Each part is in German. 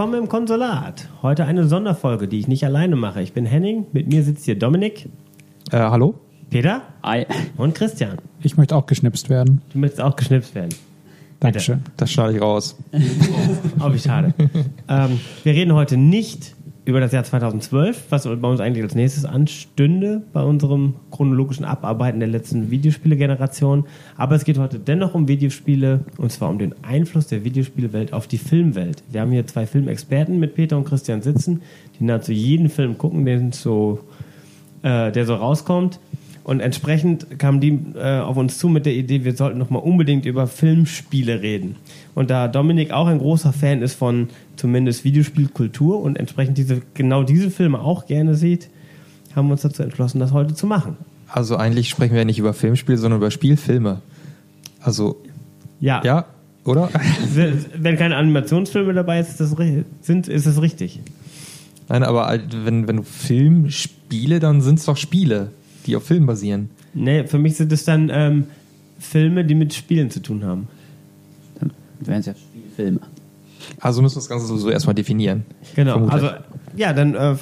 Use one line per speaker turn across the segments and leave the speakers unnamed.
Willkommen im Konsulat. Heute eine Sonderfolge, die ich nicht alleine mache. Ich bin Henning, mit mir sitzt hier Dominik,
Äh, hallo?
Peter
Ei.
und Christian.
Ich möchte auch geschnipst werden.
Du möchtest auch geschnipst werden.
Dankeschön.
Das schneide ich raus.
Oh, wie schade. ähm, wir reden heute nicht über das Jahr 2012, was bei uns eigentlich als nächstes anstünde, bei unserem chronologischen Abarbeiten der letzten Videospiele-Generation. Aber es geht heute dennoch um Videospiele, und zwar um den Einfluss der Videospielewelt auf die Filmwelt. Wir haben hier zwei Filmexperten mit Peter und Christian sitzen, die nahezu jeden Film gucken, den so, äh, der so rauskommt. Und entsprechend kamen die äh, auf uns zu mit der Idee, wir sollten noch mal unbedingt über Filmspiele reden. Und da Dominik auch ein großer Fan ist von zumindest Videospielkultur und entsprechend diese, genau diese Filme auch gerne sieht, haben wir uns dazu entschlossen, das heute zu machen.
Also eigentlich sprechen wir ja nicht über Filmspiele, sondern über Spielfilme. Also,
Ja,
ja, oder?
wenn keine Animationsfilme dabei ist, ist das, ri- sind, ist es richtig.
Nein, aber wenn, wenn du Filmspiele, dann sind es doch Spiele, die auf Film basieren.
Nee, für mich sind es dann ähm, Filme, die mit Spielen zu tun haben.
Dann wären es ja Spielfilme.
Also müssen wir das Ganze sowieso erstmal definieren.
Genau,
Vermutlich.
also ja, dann äh,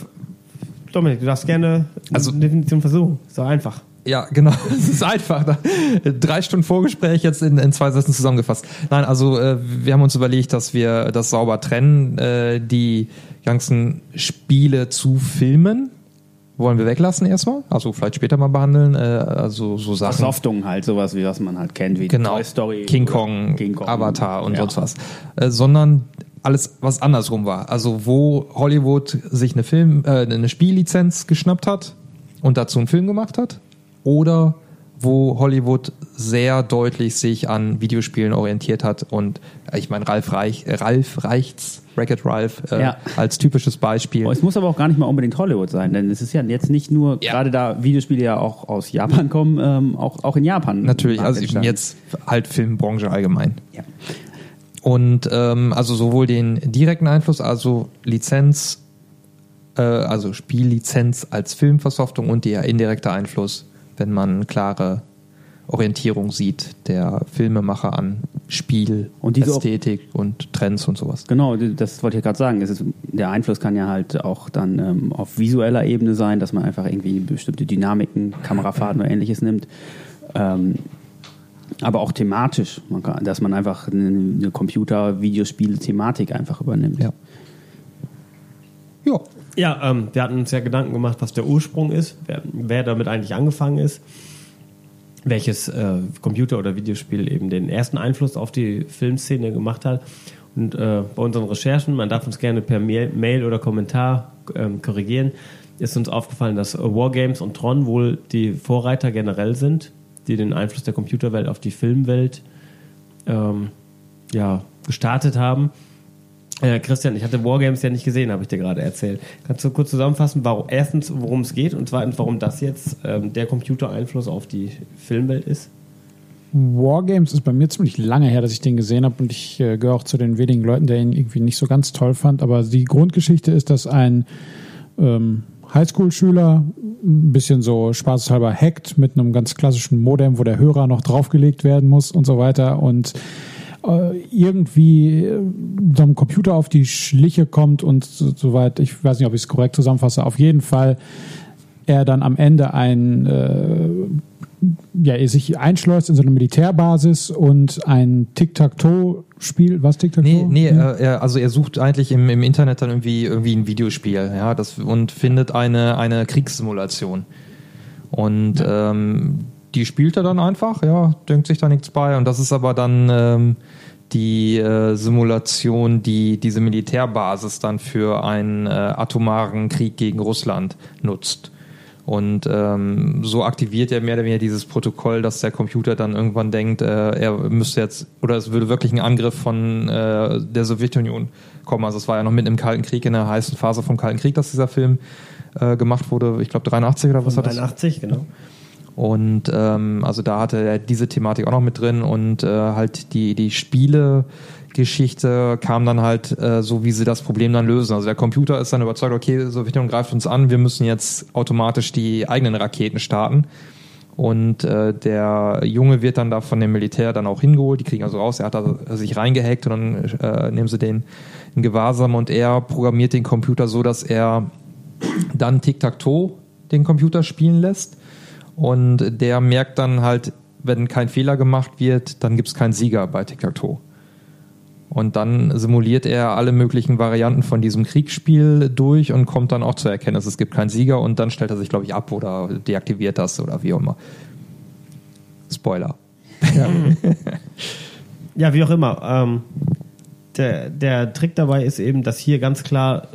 Dominik, du darfst gerne
Also-
eine Definition versuchen. Ist doch einfach.
Ja, genau. Es ist einfach. Drei Stunden Vorgespräch jetzt in, in zwei Sätzen zusammengefasst. Nein, also äh, wir haben uns überlegt, dass wir das sauber trennen. Äh, die ganzen Spiele zu Filmen wollen wir weglassen erstmal. Also vielleicht später mal behandeln. Äh, also so Sachen.
Versoftungen halt, sowas wie was man halt kennt, wie
genau.
Toy Story.
King Kong,
King Kong.
Avatar und
Ja.
sonst was. Äh, sondern alles, was andersrum war. Also wo Hollywood sich eine Film, äh, eine Spiellizenz geschnappt hat und dazu einen Film gemacht hat. Oder wo Hollywood sehr deutlich sich an Videospielen orientiert hat und äh, ich meine Ralf Reich, äh, Ralf Reichts, Wreck-It Ralph äh,
Ja.
als typisches Beispiel.
Oh, es muss aber auch gar nicht mal unbedingt Hollywood sein, denn es ist ja jetzt nicht nur,
Ja.
gerade da Videospiele ja auch aus Japan kommen, ähm, auch, auch in Japan.
Natürlich, also
entstanden.
jetzt halt Filmbranche allgemein.
Ja.
Und ähm, also sowohl den direkten Einfluss, also Lizenz, äh, also Spiellizenz als Filmversoftung und der indirekte Einfluss, wenn man klare Orientierung sieht der Filmemacher an Spiel,
Und
Ästhetik und Trends und sowas.
Genau, das wollte ich gerade sagen. Ist, der Einfluss kann ja halt auch dann ähm, auf visueller Ebene sein, dass man einfach irgendwie bestimmte Dynamiken, Kamerafahrten oder ähnliches nimmt. Ähm, aber auch thematisch, man kann, dass man einfach eine, eine Computer-Videospiel-Thematik einfach übernimmt.
Ja. Ja.
Ja, ähm, wir hatten uns ja Gedanken gemacht, was der Ursprung ist, wer, wer damit eigentlich angefangen ist, welches äh, Computer- oder Videospiel eben den ersten Einfluss auf die Filmszene gemacht hat. Und äh, bei unseren Recherchen, man darf uns gerne per Mail, oder Kommentar ähm, korrigieren, ist uns aufgefallen, dass Wargames und Tron wohl die Vorreiter generell sind, die den Einfluss der Computerwelt auf die Filmwelt ähm, ja, gestartet haben. Äh, Christian, ich hatte Wargames ja nicht gesehen, habe ich dir gerade erzählt. Kannst du kurz zusammenfassen, warum, erstens, worum es geht und zweitens, warum das jetzt ähm, der Computereinfluss auf die Filmwelt ist?
Wargames ist bei mir ziemlich lange her, dass ich den gesehen habe und ich äh, gehöre auch zu den wenigen Leuten, der ihn irgendwie nicht so ganz toll fand. Aber die Grundgeschichte ist, dass ein ähm, Highschool-Schüler ein bisschen so spaßeshalber hackt mit einem ganz klassischen Modem, wo der Hörer noch draufgelegt werden muss und so weiter und irgendwie äh, so einem Computer auf die Schliche kommt und so- soweit, ich weiß nicht, ob ich es korrekt zusammenfasse, auf jeden Fall er dann am Ende ein äh, ja, er sich einschleust in so eine Militärbasis und ein Tic-Tac-Toe-Spiel, was Tic-Tac-Toe?
Nee, nee, äh, er, also er sucht eigentlich im, im Internet dann irgendwie, irgendwie ein Videospiel, ja, das, und findet eine, eine Kriegssimulation. Und ähm, die spielt er dann einfach, ja, denkt sich da nichts bei. Und das ist aber dann ähm, die äh, Simulation, die diese Militärbasis dann für einen äh, atomaren Krieg gegen Russland nutzt. Und ähm, so aktiviert er mehr oder weniger dieses Protokoll, dass der Computer dann irgendwann denkt, äh, er müsste jetzt, oder es würde wirklich ein Angriff von äh, der Sowjetunion kommen. Also es war ja noch mitten im Kalten Krieg, in der heißen Phase vom Kalten Krieg, dass dieser Film äh, gemacht wurde. Ich glaube 83 oder was hat das?
83, genau.
Und ähm, also da hatte er diese Thematik auch noch mit drin und äh, halt die, die Spiele-Geschichte kam dann halt äh, so, wie sie das Problem dann lösen. Also der Computer ist dann überzeugt, okay, Sowjetunion greift uns an, wir müssen jetzt automatisch die eigenen Raketen starten. Und äh, der Junge wird dann da von dem Militär dann auch hingeholt. Die kriegen also raus, er hat da sich reingehackt und dann äh, nehmen sie den in Gewahrsam und er programmiert den Computer so, dass er dann Tic-Tac-Toe den Computer spielen lässt. Und der merkt dann halt, wenn kein Fehler gemacht wird, dann gibt es keinen Sieger bei Tic-Tac-Toe. Und dann simuliert er alle möglichen Varianten von diesem Kriegsspiel durch und kommt dann auch zur Erkenntnis, es gibt keinen Sieger und dann stellt er sich, glaube ich, ab oder deaktiviert das oder wie auch immer. Spoiler.
Ja, ja wie auch immer. Ähm, der, der Trick dabei ist eben, dass hier ganz klar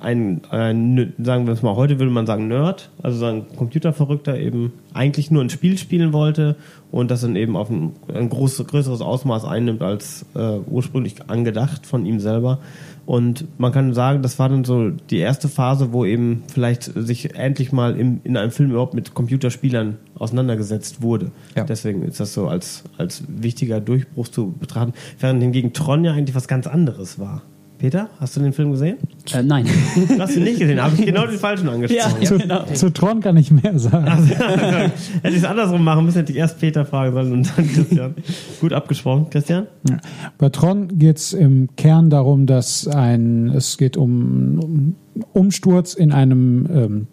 ein, ein, sagen wir es mal, heute würde man sagen Nerd, also so ein Computerverrückter eben eigentlich nur ein Spiel spielen wollte und das dann eben auf ein, ein groß, größeres Ausmaß einnimmt als äh, ursprünglich angedacht von ihm selber. Und man kann sagen, das war dann so die erste Phase, wo eben vielleicht sich endlich mal im, in einem Film überhaupt mit Computerspielern auseinandergesetzt wurde. Ja. Deswegen ist das so als, als wichtiger Durchbruch zu betrachten, während hingegen Tron ja eigentlich was ganz anderes war. Peter, hast du den Film gesehen?
Äh, nein.
Du hast ihn nicht gesehen, habe ich genau den falschen angesprochen. Ja,
zu, genau. zu Tron kann ich mehr sagen. Also,
hätte ich es andersrum machen müssen, hätte ich erst Peter fragen sollen und dann Christian. Gut abgesprochen, Christian?
Ja. Bei Tron geht es im Kern darum, dass ein, es geht um, um Umsturz in einem ähm,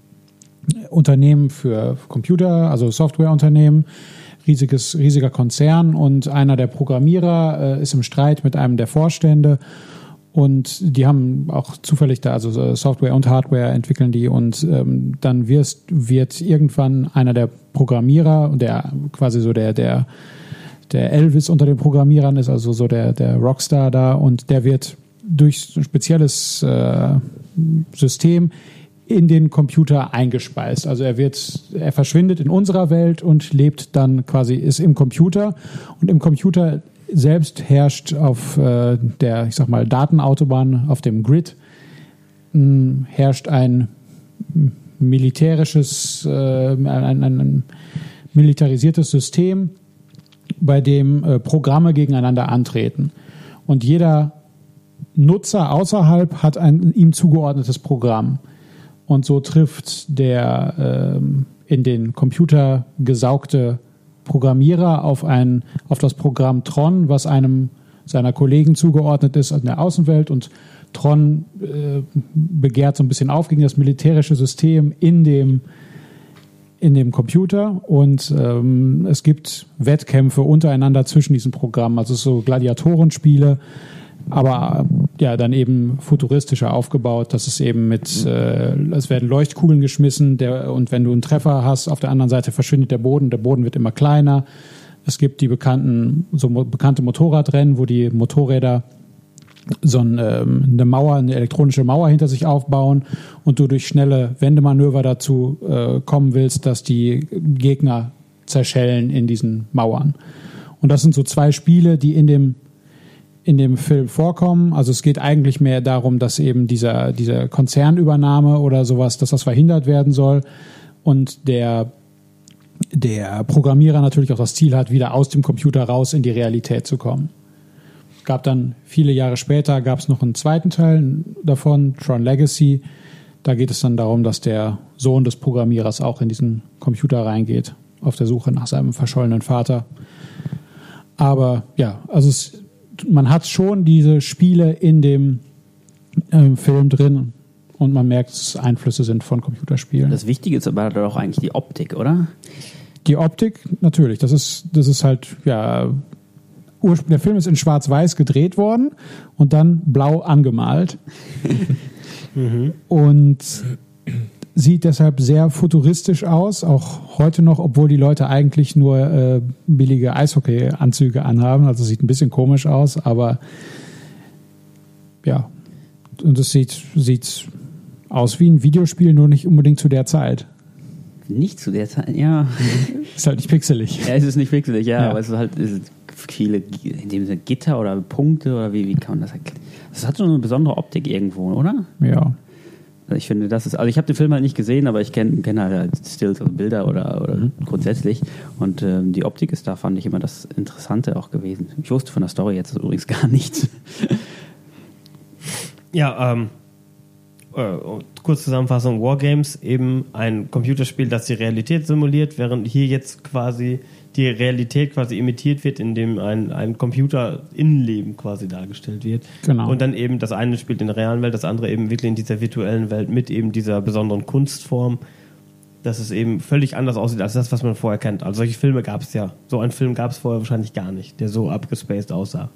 Unternehmen für Computer, also Softwareunternehmen, riesiges, riesiger Konzern und einer der Programmierer äh, ist im Streit mit einem der Vorstände und die haben auch zufällig da, also Software und Hardware entwickeln die und ähm, dann wirst, wird irgendwann einer der Programmierer, der quasi so der, der, der Elvis unter den Programmierern ist, also so der, der Rockstar da und der wird durch ein spezielles äh, System in den Computer eingespeist. Also er wird, er verschwindet in unserer Welt und lebt dann quasi, ist im Computer und im Computer selbst herrscht auf äh, der, ich sag mal, Datenautobahn, auf dem Grid, mh, herrscht ein militärisches, äh, ein, ein, ein, militarisiertes System, bei dem äh, Programme gegeneinander antreten. Und jeder Nutzer außerhalb hat ein ihm zugeordnetes Programm. Und so trifft der äh, in den Computer gesaugte Programmierer auf, ein, auf das Programm Tron, was einem seiner Kollegen zugeordnet ist in der Außenwelt. Und Tron äh, begehrt so ein bisschen auf gegen das militärische System in dem, in dem Computer. Und ähm, es gibt Wettkämpfe untereinander zwischen diesen Programmen, also so Gladiatorenspiele, aber ja, dann eben futuristischer aufgebaut, dass es eben mit, äh, es werden Leuchtkugeln geschmissen der, und wenn du einen Treffer hast, auf der anderen Seite verschwindet der Boden, der Boden wird immer kleiner. Es gibt die bekannten, so bekannte Motorradrennen, wo die Motorräder so ähm, eine Mauer, eine elektronische Mauer hinter sich aufbauen und du durch schnelle Wendemanöver dazu äh, kommen willst, dass die Gegner zerschellen in diesen Mauern. Und das sind so zwei Spiele, die in dem in dem Film vorkommen. Also es geht eigentlich mehr darum, dass eben dieser, diese Konzernübernahme oder sowas, dass das verhindert werden soll und der, der Programmierer natürlich auch das Ziel hat, wieder aus dem Computer raus in die Realität zu kommen. Gab dann viele Jahre später gab es noch einen zweiten Teil davon, Tron Legacy. Da geht es dann darum, dass der Sohn des Programmierers auch in diesen Computer reingeht, auf der Suche nach seinem verschollenen Vater. Aber ja, also es man hat schon diese Spiele in dem ähm, Film drin und man merkt, dass Einflüsse sind von Computerspielen.
Das Wichtige ist aber doch eigentlich die Optik, oder?
Die Optik, natürlich. Das ist, das ist halt, ja, der Film ist in Schwarz-Weiß gedreht worden und dann blau angemalt. mhm. Und sieht deshalb sehr futuristisch aus, auch heute noch, obwohl die Leute eigentlich nur äh, billige Eishockey-Anzüge anhaben. Also sieht ein bisschen komisch aus, aber ja, und es sieht, sieht aus wie ein Videospiel, nur nicht unbedingt zu der Zeit.
Nicht zu der Zeit, ja.
ist halt nicht pixelig.
Ja, es ist nicht pixelig, ja, ja. aber es ist halt es ist viele, in dem Sinne Gitter oder Punkte oder wie, wie kann man das erklären? Das hat schon eine besondere Optik irgendwo, oder?
Ja.
Also ich finde, das ist, also ich habe den Film halt nicht gesehen, aber ich kenne kenn halt Stills und Bilder oder, oder mhm. grundsätzlich. Und ähm, die Optik ist da, fand ich immer das Interessante auch gewesen. Ich wusste von der Story jetzt übrigens gar nichts.
Ja, ähm, äh, kurz Zusammenfassung, Wargames eben ein Computerspiel, das die Realität simuliert, während hier jetzt quasi die Realität quasi imitiert wird, indem ein, ein Computer-Innenleben quasi dargestellt wird.
Genau.
Und dann eben das eine spielt in der realen Welt, das andere eben wirklich in dieser virtuellen Welt mit eben dieser besonderen Kunstform, dass es eben völlig anders aussieht als das, was man vorher kennt. Also solche Filme gab es ja. So einen Film gab es vorher wahrscheinlich gar nicht, der so abgespaced aussah.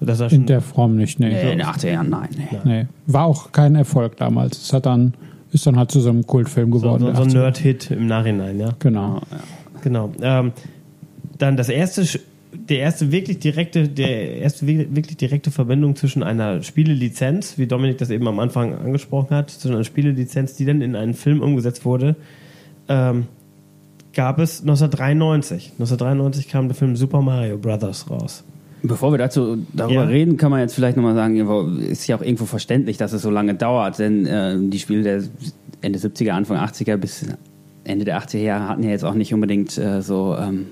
Das war
In der Form nicht, nee.
Äh, in den 80er Jahren, nein. Nee.
nee. War auch kein Erfolg damals. Es hat dann, ist dann halt zu so einem Kultfilm
so,
geworden.
so, so ein
der 80er.
Nerd-Hit im Nachhinein, ja.
Genau.
Genau. Ähm, dann das erste, der erste wirklich direkte, der erste wi- wirklich direkte Verbindung zwischen einer Spielelizenz, wie Dominik das eben am Anfang angesprochen hat, zwischen einer Spielelizenz, die dann in einen Film umgesetzt wurde, ähm, gab es 1993. 1993 kam der Film Super Mario Brothers raus.
Bevor wir dazu darüber
Ja.
reden, kann man jetzt vielleicht nochmal sagen, ist ja auch irgendwo verständlich, dass es so lange dauert, denn äh, die Spiele der Ende 70er, Anfang 80er bis Ende der 80er Jahre hatten ja jetzt auch nicht unbedingt äh, so ähm,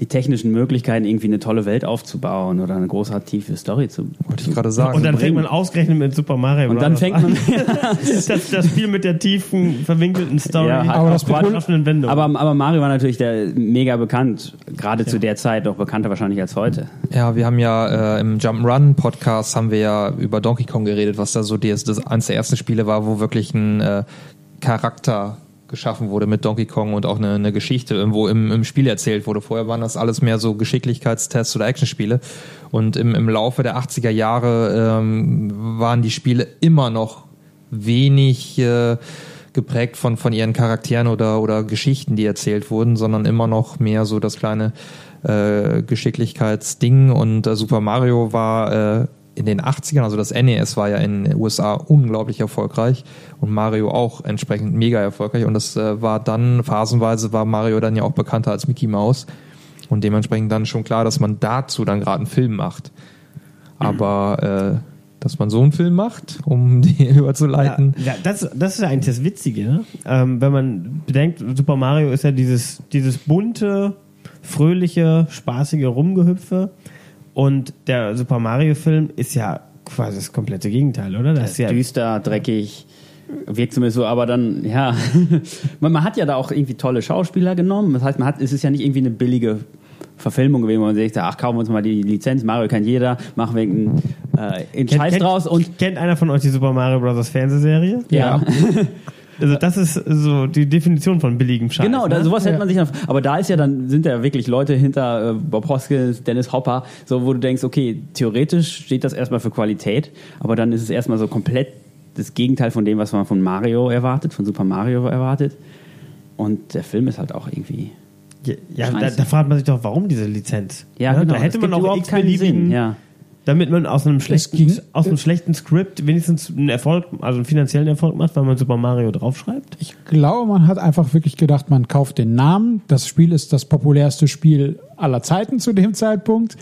die technischen Möglichkeiten, irgendwie eine tolle Welt aufzubauen oder eine großartige Story zu.
Wollte ich gerade sagen.
Und dann fängt man ausgerechnet mit Super Mario
Und dann fängt
an.
man.
das, das Spiel mit der tiefen, verwinkelten Story,
Ja,
hat
aber
das Cool-
Wendungen.
aber, aber Mario war natürlich der, mega bekannt, gerade zu der Zeit, noch bekannter wahrscheinlich als heute.
Ja, wir haben ja äh, im Jump'n'Run Podcast haben wir ja über Donkey Kong geredet, was da so das, das eines der ersten Spiele war, wo wirklich ein äh, Charakter geschaffen wurde mit Donkey Kong und auch eine, eine Geschichte irgendwo im, im Spiel erzählt wurde. Vorher waren das alles mehr so Geschicklichkeitstests oder Actionspiele. Und im, im Laufe der 80er Jahre ähm, waren die Spiele immer noch wenig äh, geprägt von, von ihren Charakteren oder, oder Geschichten, die erzählt wurden, sondern immer noch mehr so das kleine äh, Geschicklichkeitsding. Und äh, Super Mario war äh, in den 80ern, also das NES war ja in den USA unglaublich erfolgreich und Mario auch entsprechend mega erfolgreich. Und das äh, war dann, phasenweise war Mario dann ja auch bekannter als Mickey Mouse. Und dementsprechend dann schon klar, dass man dazu dann gerade einen Film macht. Aber äh, dass man so einen Film macht, um die überzuleiten.
Ja, das, das ist ja eigentlich das Witzige, ne? ähm, wenn man bedenkt, Super Mario ist ja dieses, dieses bunte, fröhliche, spaßige Rumgehüpfe und der Super Mario-Film ist ja quasi das komplette Gegenteil, oder? Das ist ja,
Düster, dreckig, wirkt zumindest so, aber dann, ja, man, man hat ja da auch irgendwie tolle Schauspieler genommen. Das heißt, man hat, es ist ja nicht irgendwie eine billige Verfilmung gewesen, wo man sagt, ach, kaufen wir uns mal die Lizenz, Mario kennt jeder, machen wir einen, äh, einen Scheiß
kennt,
draus und
kennt einer von euch die Super Mario Bros. Fernsehserie?
ja.
Also das ist so die Definition von billigem Scheiß.
Genau, da,
ne?
sowas hätte man sich noch, aber da ist ja dann, sind ja wirklich Leute hinter äh, Bob Hoskins, Dennis Hopper, so wo du denkst, okay, theoretisch steht das erstmal für Qualität, aber dann ist es erstmal so komplett das Gegenteil von dem, was man von Mario erwartet, von Super Mario erwartet. Und der Film ist halt auch irgendwie.
Ja, ja da, da fragt man sich doch, warum diese Lizenz?
Ja,
Ne?
genau.
Da hätte man auch
überhaupt keinen
x-beliebigen,
Sinn. Ja.
Damit man aus einem schlechten, aus einem schlechten Skript wenigstens einen Erfolg, also einen finanziellen Erfolg macht, weil man Super Mario draufschreibt.
Ich glaube, man hat einfach wirklich gedacht, man kauft den Namen. Das Spiel ist das populärste Spiel aller Zeiten zu dem Zeitpunkt.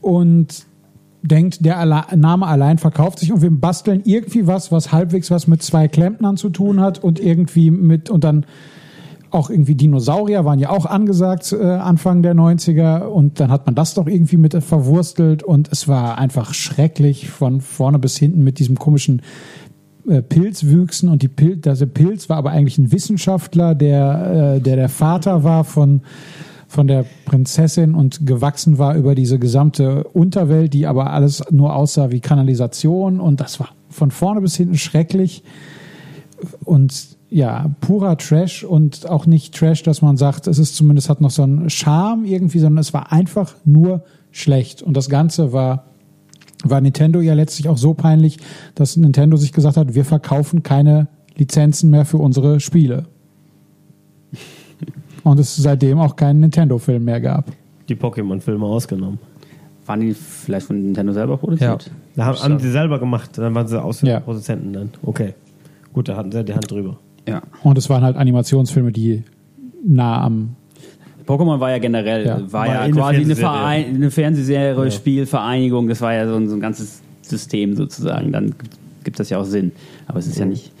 Und denkt, der Alle Name allein verkauft sich und wir basteln irgendwie was, was halbwegs was mit zwei Klempnern zu tun hat und irgendwie mit, und dann auch irgendwie Dinosaurier waren ja auch angesagt äh, Anfang der 90er und dann hat man das doch irgendwie mit verwurstelt. Und es war einfach schrecklich von vorne bis hinten mit diesem komischen äh, Pilzwüchsen. Und die Pil der Pilz war aber eigentlich ein Wissenschaftler, der, äh, der der Vater war von, von der Prinzessin und gewachsen war über diese gesamte Unterwelt, die aber alles nur aussah wie Kanalisation. Und das war von vorne bis hinten schrecklich. Und ja, purer Trash und auch nicht Trash, dass man sagt, es ist zumindest hat noch so einen Charme irgendwie, sondern es war einfach nur schlecht und das Ganze war war Nintendo ja letztlich auch so peinlich, dass Nintendo sich gesagt hat, wir verkaufen keine Lizenzen mehr für unsere Spiele. Und es seitdem auch keinen Nintendo-Film mehr gab.
Die Pokémon-Filme ausgenommen.
Waren die vielleicht von Nintendo selber produziert?
Da haben, haben sie selber gemacht, dann waren sie aus
Ja.
Produzenten dann. Okay. Gut, da hatten sie die Hand drüber.
Ja.
Und es waren halt Animationsfilme, die nah am
Pokémon war ja generell,
Ja.
war,
War
ja
eine
quasi eine,
Fernsehserie.
Verein, eine Fernsehserie,
Ja.
Spielvereinigung, das war ja so ein, so ein ganzes System sozusagen. Dann gibt das ja auch Sinn. Aber es ist ja nicht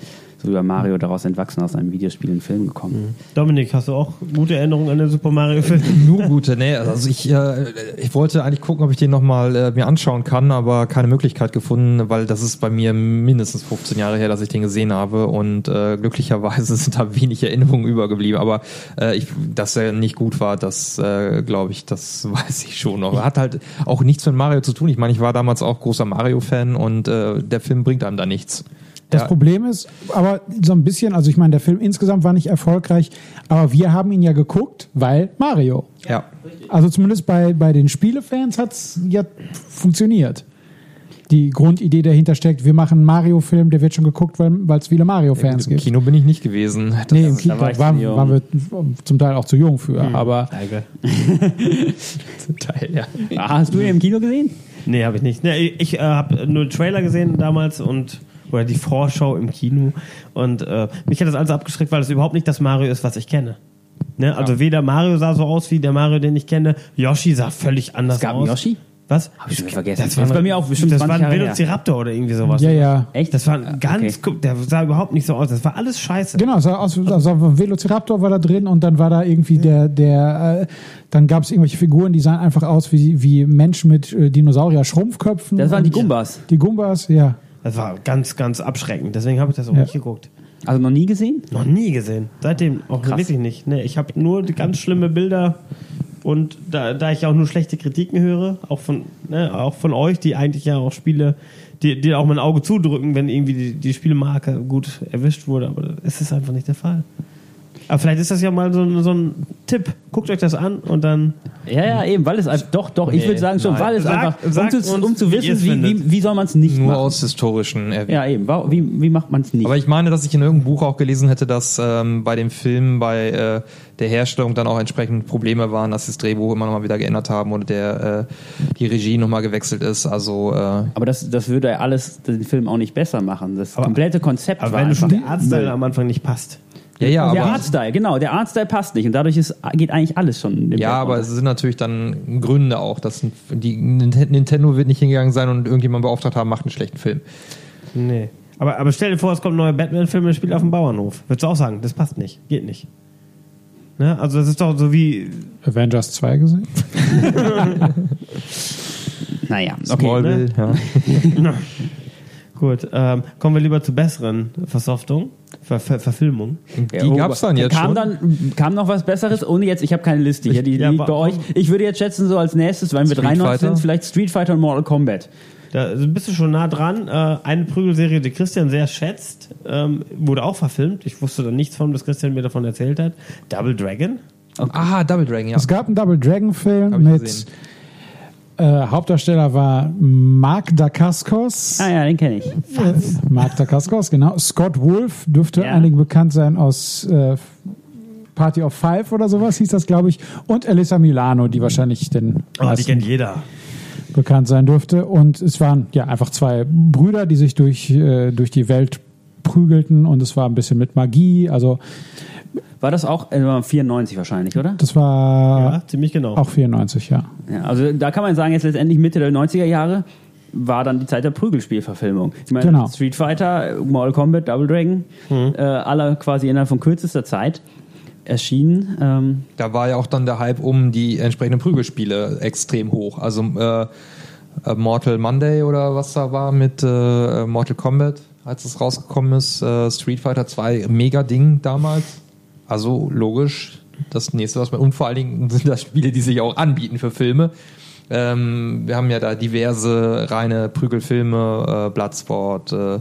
so bei Mario daraus entwachsen aus einem Videospiel in Film gekommen.
Dominik, hast du auch gute Erinnerungen an den Super Mario-Film?
Nur gute, nee. Also ich, äh, ich wollte eigentlich gucken, ob ich den nochmal äh, mir anschauen kann, aber keine Möglichkeit gefunden, weil das ist bei mir mindestens 15 Jahre her, dass ich den gesehen habe und äh, glücklicherweise sind da wenig Erinnerungen übergeblieben. Aber äh, ich, dass er nicht gut war, das äh, glaube ich, das weiß ich schon noch. Hat halt auch nichts mit Mario zu tun. Ich meine, ich war damals auch großer Mario-Fan und äh, der Film bringt einem da nichts.
Das
Ja.
Problem ist, aber so ein bisschen, also ich meine, der Film insgesamt war nicht erfolgreich, aber wir haben ihn ja geguckt, weil Mario.
Ja.
Also zumindest bei, bei den Spielefans hat es ja funktioniert. Die Grundidee dahinter steckt, wir machen einen Mario-Film, der wird schon geguckt, weil es viele Mario-Fans
Im
gibt.
Kino bin ich nicht gewesen. Das
Nee, im Kino
da war ich
waren, waren wir zum Teil auch zu jung für, aber
Danke.
Teil, ja.
Ah, hast du ihn im Kino gesehen?
Nee, habe ich nicht. Nee, ich äh, habe nur den Trailer gesehen damals und oder die Vorschau im Kino und äh, mich hat das alles abgeschreckt, weil es überhaupt nicht das Mario ist, was ich kenne. Ne? Also weder Mario sah so aus wie der Mario, den ich kenne. Yoshi sah völlig anders
Es gab
aus.
einen Yoshi?
Was?
Hab ich schon vergessen.
Das war,
bei mir auch bestimmt
das
20
war ein. Velociraptor oder irgendwie sowas.
ja, ja.
Echt?
Das war ein ganz,
Okay.
der sah überhaupt nicht so aus. Das war alles scheiße.
Genau, es sah aus, also ein Velociraptor war da drin und dann war da irgendwie der, der, äh, dann gab es irgendwelche Figuren, die sahen einfach aus wie, wie Menschen mit äh, Dinosaurier-Schrumpfköpfen.
Das waren die Gumbas.
Die Gumbas, ja.
Das war ganz, ganz abschreckend. Deswegen habe ich das auch
Ja.
nicht geguckt.
Also noch nie gesehen?
Noch nie gesehen. Seitdem auch
Krass.
wirklich nicht. Nee, ich habe nur ganz schlimme Bilder und da, da ich auch nur schlechte Kritiken höre, auch von, ne, auch von euch, die eigentlich ja auch Spiele, die, die auch mein Auge zudrücken, wenn irgendwie die, die Spielmarke gut erwischt wurde, aber es ist einfach nicht der Fall. Aber vielleicht ist das ja mal so, ein- so ein Tipp. Guckt euch das an und dann.
Ja, ja, eben, weil es einfach, doch, doch, ich
Nee,
würde sagen schon,
nein.
weil es
Sag-
einfach, um
sagt
zu,
uns,
um zu
wie
wissen, wie, wie, wie soll man es nicht
Nur
machen.
aus historischen Erwähnungen.
Ja, eben, wie, wie macht man es nicht?
Aber ich meine, dass ich in irgendeinem Buch auch gelesen hätte, dass ähm, bei dem Film, bei äh, der Herstellung dann auch entsprechend Probleme waren, dass sie das Drehbuch immer noch mal wieder geändert haben oder der äh, die Regie noch mal gewechselt ist. Also äh,
aber das, das würde ja alles den Film auch nicht besser machen. Das komplette Konzept
Aber
war
wenn du schon der
Müll.
am Anfang nicht passt.
Ja, ja,
der Artstyle, genau, der Artstyle passt nicht und dadurch ist, geht eigentlich alles schon.
ja,
Berg
aber
runter.
es sind natürlich dann Gründe auch, dass die Nint- Nintendo wird nicht hingegangen sein und irgendjemand beauftragt haben, macht einen schlechten Film.
Nee. Aber, aber stell dir vor, es kommt ein neuer Batman-Film, der spielt auf dem Bauernhof. Würdest du auch sagen, das passt nicht. Geht nicht. Ne? Also das ist doch so wie.
Avengers 2 gesehen?
naja, okay.
Smallville, ja.
Gut, ähm, kommen wir lieber zu besseren Versoftungen, Ver Ver Verfilmungen.
Die gab's dann jetzt
kam
schon.
Dann, kam noch was Besseres? Ohne jetzt, ich habe keine Liste hier, die
Ja,
liegt bei euch. Ich würde jetzt schätzen, so als nächstes, weil wir
Street
93
Fighter?
sind, vielleicht Street Fighter und Mortal Kombat.
Da bist du schon nah dran. Äh, eine Prügelserie, die Christian sehr schätzt, ähm, wurde auch verfilmt. Ich wusste da nichts von, bis Christian mir davon erzählt hat. Double Dragon.
Ah, Double Dragon, ja.
Es gab einen Double Dragon Film
Hab ich
mit
gesehen.
Äh, Hauptdarsteller war Mark Dacascos.
Ah ja, den kenne ich.
Äh, Mark Dacascos, genau. Scott Wolf dürfte
Ja.
einigen bekannt sein aus äh, Party of Five oder sowas hieß das, glaube ich. Und Elisa Milano, die wahrscheinlich den
Oh, die kennt jeder.
bekannt sein dürfte. Und es waren ja einfach zwei Brüder, die sich durch, äh, durch die Welt prügelten und es war ein bisschen mit Magie. Also
War das auch äh, 94 wahrscheinlich, oder?
das war
Ja, ziemlich genau.
auch 94, ja.
Ja, also da kann man sagen, jetzt letztendlich Mitte der 90er Jahre war dann die Zeit der Prügelspielverfilmung. Ich meine,
Genau.
Street Fighter, Mortal Kombat, Double Dragon,
Mhm.
äh, alle quasi innerhalb von kürzester Zeit erschienen. Ähm,
Da war ja auch dann der Hype um die entsprechenden Prügelspiele extrem hoch. Also äh, äh, Mortal Monday oder was da war mit äh, Mortal Kombat, als es rausgekommen ist. Äh, Street Fighter 2, mega Ding damals. Also logisch, das nächste, was man. Und vor allen Dingen sind das Spiele, die sich auch anbieten für Filme. Ähm, wir haben ja da diverse reine Prügelfilme, äh, Bloodsport, äh,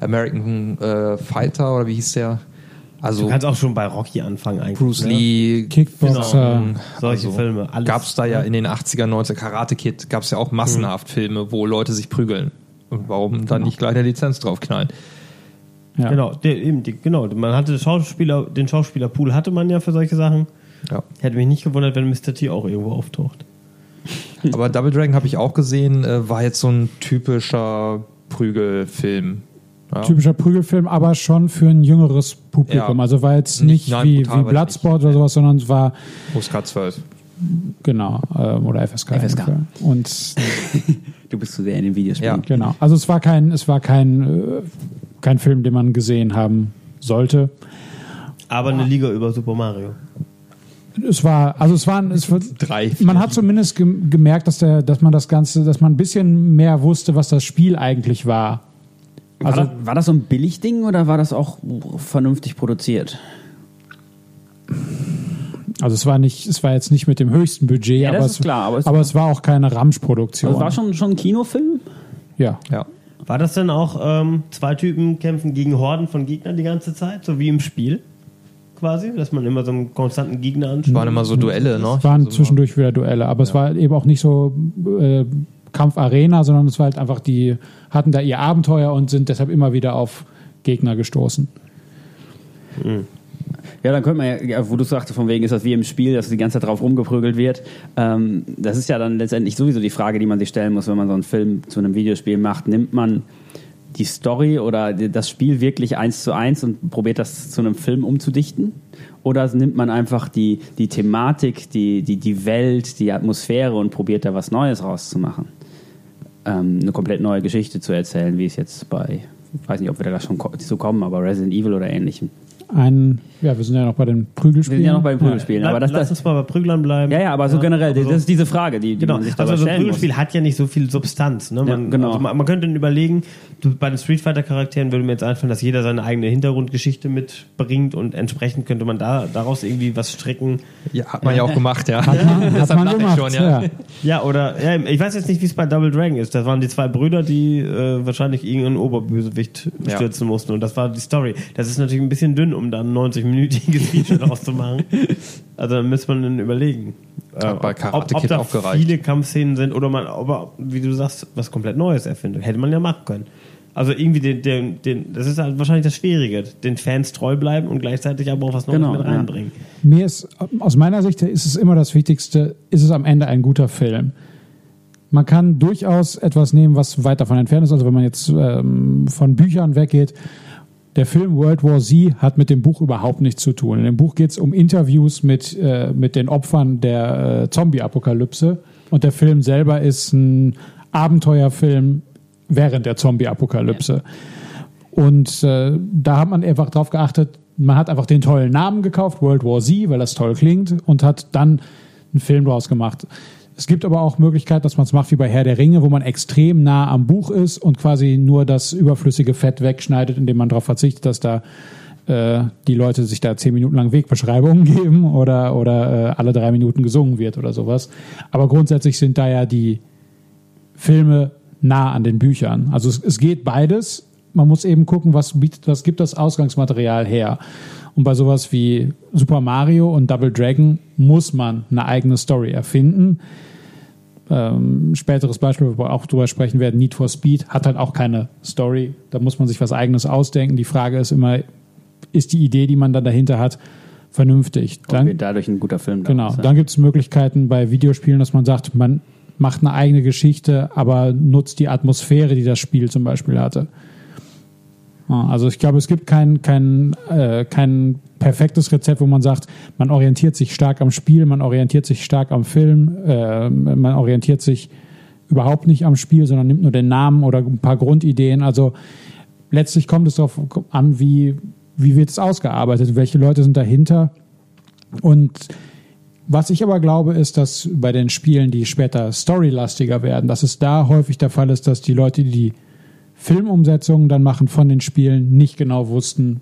American äh, Fighter oder wie hieß der? Also
du kannst auch schon bei Rocky anfangen eigentlich.
Bruce
ne?
Lee,
Kickboxer.
Solche
also,
Filme. Alles.
Gab es da ja in den 80er, 90er Karate Kid, gab es ja auch massenhaft Filme, wo Leute sich prügeln. Und warum dann nicht gleich eine Lizenz draufknallen?
Ja.
Genau, der, eben, die, genau. Man hatte Schauspieler, den Schauspielerpool hatte man ja für solche Sachen.
Ja.
Hätte mich nicht gewundert, wenn Mr. T auch irgendwo auftaucht.
Aber Double Dragon habe ich auch gesehen, äh, war jetzt so ein typischer Prügelfilm. Ja.
Typischer Prügelfilm, aber schon für ein jüngeres Publikum.
Ja.
Also war jetzt
Nicht- nein,
wie, wie Bloodsport oder sowas, sondern es war
USK 12.
Genau, ähm, oder FSK.
FSK.
Und
Du bist zu sehr in den Videospielen.
Ja.
genau, also es war kein, es war kein, äh, kein Film, den man gesehen haben sollte.
Aber eine Liga über Super Mario.
Es war, also es waren, es wird,
Drei,
man hat zumindest gem- gemerkt, dass der, dass man das Ganze, dass man ein bisschen mehr wusste, was das Spiel eigentlich war.
War,
Also-
das, war das so ein Billigding oder war das auch vernünftig produziert?
Also es war nicht, es war jetzt nicht mit dem höchsten Budget,
Ja,
aber, es,
klar, aber es-
aber es war auch keine Ramsch-Produktion.
Also war schon, schon ein Kinofilm?
ja.
Ja.
War das denn auch ähm, zwei Typen kämpfen gegen Horden von Gegnern die ganze Zeit, so wie im Spiel? Quasi, dass man immer so einen konstanten Gegner anschaut.
Waren immer so Duelle, ne?
Es waren
Also,
zwischendurch wieder Duelle, aber es war eben auch nicht so äh, Kampfarena, sondern es war halt einfach, die hatten da ihr Abenteuer und sind deshalb immer wieder auf Gegner gestoßen.
Ja, dann könnte man ja, wo du sagst, von wegen ist das wie im Spiel, dass die ganze Zeit drauf rumgeprügelt wird. Ähm, das ist ja dann letztendlich sowieso die Frage, die man sich stellen muss, wenn man so einen Film zu einem Videospiel macht. Nimmt man die Story oder das Spiel wirklich eins zu eins und probiert das zu einem Film umzudichten? Oder nimmt man einfach die, die Thematik, die, die, die Welt, die Atmosphäre und probiert da was Neues rauszumachen? Ähm, eine komplett neue Geschichte zu erzählen, wie es jetzt bei, ich weiß nicht, ob wir da schon zu kommen, aber Resident Evil oder ähnlichem.
Ein, ja, wir sind ja noch bei den
Wir
Prügelspielen.
sind ja noch bei den Prügelspielen, aber das,
Lass
das,
uns mal bei Prüglern bleiben.
ja, ja, aber so generell,
aber so-
das ist diese Frage, die, die
Genau,
man sich
also
dabei
so ein
stellen muss.
Prügelspiel hat ja nicht so viel Substanz. Ne? Man,
Ja, genau.
also man, man könnte dann überlegen, bei den Street Fighter Charakteren würde mir jetzt einfallen, dass jeder seine eigene Hintergrundgeschichte mitbringt und entsprechend könnte man da daraus irgendwie was stricken.
Ja, hat man ja auch gemacht, ja.
Hat man, hat
Deshalb
man gemacht,
schon,
ja.
ja.
Ja, oder ja, ich weiß jetzt nicht, wie es bei Double Dragon ist. Das waren die zwei Brüder, die äh, wahrscheinlich irgendeinen Oberbösewicht
Ja.
stürzen mussten und das war die Story. Das ist natürlich ein bisschen dünn, um dann ein 90-minütiges Feature daraus zu machen. Also dann müsste man dann überlegen, äh, ob, ob
Kid
da viele Kampfszenen sind oder man, ob wie du sagst, was komplett Neues erfindet. Hätte man ja machen können. Also irgendwie den, den, den, das ist halt wahrscheinlich das Schwierige, den Fans treu bleiben und gleichzeitig aber auch was Neues
Genau,
mit
ja.
reinbringen.
Mir ist, aus meiner Sicht ist es immer das Wichtigste, ist es am Ende ein guter Film. Man kann durchaus etwas nehmen, was weit davon entfernt ist. Also wenn man jetzt ähm, von Büchern weggeht, der Film World War Z hat mit dem Buch überhaupt nichts zu tun. In dem Buch geht es um Interviews mit, äh, mit den Opfern der äh, Zombie-Apokalypse. Und der Film selber ist ein Abenteuerfilm während der Zombie-Apokalypse. Und äh, da hat man einfach drauf geachtet, man hat einfach den tollen Namen gekauft, World War Z, weil das toll klingt, und hat dann einen Film draus gemacht. Es gibt aber auch Möglichkeit, dass man es macht wie bei Herr der Ringe, wo man extrem nah am Buch ist und quasi nur das überflüssige Fett wegschneidet, indem man darauf verzichtet, dass da äh, die Leute sich da zehn Minuten lang Wegbeschreibungen geben oder, oder äh, alle drei Minuten gesungen wird oder sowas. Aber grundsätzlich sind da ja die Filme nah an den Büchern. Also es, es geht beides. Man muss eben gucken, was, bietet, was gibt das Ausgangsmaterial her. Und bei sowas wie Super Mario und Double Dragon muss man eine eigene Story erfinden. Ähm, späteres Beispiel, wo wir auch drüber sprechen werden, Need for Speed, hat halt auch keine Story. Da muss man sich was eigenes ausdenken. Die Frage ist immer, ist die Idee, die man dann dahinter hat, vernünftig? Dann,
wird dadurch ein guter Film.
Genau,
daraus, ja.
dann gibt es Möglichkeiten bei Videospielen, dass man sagt, man macht eine eigene Geschichte, aber nutzt die Atmosphäre, die das Spiel zum Beispiel hatte. Also ich glaube, es gibt kein, kein, äh, kein perfektes Rezept, wo man sagt, man orientiert sich stark am Spiel, man orientiert sich stark am Film, äh, man orientiert sich überhaupt nicht am Spiel, sondern nimmt nur den Namen oder ein paar Grundideen. Also letztlich kommt es darauf an, wie, wie wird es ausgearbeitet, welche Leute sind dahinter. Und was ich aber glaube, ist, dass bei den Spielen, die später storylastiger werden, dass es da häufig der Fall ist, dass die Leute, die Filmumsetzungen dann machen von den Spielen, nicht genau wussten,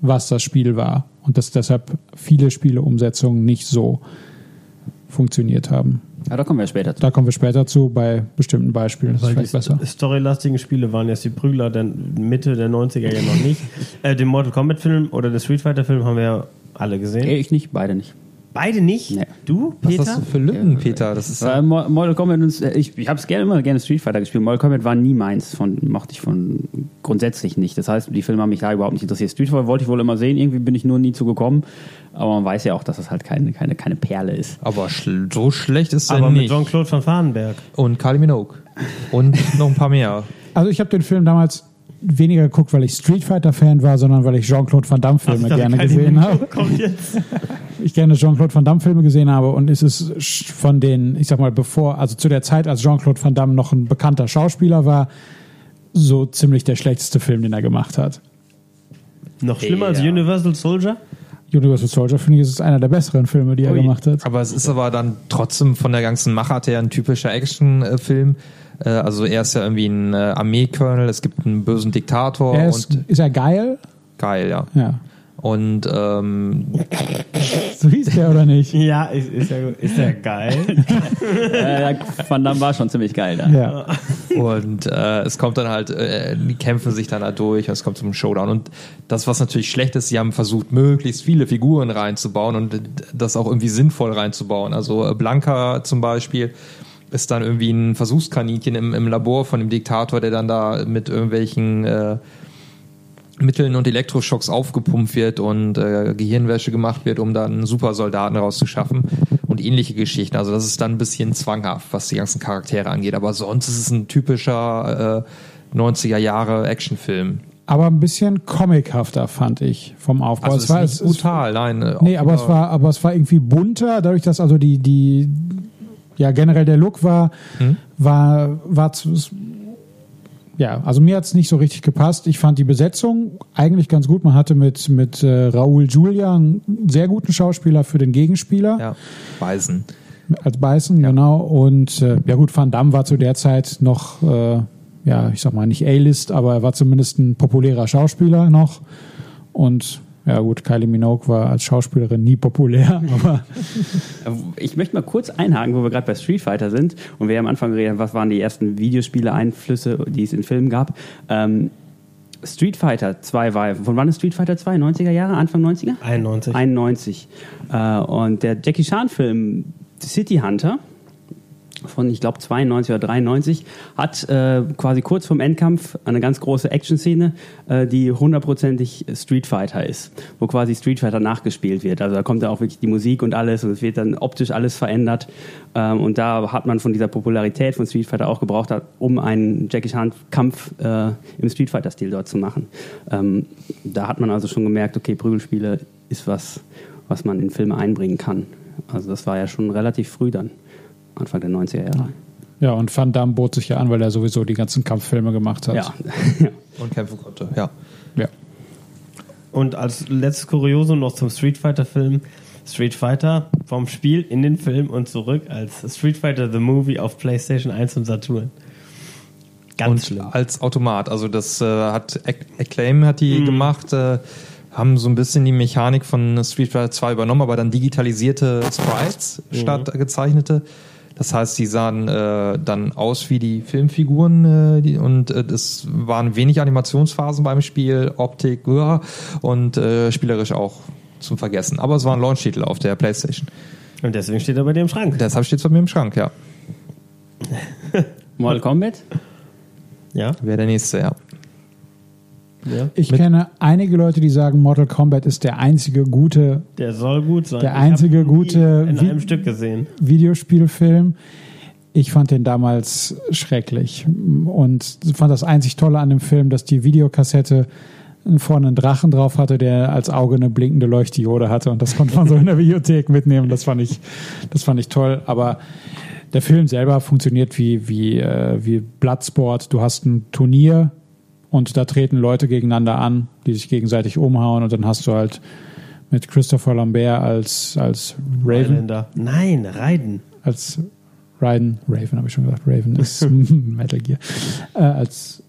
was das Spiel war. Und dass deshalb viele Spieleumsetzungen nicht so funktioniert haben.
Ja, da kommen wir später zu.
Da kommen wir später zu, bei bestimmten Beispielen. Das ist
Weil die
vielleicht besser.
storylastigen Spiele waren jetzt die Prügler der Mitte der 90er ja noch nicht. äh, den Mortal Kombat Film oder den Street Fighter Film haben wir ja alle gesehen.
Nee, ich nicht, beide nicht.
Beide nicht?
Nee.
Du,
Was
Peter?
hast du für Lücken, Peter? Das ist
Mo- Mortal Kombat, und, äh, ich, ich habe es gerne immer gerne Street Fighter gespielt. Mortal Kombat war nie meins, von, mochte ich von grundsätzlich nicht. Das heißt, die Filme haben mich da überhaupt nicht interessiert. Street Fighter wollte ich wohl immer sehen, irgendwie bin ich nur nie zugekommen. Aber man weiß ja auch, dass das halt keine, keine, keine Perle ist.
aber schl so schlecht ist er
Aber mit
nicht.
Jean-Claude van Varenberg.
Und Kylie Minogue. Und noch ein paar mehr.
Also ich habe den Film damals weniger geguckt, weil ich Street Fighter Fan war, sondern weil ich Jean-Claude Van Damme Filme
Ach,
gerne gesehen habe. Ich gerne Jean-Claude Van Damme Filme gesehen habe und es ist von den, ich sag mal, bevor, also zu der Zeit, als Jean-Claude Van Damme noch ein bekannter Schauspieler war, so ziemlich der schlechteste Film, den er gemacht hat.
Noch schlimmer als
Ja.
Universal Soldier?
Universal Soldier finde ich, ist es einer der besseren Filme, die er
Ui.
gemacht hat.
Aber es ist aber dann trotzdem von der ganzen Machart her ein typischer Actionfilm. Äh, Also er ist ja irgendwie ein äh, Armeekolonel, es gibt einen bösen Diktator
Er ist,
und
ist er geil?
geil, ja.
Ja.
Und ähm,
So hieß der oder nicht?
Ja, ist, ist, ja, ist ja geil.
Äh, Van Damme war schon ziemlich geil da.
Ja.
Und äh, es kommt dann halt, äh, die kämpfen sich dann da durch, es kommt zum Showdown. Und das, was natürlich schlecht ist, sie haben versucht, möglichst viele Figuren reinzubauen und das auch irgendwie sinnvoll reinzubauen. Also äh, Blanca zum Beispiel ist dann irgendwie ein Versuchskaninchen im, im Labor von dem Diktator, der dann da mit irgendwelchen äh, Mitteln und Elektroschocks aufgepumpt wird und äh, Gehirnwäsche gemacht wird, um dann Supersoldaten rauszuschaffen und ähnliche Geschichten. Also das ist dann ein bisschen zwanghaft, was die ganzen Charaktere angeht. Aber sonst ist es ein typischer äh, 90er Jahre Actionfilm.
Aber ein bisschen comichafter, fand ich, vom Aufbau.
Also
es
es
war,
nicht
es,
brutal, nein. äh,
Nee, aber es war, aber es war irgendwie bunter, dadurch, dass also die, die, ja, generell der Look war,
Hm?
war, war es- ja, also mir hat's nicht so richtig gepasst. Ich fand die Besetzung eigentlich ganz gut. Man hatte mit, mit äh, Raoul Julia einen sehr guten Schauspieler für den Gegenspieler
ja, Weisen.
als Beißen, genau. Und äh, ja gut, Van Damme war zu der Zeit noch, äh, ja, ich sag mal nicht A-List, aber er war zumindest ein populärer Schauspieler noch. Und ja gut, Kylie Minogue war als Schauspielerin nie populär, aber
Ich möchte mal kurz einhaken, wo wir gerade bei Street Fighter sind und wir am Anfang geredet haben, was waren die ersten Videospiele-Einflüsse, die es in Filmen gab. Ähm, Street Fighter 2 war, von wann ist Street Fighter 2? 90er Jahre, Anfang 90er?
91.
91. Äh, und der Jackie Chan-Film City Hunter von, ich glaube, 92 oder 93, hat äh, quasi kurz vorm Endkampf eine ganz große Action-Szene, äh, die hundertprozentig Street Fighter ist, wo quasi Street Fighter nachgespielt wird. Also da kommt dann auch wirklich die Musik und alles und es wird dann optisch alles verändert. Ähm, und da hat man von dieser Popularität von Street Fighter auch gebraucht, um einen Jackie Chan-Kampf äh, im Street Fighter-Stil dort zu machen. Ähm, da hat man also schon gemerkt, okay, Prügelspiele ist was, was man in Filme einbringen kann. Also das war ja schon relativ früh dann, Anfang der 90er Jahre.
ja, und Van Damme bot sich ja an, weil er sowieso die ganzen Kampffilme gemacht hat.
Ja.
Und kämpfen konnte, ja.
ja.
Und als letztes Kuriosum noch zum Street Fighter Film. Street Fighter vom Spiel in den Film und zurück als Street Fighter The Movie auf PlayStation 1 und Saturn. Ganz
und
schlimm.
als Automat. Also das äh, hat Ac- Acclaim hat die
Mhm.
gemacht, äh, haben so ein bisschen die Mechanik von Street Fighter 2 übernommen, aber dann digitalisierte Sprites
Mhm.
statt gezeichnete. Das heißt, die sahen äh, dann aus wie die Filmfiguren äh, die, und äh, es waren wenig Animationsphasen beim Spiel, Optik uah, und äh, spielerisch auch zum Vergessen. Aber es war ein Launch-Titel auf der Playstation.
Und deswegen steht er bei dir im Schrank.
Deshalb steht es bei mir im Schrank, ja.
Mortal Kombat?
Ja.
Wäre der nächste, ja.
Ja.
Ich kenne einige Leute, die sagen, Mortal Kombat ist der einzige gute
Der soll gut sein.
Der einzige gute
in
Vi-
einem Stück gesehen.
Videospielfilm. Ich fand den damals schrecklich und fand das einzig Tolle an dem Film, dass die Videokassette vorne einen Drachen drauf hatte, der als Auge eine blinkende Leuchtdiode hatte und das konnte man so in der Videothek mitnehmen. Das fand ich, das fand ich toll. Aber der Film selber funktioniert wie wie äh, wie Bloodsport. Du hast ein Turnier und da treten Leute gegeneinander an, die sich gegenseitig umhauen und dann hast du halt mit Christopher Lambert als als Raven
Highlander. Nein, Raiden.
als Raiden, Raven habe ich schon gesagt, Raven ist Metal Gear, äh, als,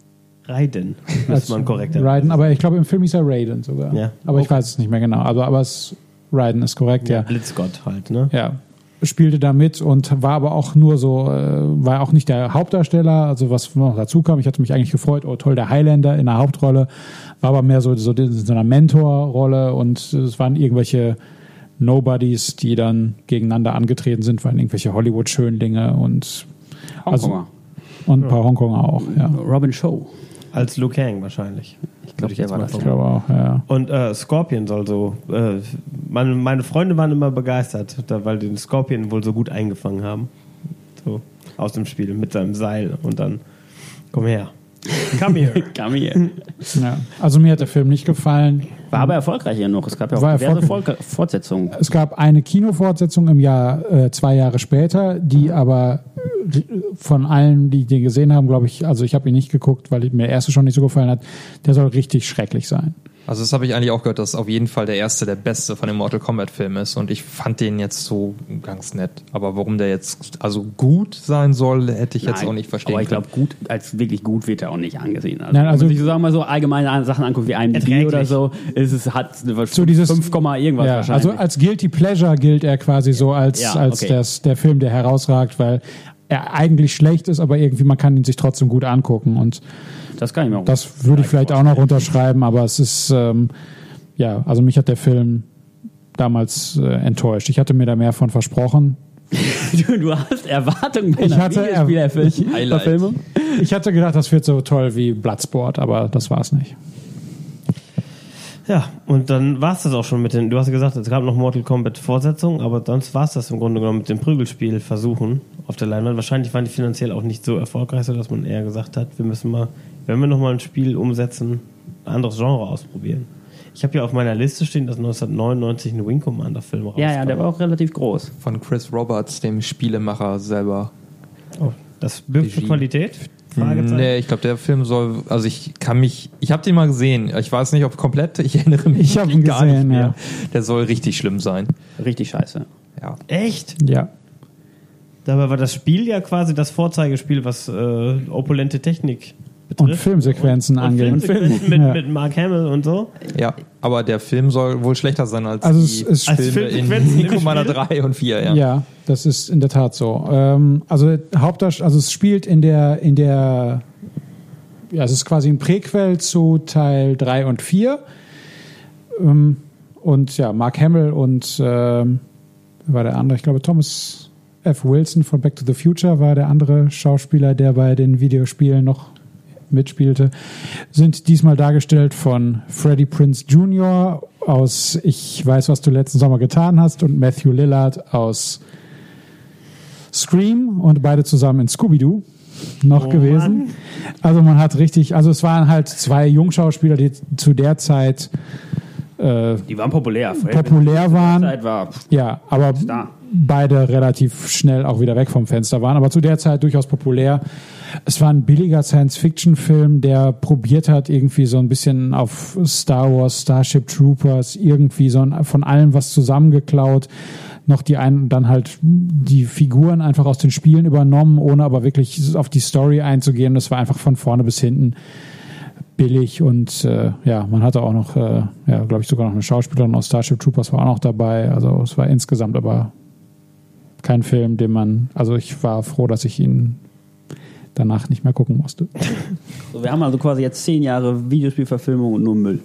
Raiden. Müsste man korrekt
Raiden, aber ich glaube im Film hieß er Raiden sogar.
Ja.
Aber ich weiß es nicht mehr genau. Aber, aber es, Raiden ist korrekt,
Ja,
ja.
Blitzgott halt, ne?
Ja. Spielte da mit und war aber auch nur so, äh, war auch nicht der Hauptdarsteller, also was noch dazu kam. Ich hatte mich eigentlich gefreut, oh toll, der Highlander in der Hauptrolle, war aber mehr so, so in so einer Mentorrolle und es waren irgendwelche Nobodies, die dann gegeneinander angetreten sind, waren irgendwelche Hollywood-Schönlinge und Also-
Hongkonger.
Und ein paar Hongkonger auch, ja.
Robin Show.
Als Liu Kang wahrscheinlich.
Ich glaube,
ich
der war
mal
das.
Ich glaube auch, ja.
Und äh, Scorpion soll so. Äh, meine, meine Freunde waren immer begeistert, da, weil die den Scorpion wohl so gut eingefangen haben. So aus dem Spiel mit seinem Seil und dann. Komm her. Come here.
Come here.
ja. Also mir hat der Film nicht gefallen.
War aber erfolgreich ja noch. Es gab ja auch diverse Fortsetzungen.
Es gab eine Kinofortsetzung im Jahr äh, zwei Jahre später, die aber äh, von allen, die den gesehen haben, glaube ich, also ich habe ihn nicht geguckt, weil mir der erste schon nicht so gefallen hat, der soll richtig schrecklich sein.
Also das habe ich eigentlich auch gehört, dass auf jeden Fall der erste der beste von den Mortal Kombat Filmen ist und ich fand den jetzt so ganz nett. Aber warum der jetzt also gut sein soll, hätte ich jetzt
Nein,
auch nicht verstehen
Aber ich glaube, gut, als wirklich gut wird er auch nicht angesehen. Also,
Nein, also-
wenn man sich so, sagen wir mal so allgemeine Sachen anguckt wie IMDb oder so, ist es hat
So dieses-
5, Komma irgendwas
Ja,
wahrscheinlich.
also als Guilty Pleasure gilt er quasi so als,
Ja,
als
okay.
das, der Film, der herausragt, weil er eigentlich schlecht ist, aber irgendwie man kann ihn sich trotzdem gut angucken und
das kann ich mir auch
das würde ich vielleicht auch noch unterschreiben, aber es ist, ähm, ja, also mich hat der Film damals äh, enttäuscht. Ich hatte mir da mehr von versprochen.
Du, du hast Erwartungen bei
Ich hatte Er-
Videospielerfilm-
Highlight.
Verfilmung?
Ich hatte gedacht, das wird so toll wie Bloodsport, aber das war es nicht.
Ja, und dann war es das auch schon mit den, du hast gesagt, es gab noch Mortal Kombat Fortsetzungen, aber sonst war es das im Grunde genommen mit dem Prügelspiel-Versuchen auf der Leinwand. Wahrscheinlich waren die finanziell auch nicht so erfolgreich, sodass man eher gesagt hat, wir müssen mal, wenn wir nochmal ein Spiel umsetzen, ein anderes Genre ausprobieren. Ich habe ja auf meiner Liste stehen, dass 1999 ein Wing Commander Film rauskam.
Ja, ja, der war auch relativ groß.
Von Chris Roberts, dem Spielemacher selber.
Oh, das birgt für. Qualität? Fragezeichen.
Nee, ich glaube, der Film soll, also ich kann mich, ich habe den mal gesehen. Ich weiß nicht, ob komplett, ich erinnere mich
Ich hab ihn
gar nicht
gesehen,
mehr.
ja.
Der soll richtig schlimm sein.
Richtig scheiße.
Ja.
Echt?
Ja.
Dabei war das Spiel ja quasi das Vorzeigespiel, was äh, opulente Technik betrifft.
Und Filmsequenzen
und
angeht.
Filmsequenzen mit,
Ja.
mit Mark Hamill und so.
Ja, aber der Film soll wohl schlechter sein als
Also
die
es
Als
Filme
Filmsequenzen
in
im
Commander
Spiel?
3 und 4, ja.
Ja. das ist in der Tat so. Ähm, also Hauptdarst also es spielt in der in der ja, es ist quasi ein Präquel zu Teil 3 und 4. Ähm, und ja, Mark Hamill und ähm, wer war der andere? Ich glaube Thomas F. Wilson von Back to the Future war der andere Schauspieler, der bei den Videospielen noch mitspielte, sind diesmal dargestellt von Freddie Prince Jr. aus Ich weiß, was du letzten Sommer getan hast und Matthew Lillard aus Scream und beide zusammen in Scooby-Doo noch
Oh
gewesen. Also man hat richtig, also es waren halt zwei Jungschauspieler, die zu der Zeit äh,
Die waren populär.
populär waren.
Zeit war
Ja, aber
da.
beide relativ schnell auch wieder weg vom Fenster waren, aber zu der Zeit durchaus populär. Es war ein billiger Science-Fiction-Film, der probiert hat, irgendwie so ein bisschen auf Star Wars, Starship Troopers, irgendwie so ein, von allem was zusammengeklaut, noch die einen, dann halt die Figuren einfach aus den Spielen übernommen, ohne aber wirklich auf die Story einzugehen. Das war einfach von vorne bis hinten billig und äh, ja, man hatte auch noch, äh, ja, glaube ich, sogar noch eine Schauspielerin aus Starship Troopers war auch noch dabei. Also es war insgesamt aber kein Film, den man, also ich war froh, dass ich ihn danach nicht mehr gucken musste.
So, wir haben also quasi jetzt zehn Jahre Videospielverfilmung und nur Müll.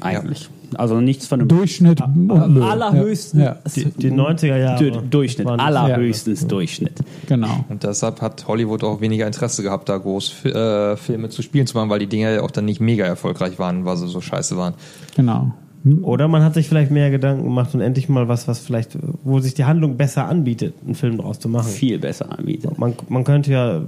Eigentlich. Also nichts von einem
Durchschnitt und Müll.
allerhöchsten
Ja,
Die, die 90er Jahre.
Du- Durchschnitt. Allerhöchstens Durchschnitt.
genau.
Und deshalb hat Hollywood auch weniger Interesse gehabt, da groß äh, Filme zu spielen zu machen, weil die Dinger ja auch dann nicht mega erfolgreich waren, weil sie so scheiße waren.
Genau.
Oder man hat sich vielleicht mehr Gedanken gemacht und endlich mal was, was vielleicht, wo sich die Handlung besser anbietet, einen Film draus zu machen.
Viel besser anbietet.
Man, man könnte ja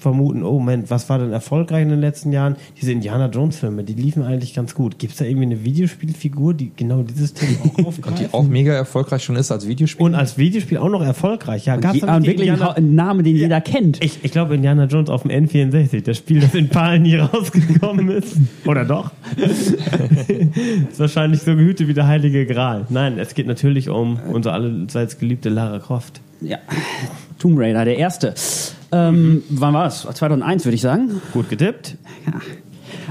vermuten, oh Moment, was war denn erfolgreich in den letzten Jahren? Diese Indiana Jones Filme, die liefen eigentlich ganz gut. Gibt es da irgendwie eine Videospielfigur, die genau dieses Thema auch aufgreift?
Die auch mega erfolgreich schon ist als Videospiel.
und als Videospiel auch noch erfolgreich. Ja, gab's
Je,
da
und wirklich
Indiana-
ein Name, den jeder kennt.
ich, ich glaube Indiana Jones auf dem N64, das Spiel, das in Palen nie rausgekommen ist. Oder doch? ist wahrscheinlich so gehütet wie der Heilige Gral. Nein, es geht natürlich um unsere allseits geliebte Lara Croft.
Ja. Tomb Raider, der erste. Ähm, wann war es? 2001, würde ich sagen.
Gut getippt.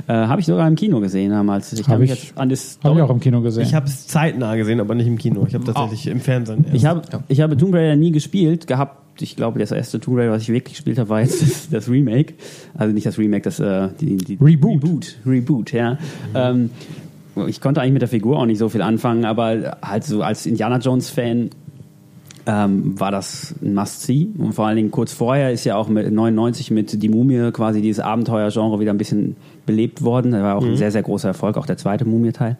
Äh, habe ich sogar im Kino gesehen damals. Ich
Hab
habe mich
ich-
jetzt an das
Habe ich auch im Kino gesehen.
Ich habe es zeitnah gesehen, aber nicht im Kino. Ich habe tatsächlich im Fernsehen. erst.
Ich habe, ich habe Tomb Raider nie gespielt gehabt. Ich glaube, das erste Tomb Raider, was ich wirklich gespielt habe, war jetzt das, das Remake. Also nicht das Remake, das äh, die, die
Reboot.
Reboot, Reboot ja. Ähm, ich konnte eigentlich mit der Figur auch nicht so viel anfangen, aber halt so als Indiana Jones Fan ähm, war das ein Must-See. Und vor allen Dingen kurz vorher ist ja auch mit 99 mit Die Mumie quasi dieses Abenteuergenre wieder ein bisschen belebt worden. Da war auch ein sehr, sehr großer Erfolg, auch der zweite Mumie-Teil.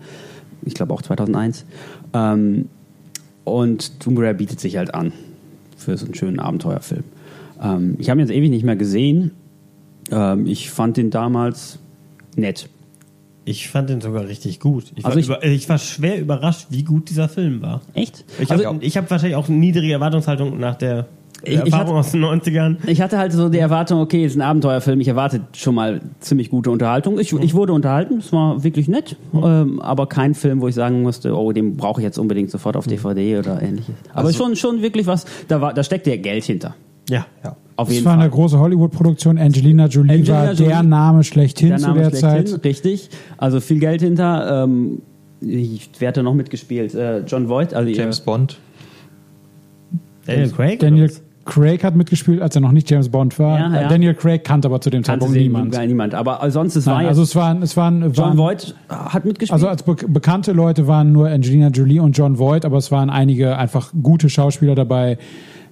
Ich glaube auch 2001. Ähm, und Tomb Raider bietet sich halt an für so einen schönen Abenteuerfilm. Ähm, ich habe ihn jetzt ewig nicht mehr gesehen. Ähm, ich fand den damals nett.
Ich fand den sogar richtig gut. Ich,
Also
war,
ich-
über, ich war schwer überrascht, wie gut dieser Film war.
Echt?
Ich
Also,
habe hab wahrscheinlich auch niedrige Erwartungshaltung nach der
Ich- ich
Erfahrung
hatte-
aus den 90ern.
Ich hatte halt so die Erwartung, okay, es ist ein Abenteuerfilm, ich erwarte schon mal ziemlich gute Unterhaltung. Ich, ich wurde unterhalten, es war wirklich nett, ähm, aber kein Film, wo ich sagen musste, oh, den brauche ich jetzt unbedingt sofort auf DVD oder ähnliches. Aber
Also-
schon, schon wirklich was, da, war, da steckt ja Geld hinter.
Ja.
Ja.
Auf
Das
jeden
war
Fall.
eine große Hollywood-Produktion. Angelina Jolie
Angelina
war der
Jolie-
Name schlechthin
Der
zu
Name
der
schlechthin,
Zeit.
richtig. Also viel Geld hinter. Ähm, ich, wer hat da noch mitgespielt? Äh, John Voight, also
James Bond.
Daniel Craig?
Daniel? Craig hat mitgespielt, als er noch nicht James Bond war.
Ja, ja.
Äh, Daniel Craig kannte aber zu dem
kannte
Zeitpunkt niemand.
gar niemand. Aber sonst, es war
Nein,
jetzt,
also es waren, es waren,
John
waren
Voight hat mitgespielt.
also als be bekannte Leute waren nur Angelina Jolie und John Voight, aber es waren einige einfach gute Schauspieler dabei.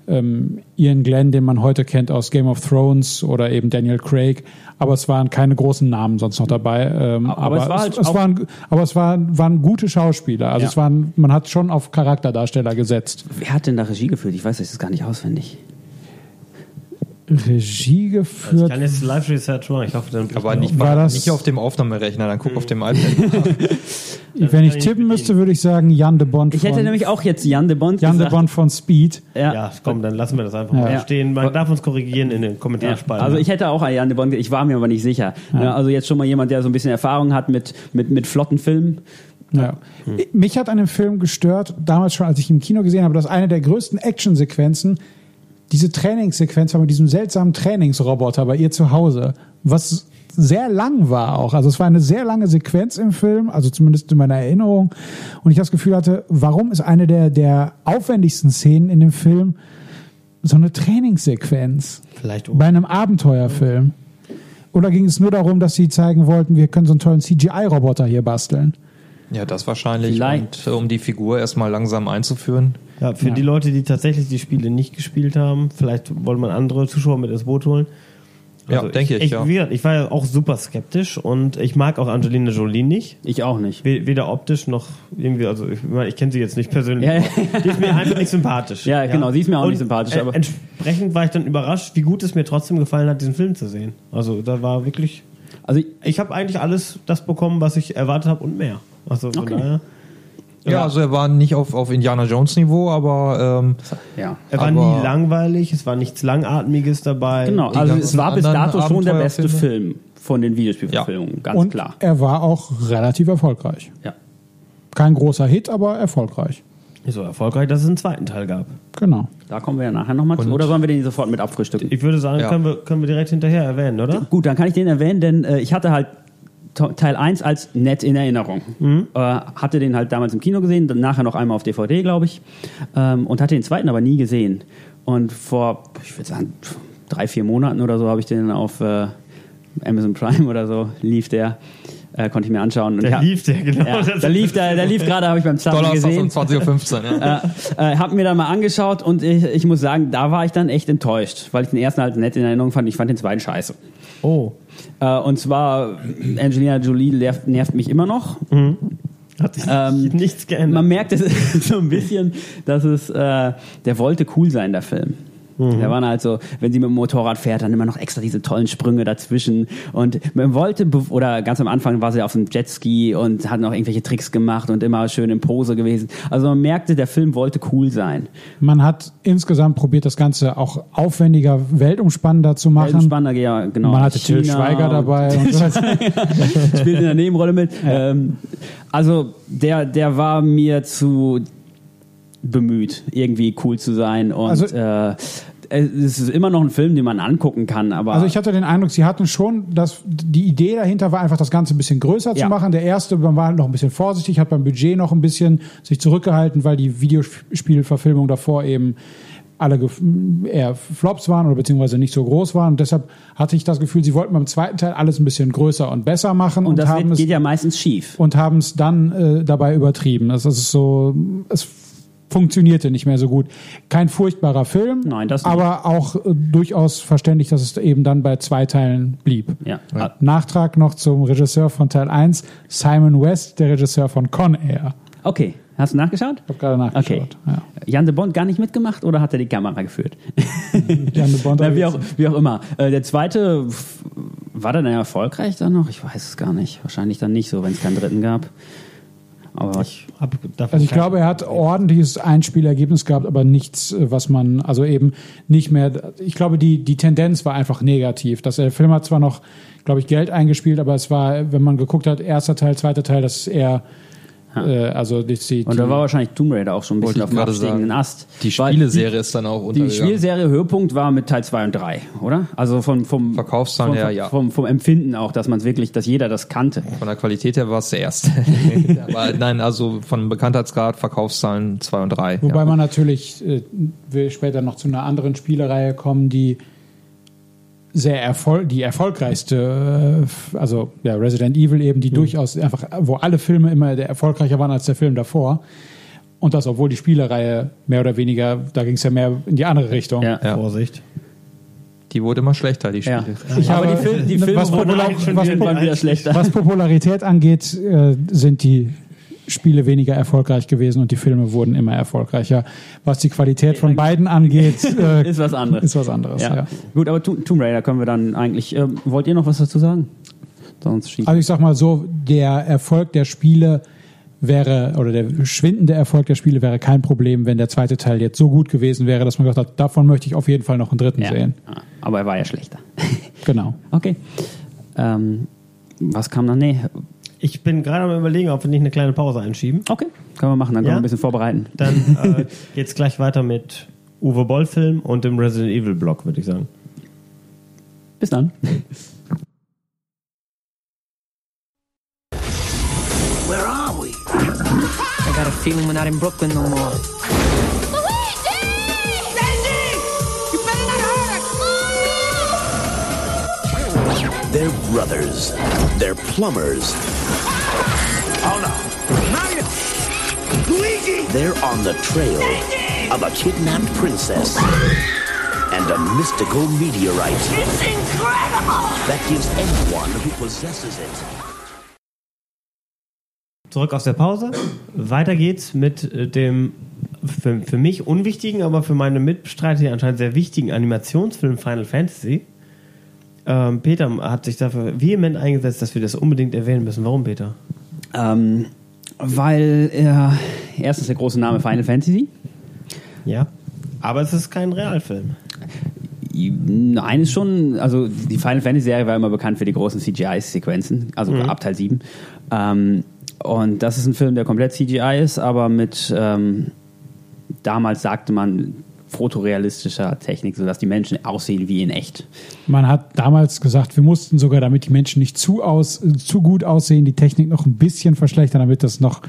Ähm, Ian Glenn, den man heute kennt aus Game of Thrones oder eben Daniel Craig, aber es waren keine großen Namen sonst noch dabei. Ähm,
Aber es war halt
es
auch-
waren, aber es waren, waren gute Schauspieler. Also
Ja.
es waren, man hat schon auf Charakterdarsteller gesetzt.
wer hat denn da Regie geführt? Ich weiß das gar nicht auswendig.
Regie
Ich
geführt.
kann jetzt Live Research machen. Ich hoffe, dann
Aber nicht,
War das-
nicht auf dem Aufnahmerechner, dann guck auf dem iPad.
Wenn ich
ich
tippen müsste, würde ich sagen Jan de Bond
Ich hätte nämlich auch jetzt Jan de Bond
Jan de
gesagt.
Bond von Speed.
Ja.
Ja, komm, dann lassen wir das einfach
Ja.
mal
Ja.
stehen. Man darf uns korrigieren in den
Ja,
Kommentarspalten.
also ich hätte auch einen Jan de Bond, ich war mir aber nicht sicher. Ja, Also jetzt schon mal jemand, der so ein bisschen Erfahrung hat mit, mit, mit flotten Filmen.
Ja. Mich hat an dem Film gestört, damals schon, als ich ihn im Kino gesehen habe, dass eine der größten Actionsequenzen diese Trainingssequenz war mit diesem seltsamen Trainingsroboter bei ihr zu Hause, was sehr lang war auch. Also es war eine sehr lange Sequenz im Film, also zumindest in meiner Erinnerung. Und ich das Gefühl hatte, warum ist eine der, der aufwendigsten Szenen in dem Film so eine Trainingssequenz?
Vielleicht
bei einem Abenteuerfilm? Oder ging es nur darum, dass sie zeigen wollten, wir können so einen tollen CGI-Roboter hier basteln?
Ja, das wahrscheinlich.
Vielleicht.
Und äh, um die Figur erstmal langsam einzuführen.
Ja, für
Ja.
die Leute, die tatsächlich die Spiele nicht gespielt haben, vielleicht wollte man andere Zuschauer mit ins Boot holen.
Ja, denke ich,
ich,
ja.
gesagt, ich war ja auch super skeptisch und ich mag auch Angelina Jolie nicht.
Ich auch nicht.
We- Weder optisch noch irgendwie, also ich, meine, ich kenne sie jetzt nicht persönlich.
Ja,
Die ist mir einfach nicht sympathisch.
Ja, genau, sie ist mir auch
Und
nicht sympathisch,
en-
aber-
entsprechend war ich dann überrascht, wie gut es mir trotzdem gefallen hat, diesen Film zu sehen. Also da war wirklich,
Also
ich habe eigentlich alles das bekommen, was ich erwartet habe und mehr. Also von
Okay.
daher.
Ja, also er war nicht auf, auf Indiana Jones Niveau, aber ähm,
ja.
Er war
Aber-
nie langweilig, es war nichts Langatmiges dabei.
Genau, also es war bis dato schon der beste? Film von den Videospielverfilmungen, ganz
Und
klar.
er war auch relativ erfolgreich.
Ja.
Kein großer Hit, aber erfolgreich.
So erfolgreich, dass es einen zweiten Teil gab.
Genau.
Da kommen wir ja nachher nochmal zu. Oder sollen wir den sofort mit abfrühstücken?
Ich würde sagen,
Ja.
können, wir, können wir direkt hinterher erwähnen, oder?
Gut, dann kann ich den erwähnen, denn äh, ich hatte halt Teil 1 als nett in Erinnerung. Äh, hatte den halt damals im Kino gesehen, dann nachher noch einmal auf DVD, glaube ich. Ähm, und hatte den zweiten aber nie gesehen. Und vor, ich würde sagen, drei, vier Monaten oder so habe ich den auf äh, Amazon Prime oder so, lief der. Äh, konnte ich mir anschauen. Und
Der
ja,
lief der, genau.
Ja, da lief, der, der lief gerade, habe ich beim
Donnerstag
gesehen.
um 20.15 Uhr. Ja.
Äh, äh, hab mir dann mal angeschaut und ich, ich muss sagen, da war ich dann echt enttäuscht, weil ich den ersten halt nett in Erinnerung fand. Ich fand den zweiten scheiße.
Oh.
Äh, und zwar, Angelina Jolie nervt, nervt mich immer noch.
Hat sich
Ähm,
nichts geändert.
Man merkt es so ein bisschen, dass es, äh, der wollte cool sein, der Film. Der war halt so, wenn sie mit dem Motorrad fährt, dann immer noch extra diese tollen Sprünge dazwischen. Und man wollte, oder ganz am Anfang war sie auf dem Jetski und hat noch irgendwelche Tricks gemacht und immer schön in Pose gewesen. Also man merkte, der Film wollte cool sein.
Man hat insgesamt probiert, das Ganze auch aufwendiger, weltumspannender zu machen.
Spannender, ja, genau.
Man hatte Till
China
Schweiger
und-
dabei. Und so.
spielt in der Nebenrolle mit. Ähm, also der, der war mir zu bemüht, irgendwie cool zu sein und
Also-
äh, es ist immer noch ein Film, den man angucken kann, aber
Also ich hatte den Eindruck, sie hatten schon, dass die Idee dahinter war, einfach das Ganze ein bisschen größer zu
Ja.
machen. Der erste, man war noch ein bisschen vorsichtig, hat beim Budget noch ein bisschen sich zurückgehalten, weil die Videospielverfilmungen davor eben alle eher Flops waren oder beziehungsweise nicht so groß waren. Und deshalb hatte ich das Gefühl, sie wollten beim zweiten Teil alles ein bisschen größer und besser machen
und
und,
das
haben
wird,
es
geht ja meistens schief.
und haben es dann äh, dabei übertrieben. Das ist so, es funktionierte nicht mehr so gut. Kein furchtbarer Film,
Nein, das nicht.
aber auch äh, durchaus verständlich, dass es eben dann bei zwei Teilen blieb.
Ja.
Nachtrag noch zum Regisseur von Teil 1, Simon West, der Regisseur von Con Air.
Okay, hast du nachgeschaut?
Ich habe gerade nachgeschaut.
Okay.
Ja.
Jan de Bond gar nicht mitgemacht oder hat er die Kamera geführt?
Jan de Bond
Na, wie, auch, wie auch immer. Äh, der zweite War der denn erfolgreich dann noch? Ich weiß es gar nicht. Wahrscheinlich dann nicht so, wenn es keinen dritten gab. Aber
Ich davon
Also ich glaube, er hat ordentliches Einspielergebnis gehabt, aber nichts, äh, was man, also eben nicht mehr, ich glaube, die, die Tendenz war einfach negativ. Dass der Film hat zwar noch, glaube ich, Geld eingespielt, aber es war, wenn man geguckt hat, erster Teil, zweiter Teil, das ist eher, äh, also die, die,
und da war wahrscheinlich Tomb Raider auch schon ein bisschen auf dem absteigenden. Ast.
Die Spieleserie ist dann auch
Die, die
untergegangen.
Spielserie Höhepunkt war mit Teil 2 und 3, oder? Also vom, vom
Verkaufszahlen her, ja.
Vom, vom Empfinden auch, dass man es wirklich, dass jeder das kannte.
Von der Qualität her war es der erste. Aber nein, also von Bekanntheitsgrad, Verkaufszahlen 2 und 3.
Wobei
ja.
man natürlich, äh, will später noch zu einer anderen Spielereihe kommen, die sehr erfol die erfolgreichste, äh, also ja, Resident Evil eben, die durchaus einfach, wo alle Filme immer der erfolgreicher waren als der Film davor. Und das, obwohl die Spielereihe mehr oder weniger, da ging es ja mehr in die andere Richtung.
Ja.
Ja.
Vorsicht.
Die wurde immer schlechter, die
Ja.
Spiele.
Ich
Aber
habe-
die, Fil die Filme
was popular-. Was Popularität angeht, äh, sind die Spiele weniger erfolgreich gewesen und die Filme wurden immer erfolgreicher. Was die Qualität von beiden angeht, äh,
Ist was anderes.
ist was anderes.
Ja.
Ja.
Gut, aber To- Tomb Raider können wir dann eigentlich. Ähm, wollt ihr noch was dazu sagen? Sonst.
Also ich sag mal so, der Erfolg der Spiele wäre, oder der schwindende Erfolg der Spiele wäre kein Problem, wenn der zweite Teil jetzt so gut gewesen wäre, dass man gesagt hat, davon möchte ich auf jeden Fall noch einen dritten
ja.
sehen.
Ah, Aber er war ja schlechter.
Genau.
Okay. Ähm, was kam dann? Nee.
Ich bin gerade am überlegen, ob wir nicht eine kleine Pause einschieben.
Okay, können wir machen. Dann können
Ja?
wir ein bisschen vorbereiten.
Dann äh, geht's gleich weiter mit Uwe Boll Film und dem Resident Evil Blog, würde ich sagen.
Bis dann.
Where are we?
I got a feeling we're not in Brooklyn no more.
They're brothers. They're plumbers.
Oh no! Mario! Luigi!
They're on the trail of a kidnapped princess and a mystical meteorite
It's incredible!
that gives anyone who possesses it
Zurück aus der Pause. Weiter geht's mit äh, dem für, für mich unwichtigen, aber für meine Mitstreiter anscheinend sehr wichtigen Animationsfilm Final Fantasy. Ähm, Peter hat sich dafür vehement eingesetzt, dass wir das unbedingt erwähnen müssen. Warum, Peter?
Ähm, weil er erstens der große Name Final Fantasy.
Ja. Aber es ist kein Realfilm.
Nein, ist schon, also die Final Fantasy Serie war immer bekannt für die großen CGI-Sequenzen, also ab Teil 7. Ähm, und das ist ein Film, der komplett CGI ist, aber mit, ähm, damals sagte man, fotorealistischer Technik, sodass die Menschen aussehen wie in echt.
Man hat damals gesagt, wir mussten sogar, damit die Menschen nicht zu, aus, zu gut aussehen, die Technik noch ein bisschen verschlechtern, damit das noch,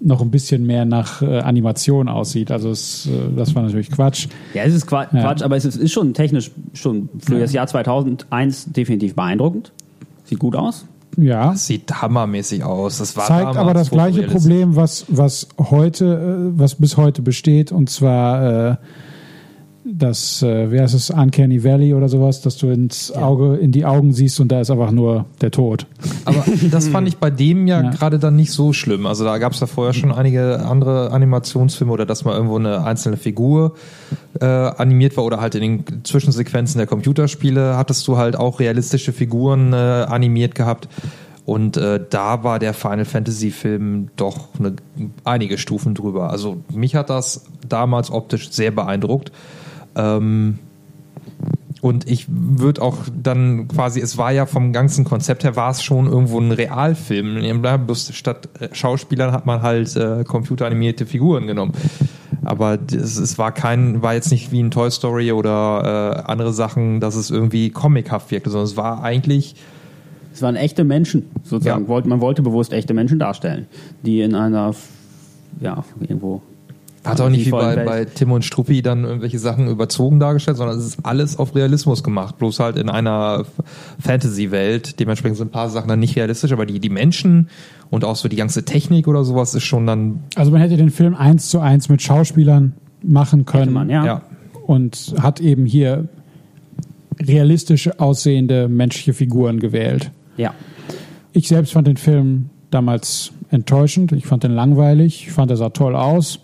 noch ein bisschen mehr nach äh, Animation aussieht. Also es, äh, das war natürlich Quatsch.
Ja, es ist Qua
Ja.
Quatsch, aber es ist, ist schon technisch schon für das Jahr 2001 definitiv beeindruckend. Sieht gut aus.
Ja,
Sieht hammermäßig aus. Das war
zeigt aber das gleiche. Problem, was, was heute, äh, was bis heute besteht, und zwar äh, das, äh, wie heißt es, Uncanny Valley oder sowas, dass du ins Auge, in die Augen siehst und da ist einfach nur der Tod.
Aber das fand ich bei dem ja,
Ja.
gerade dann nicht so schlimm. Also da gab es ja vorher schon einige andere Animationsfilme oder dass mal irgendwo eine einzelne Figur äh, animiert war oder halt in den Zwischensequenzen der Computerspiele hattest du halt auch realistische Figuren äh, animiert gehabt. Und äh, da war der Final Fantasy Film doch eine, einige Stufen drüber. Also mich hat das damals optisch sehr beeindruckt. Ähm, und ich würde auch dann quasi, es war ja vom ganzen Konzept her, war es schon irgendwo ein Realfilm. Bloß statt Schauspielern hat man halt äh, computeranimierte Figuren genommen. Aber es, es war kein, war jetzt nicht wie ein Toy Story oder äh, andere Sachen, dass es irgendwie comichaft wirkte, sondern es war eigentlich
Es waren echte Menschen, sozusagen.
Ja.
Man wollte bewusst echte Menschen darstellen, die in einer, ja, irgendwo.
Hat auch nicht wie bei, bei Tim und Struppi dann irgendwelche Sachen überzogen dargestellt, sondern es ist alles auf Realismus gemacht. Bloß halt in einer Fantasy-Welt. Dementsprechend sind ein paar Sachen dann nicht realistisch, aber die, die Menschen und auch so die ganze Technik oder sowas ist schon dann,
Also man hätte den Film eins zu eins mit Schauspielern machen können.
Man, ja.
ja.
Und hat eben hier realistisch aussehende menschliche Figuren gewählt.
Ja.
Ich selbst fand den Film damals enttäuschend. Ich fand den langweilig. Ich fand, er sah toll aus.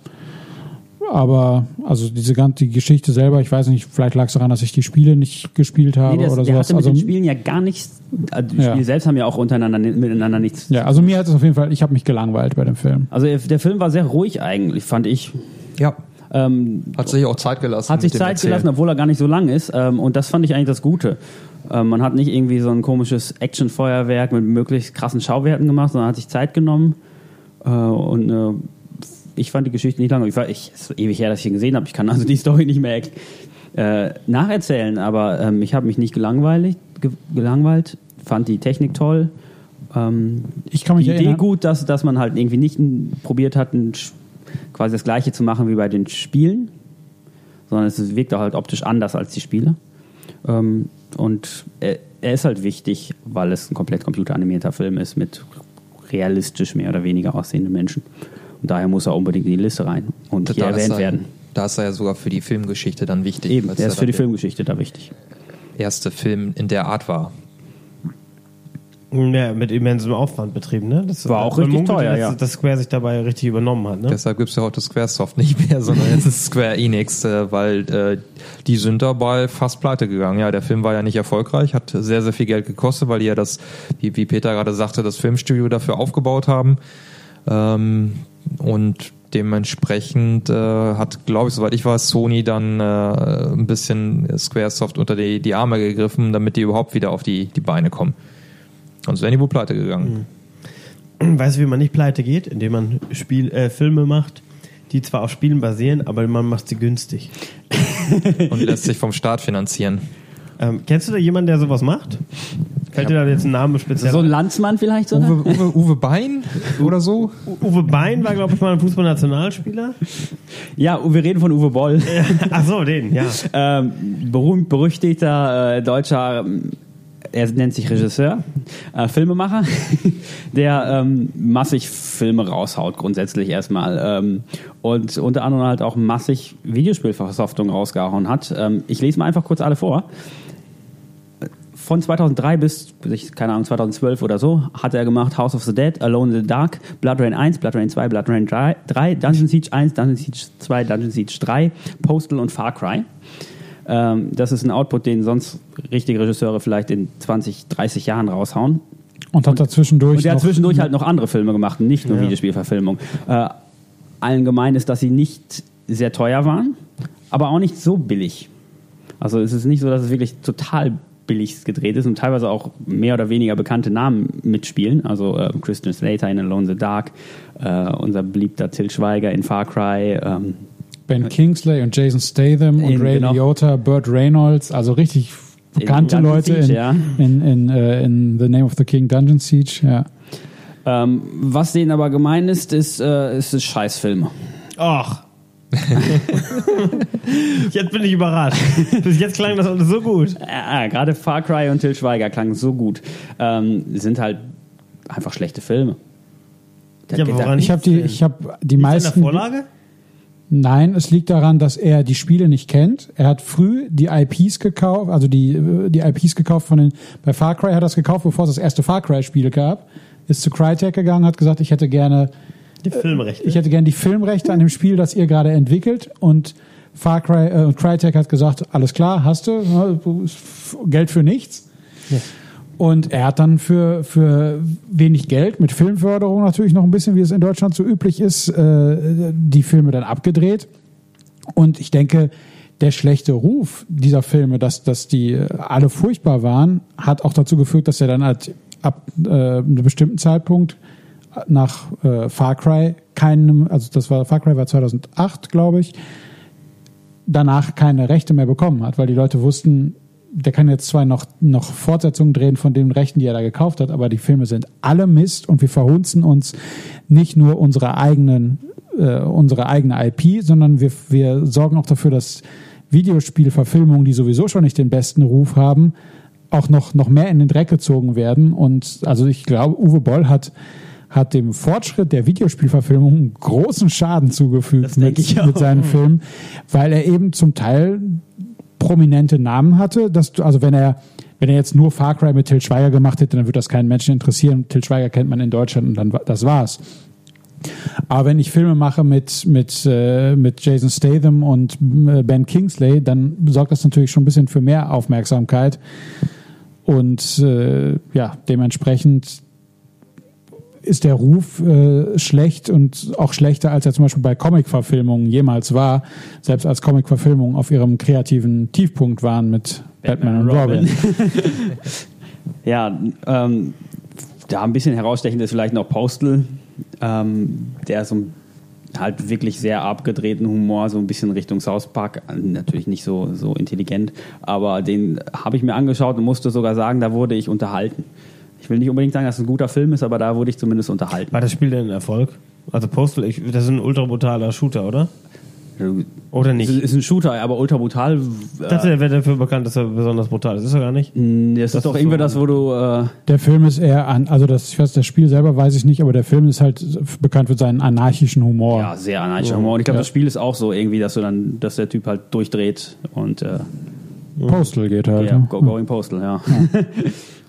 Aber also diese ganze die Geschichte selber, ich weiß nicht, vielleicht lag es daran, dass ich die Spiele nicht gespielt habe
Nee, das,
oder
der
sowas.
hatte mit
Also,
den Spielen ja gar nichts. Also die
Ja.
Spiele selbst haben ja auch untereinander miteinander nichts.
ja, also mir hat es auf jeden Fall, ich habe mich gelangweilt bei dem Film.
Also der Film war sehr ruhig eigentlich, fand ich.
Ja.
Ähm,
Hat sich auch Zeit gelassen.
hat sich Zeit
Erzählen.
gelassen, obwohl er gar nicht so lang ist. Ähm, und das fand ich eigentlich das Gute. Ähm, man hat nicht irgendwie so ein komisches Actionfeuerwerk mit möglichst krassen Schauwerten gemacht, sondern hat sich Zeit genommen. Äh, und äh, ich fand die Geschichte nicht lang. Ich war, ich, es ist ewig her, dass ich ihn gesehen habe. Ich kann also die Story nicht mehr äh, nacherzählen, aber ähm, ich habe mich nicht gelangweilt, ge gelangweilt, fand die Technik toll. Ähm,
Ich kann mich
die Idee
erinnern-
gut, dass, dass man halt irgendwie nicht probiert hat, ein, quasi das gleiche zu machen wie bei den Spielen, sondern es wirkt auch halt optisch anders als die Spiele. Ähm, und er, er ist halt wichtig, weil es ein komplett computeranimierter Film ist mit realistisch mehr oder weniger aussehenden Menschen. Und daher muss er unbedingt in die Liste rein und hier
Da ist
erwähnt
er-
werden.
Da ist er ja sogar für die Filmgeschichte dann wichtig.
Eben,
ja
ist für die Filmgeschichte da wichtig.
erste Film in der Art war.
Ja, mit immensem Aufwand betrieben, ne? Das
War auch richtig
munkelt,
teuer,
dass,
ja.
Dass Square sich dabei richtig übernommen hat, ne?
Deshalb gibt es ja heute Squaresoft nicht mehr, sondern jetzt ist Square Enix, äh, weil äh, die sind dabei fast pleite gegangen. Ja, der Film war ja nicht erfolgreich, hat sehr, sehr viel Geld gekostet, weil die ja das, wie, wie Peter gerade sagte, das Filmstudio dafür aufgebaut haben. Ähm, und dementsprechend äh, hat, glaube ich, soweit ich weiß, Sony dann äh, ein bisschen Squaresoft unter die, die Arme gegriffen, damit die überhaupt wieder auf die, die Beine kommen. Sonst wären die wohl pleite gegangen.
Weißt du, wie man nicht pleite geht? Indem man Spiel, äh, Filme macht, die zwar auf Spielen basieren, aber man macht sie günstig.
Und lässt sich vom Staat finanzieren.
Ähm, kennst du da jemanden, der sowas macht? Fällt dir da jetzt ein Name speziell
So ein? Landsmann vielleicht sogar?
Uwe, Uwe, Uwe Bein oder so?
Uwe Bein war, glaube ich, mal ein Fußballnationalspieler.
Ja, wir reden von Uwe Boll.
Ach so, den, ja.
ähm, berühmt berüchtigter äh, deutscher, ähm, er nennt sich Regisseur, äh, Filmemacher, der ähm, massig Filme raushaut, grundsätzlich erstmal. Ähm, und unter anderem halt auch massig Videospielversoftung rausgehauen hat. Ähm, ich lese mal einfach kurz alle vor. Von 2003 bis, keine Ahnung, 2012 oder so, hat er gemacht House of the Dead, Alone in the Dark, Blood Rain 1, Blood Rain 2, Blood Rain 3, 3 Dungeon Siege 1, Dungeon Siege 2, Dungeon Siege 3, Postal und Far Cry. Ähm, das ist ein Output, den sonst richtige Regisseure vielleicht in 20, 30 Jahren raushauen.
Und hat dazwischendurch.
Und der hat zwischendurch halt noch andere Filme gemacht, nicht nur
Ja.
Videospielverfilmung. Äh, allen gemein ist, dass sie nicht sehr teuer waren, aber auch nicht so billig. Also es ist nicht so, dass es wirklich total billig gedreht ist und teilweise auch mehr oder weniger bekannte Namen mitspielen. Also äh, Christian Slater in Alone in the Dark, äh, unser beliebter Till Schweiger in Far Cry, ähm,
Ben Kingsley und Jason Statham und
In-
Ray
genau.
Liotta, Burt Reynolds, also richtig bekannte
Dungeon
Leute
Siege,
in,
ja.
in, in, äh, in The Name of the King Dungeon Siege. Ja.
Ähm, was denen aber gemein ist, ist, äh, ist es Scheißfilme.
Ach. jetzt bin ich überrascht. Bis jetzt klang das alles so gut.
Ja, gerade Far Cry und Till Schweiger klangen so gut. Ähm, sind halt einfach schlechte Filme. Der-
Ja, woran
Ich habe die, ich habe die meisten.
an der Vorlage?
Nein, es liegt daran, dass er die Spiele nicht kennt. Er hat früh die IPs gekauft, also die, äh, die IPs gekauft von den, bei Far Cry hat er es gekauft, bevor es das erste Far Cry Spiel gab. Ist zu Crytek gegangen, hat gesagt, ich hätte gerne,
Die Filmrechte.
ich hätte gerne die Filmrechte an dem Spiel, das ihr gerade entwickelt und Far Cry, äh, Crytek hat gesagt, alles klar, hast du, ne, Geld für nichts. Und er hat dann für, für wenig Geld, mit Filmförderung natürlich noch ein bisschen, wie es in Deutschland so üblich ist, äh, die Filme dann abgedreht. Und ich denke, der schlechte Ruf dieser Filme, dass, dass die äh, alle furchtbar waren, hat auch dazu geführt, dass er dann halt ab äh, einem bestimmten Zeitpunkt nach äh, Far Cry keinem, also das war Far Cry war 2008, glaube ich, danach keine Rechte mehr bekommen hat, weil die Leute wussten, der kann jetzt zwar noch, noch Fortsetzungen drehen von den Rechten, die er da gekauft hat, aber die Filme sind alle Mist und wir verhunzen uns nicht nur unsere eigenen, äh, unsere eigene IP, sondern wir, wir sorgen auch dafür, dass Videospielverfilmungen, die sowieso schon nicht den besten Ruf haben, auch noch, noch mehr in den Dreck gezogen werden. Und also ich glaube, Uwe Boll hat, hat dem Fortschritt der Videospielverfilmung großen Schaden zugefügt mit, mit seinen Filmen, weil er eben zum Teil prominente Namen hatte, dass du, also wenn er, wenn er jetzt nur Far Cry mit Till Schweiger gemacht hätte, dann würde das keinen Menschen interessieren. Till Schweiger kennt man in Deutschland und dann das war's. Aber wenn ich Filme mache mit, mit, äh, mit Jason Statham und äh, Ben Kingsley, dann sorgt das natürlich schon ein bisschen für mehr Aufmerksamkeit. Und äh, ja, dementsprechend ist der Ruf äh, schlecht und auch schlechter, als er zum Beispiel bei Comic-Verfilmungen jemals war, selbst als Comic-Verfilmungen auf ihrem kreativen Tiefpunkt waren mit Batman, und Robin.
Ja, ähm, da ein bisschen herausstechend ist vielleicht noch Postal, ähm, der so ein- halt wirklich sehr abgedrehten Humor, so ein bisschen Richtung South Park, natürlich nicht so, so intelligent, aber den habe ich mir angeschaut und musste sogar sagen, da wurde ich unterhalten. Ich will nicht unbedingt sagen, dass es ein guter Film ist, aber da wurde ich zumindest unterhalten.
War das Spiel denn ein Erfolg? Also Postal, ich, das ist ein ultra brutaler Shooter, oder? Oder nicht?
ist ein Shooter, aber ultra brutal.
Ich dachte, der wäre dafür bekannt, dass er besonders brutal ist. Ist er gar nicht?
Äh, das, ist
Das
doch
ist
irgendwie
so-
das, wo du. Äh,
Der Film ist eher an, also das, ich weiß, das Spiel selber weiß ich nicht, aber der Film ist halt bekannt für seinen anarchischen Humor.
ja, sehr anarchischer Humor. Und ich glaube,
Ja.
das Spiel ist auch so irgendwie, dass du dann, dass der Typ halt durchdreht und äh,
Postal geht halt.
ja,
ne?
go, going postal, ja.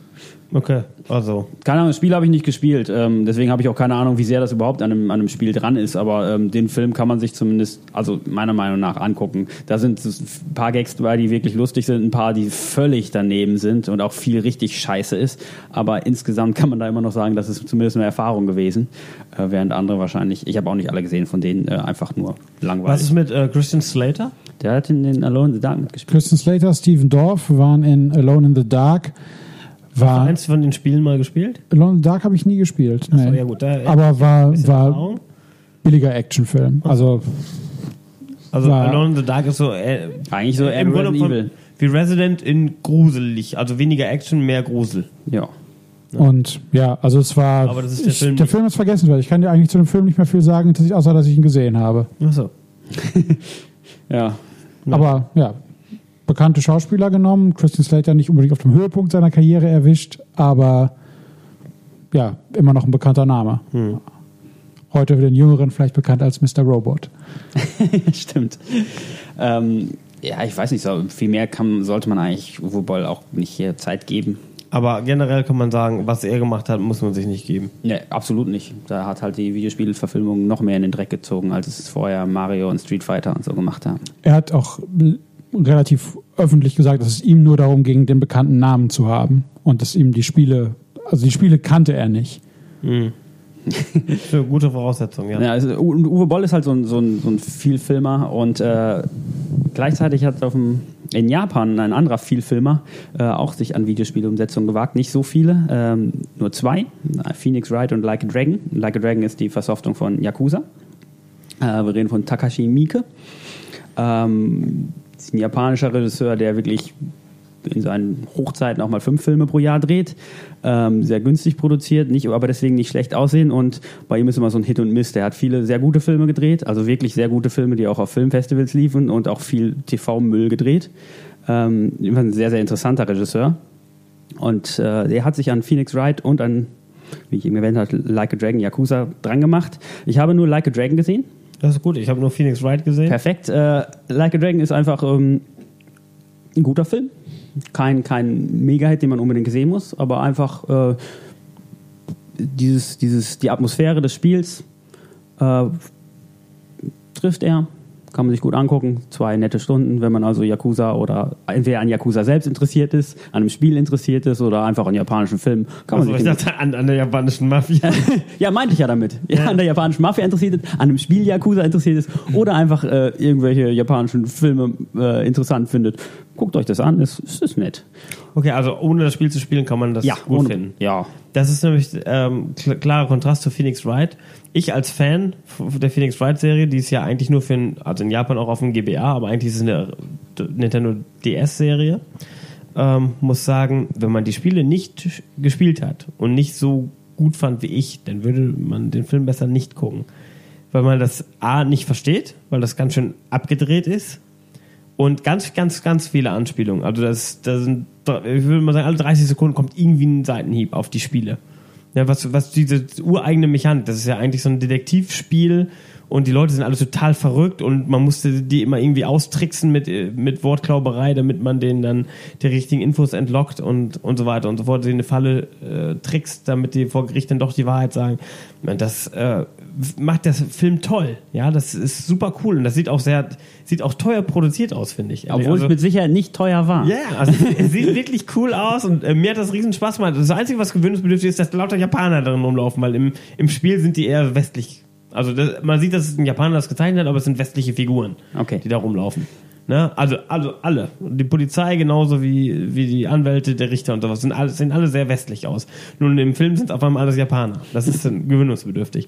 Okay, also.
Keine Ahnung, das Spiel habe ich nicht gespielt, ähm, deswegen habe ich auch keine Ahnung, wie sehr das überhaupt an einem, an einem Spiel dran ist, aber ähm, den Film kann man sich zumindest, also meiner Meinung nach, angucken. Da sind ein paar Gags dabei, die wirklich lustig sind, ein paar, die völlig daneben sind und auch viel richtig scheiße ist, aber insgesamt kann man da immer noch sagen, das ist zumindest eine Erfahrung gewesen, äh, während andere wahrscheinlich, ich habe auch nicht alle gesehen von denen, äh, einfach nur langweilig.
Was ist mit äh, Christian Slater?
Der hat in den Alone in the Dark mitgespielt.
Christian Slater, Steven Dorff waren in Alone in the Dark. War,
Eins von den Spielen mal gespielt?
Alone in the Dark habe ich nie gespielt.
Achso,
nee.
ja gut. Da,
Aber war, war
Erfahrung.
billiger Actionfilm. Also
Also
war-
Alone in the Dark ist so äh,
Eigentlich so
im
M.
Grunde
Evil.
wie Resident in gruselig. Also weniger Action, mehr Grusel.
Ja.
und ja, also es war.
Aber das ist der
ich,
Film
der. Film ist vergessenswert. Ich kann dir eigentlich zu dem Film nicht mehr viel sagen, außer dass ich ihn gesehen habe.
Achso.
Ja.
Aber ja, bekannte Schauspieler genommen. Christian Slater nicht unbedingt auf dem Höhepunkt seiner Karriere erwischt, aber ja, immer noch ein bekannter Name.
Hm.
Heute für den Jüngeren vielleicht bekannt als Mr. Robot.
Stimmt. Ähm, ja, ich weiß nicht, so viel mehr kann, sollte man eigentlich Uwe Boll auch nicht hier Zeit geben.
Aber generell kann man sagen, was er gemacht hat, muss man sich nicht geben.
Nee, absolut nicht. Da hat halt die Videospielverfilmung noch mehr in den Dreck gezogen, als es vorher Mario und Street Fighter und so gemacht haben.
Er hat auch relativ öffentlich gesagt, dass es ihm nur darum ging, den bekannten Namen zu haben und dass ihm die Spiele, also die Spiele kannte er nicht.
Für gute Voraussetzungen, ja.
Ja, also, Uwe Boll ist halt so ein, so ein, so ein Vielfilmer und äh, gleichzeitig hat auf dem, in Japan ein anderer Vielfilmer äh, auch sich an Videospielumsetzungen gewagt. Nicht so viele, ähm, nur zwei. Phoenix Wright und Like a Dragon. Like a Dragon ist die Versoftung von Yakuza. Äh, wir reden von Takashi Miike. Ähm, ist ein japanischer Regisseur, der wirklich in seinen Hochzeiten auch mal fünf Filme pro Jahr dreht. Ähm, sehr günstig produziert, nicht, aber deswegen nicht schlecht aussehen. Und bei ihm ist immer so ein Hit und Miss. Der hat viele sehr gute Filme gedreht, also wirklich sehr gute Filme, die auch auf Filmfestivals liefen und auch viel TV-Müll gedreht. Ähm, ein sehr, sehr interessanter Regisseur. Und äh, er hat sich an Phoenix Wright und an, wie ich eben erwähnt habe, Like a Dragon, Yakuza dran gemacht. Ich habe nur Like a Dragon gesehen.
Das ist gut. Ich habe nur Phoenix Wright gesehen.
Perfekt. Äh, like a Dragon ist einfach ähm, ein guter Film. Kein, kein Mega-Hit, den man unbedingt sehen muss, aber einfach äh, dieses, dieses, die Atmosphäre des Spiels äh, trifft er. Kann man sich gut angucken. Zwei nette Stunden, wenn man also Yakuza oder entweder an Yakuza selbst interessiert ist, an einem Spiel interessiert ist oder einfach an japanischen Film. Kann man
Also, ich
sich den-
dachte an, an der japanischen Mafia.
ja, meinte ich ja damit. Ja,
Ja.
An der japanischen Mafia interessiert ist, an einem Spiel Yakuza interessiert ist oder einfach äh, irgendwelche japanischen Filme äh, interessant findet. Guckt euch das an, es, es ist nett.
Okay, also ohne das Spiel zu spielen, kann man das gut
ohne-
finden.
Ja,
Das ist nämlich ähm, kl klarer Kontrast zu Phoenix Wright. Ich als Fan der Phoenix Wright Serie, die ist ja eigentlich nur für, ein, also in Japan auch auf dem GBA, aber eigentlich ist es eine Nintendo DS Serie. Ähm, muss sagen, wenn man die Spiele nicht gespielt hat und nicht so gut fand wie ich, dann würde man den Film besser nicht gucken. Weil man das A nicht versteht, weil das ganz schön abgedreht ist und ganz, ganz, ganz viele Anspielungen. Also das, das sind, ich würde mal sagen, alle 30 Sekunden kommt irgendwie ein Seitenhieb auf die Spiele. Ja, was, was diese ureigene Mechanik, das ist ja eigentlich so ein Detektivspiel, und die Leute sind alle total verrückt und man musste die immer irgendwie austricksen mit, äh, mit Wortklauberei, damit man denen dann die richtigen Infos entlockt und, und so weiter und so fort, in eine Falle äh, trickst, damit die vor Gericht dann doch die Wahrheit sagen. Das äh, macht das Film toll, ja, das ist super cool und das sieht auch sehr, sieht auch teuer produziert aus, finde ich.
Obwohl
also,
es mit Sicherheit nicht teuer war.
ja, also es sieht wirklich cool aus und äh, mir hat das riesen Spaß gemacht. Das Einzige, was gewöhnungsbedürftig ist, dass lauter Japaner drin rumlaufen, weil im, im Spiel sind die eher westlich. Also das, man sieht, dass es ein Japaner das gezeichnet hat, aber es sind westliche Figuren,
Okay.
die da rumlaufen. Ne? Also, also alle. Die Polizei genauso wie, wie die Anwälte, der Richter und sowas sind alle, sehen alle sehr westlich aus. Nun im Film sind es auf einmal alles Japaner. Das ist gewöhnungsbedürftig.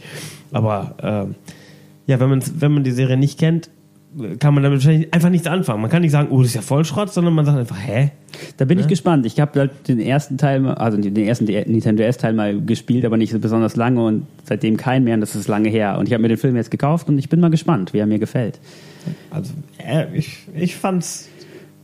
Aber ähm, ja, wenn man, wenn man die Serie nicht kennt, kann man damit wahrscheinlich einfach nichts anfangen. Man kann nicht sagen, oh, das ist ja Vollschrott, sondern man sagt einfach, hä?
Da bin ich gespannt. Ich habe halt den ersten Teil, also den ersten Nintendo DS-Teil mal gespielt, aber nicht so besonders lange und seitdem keinen mehr und das ist lange her. Und ich habe mir den Film jetzt gekauft und ich bin mal gespannt, wie er mir gefällt.
Also, äh, ich, ich fand's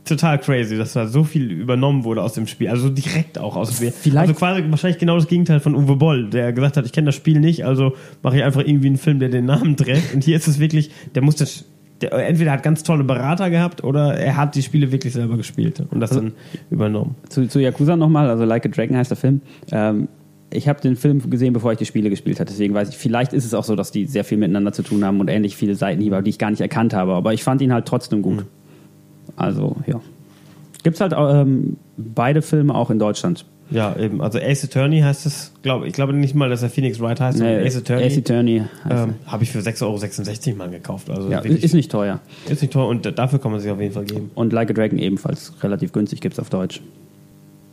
total crazy, dass da so viel übernommen wurde aus dem Spiel. Also direkt auch aus dem Spiel.
Vielleicht-
also quasi wahrscheinlich genau das Gegenteil von Uwe Boll, der gesagt hat, ich kenne das Spiel nicht, also mache ich einfach irgendwie einen Film, der den Namen trägt. Und hier ist es wirklich, der muss das. Der, entweder hat ganz tolle Berater gehabt oder er hat die Spiele wirklich selber gespielt und das dann übernommen.
Zu, zu Yakuza nochmal, also Like a Dragon heißt der Film. Ähm, ich habe den Film gesehen, bevor ich die Spiele gespielt habe. Deswegen weiß ich, vielleicht ist es auch so, dass die sehr viel miteinander zu tun haben und ähnlich viele Seitenhiebe, die ich gar nicht erkannt habe. Aber ich fand ihn halt trotzdem gut. Also, ja. Gibt's halt ähm, beide Filme auch in Deutschland.
Ja, eben. Also Ace Attorney heißt es, glaube ich, glaube nicht mal, dass er Phoenix Wright heißt, sondern
Nee,
Ace Attorney.
Ace Attorney. heißt
ähm, Habe ich für 6,66 Euro mal gekauft. Also
ja,
wirklich,
ist nicht teuer.
ist nicht teuer und dafür kann man sich auf jeden Fall geben.
Und Like a Dragon ebenfalls relativ günstig gibt's auf Deutsch.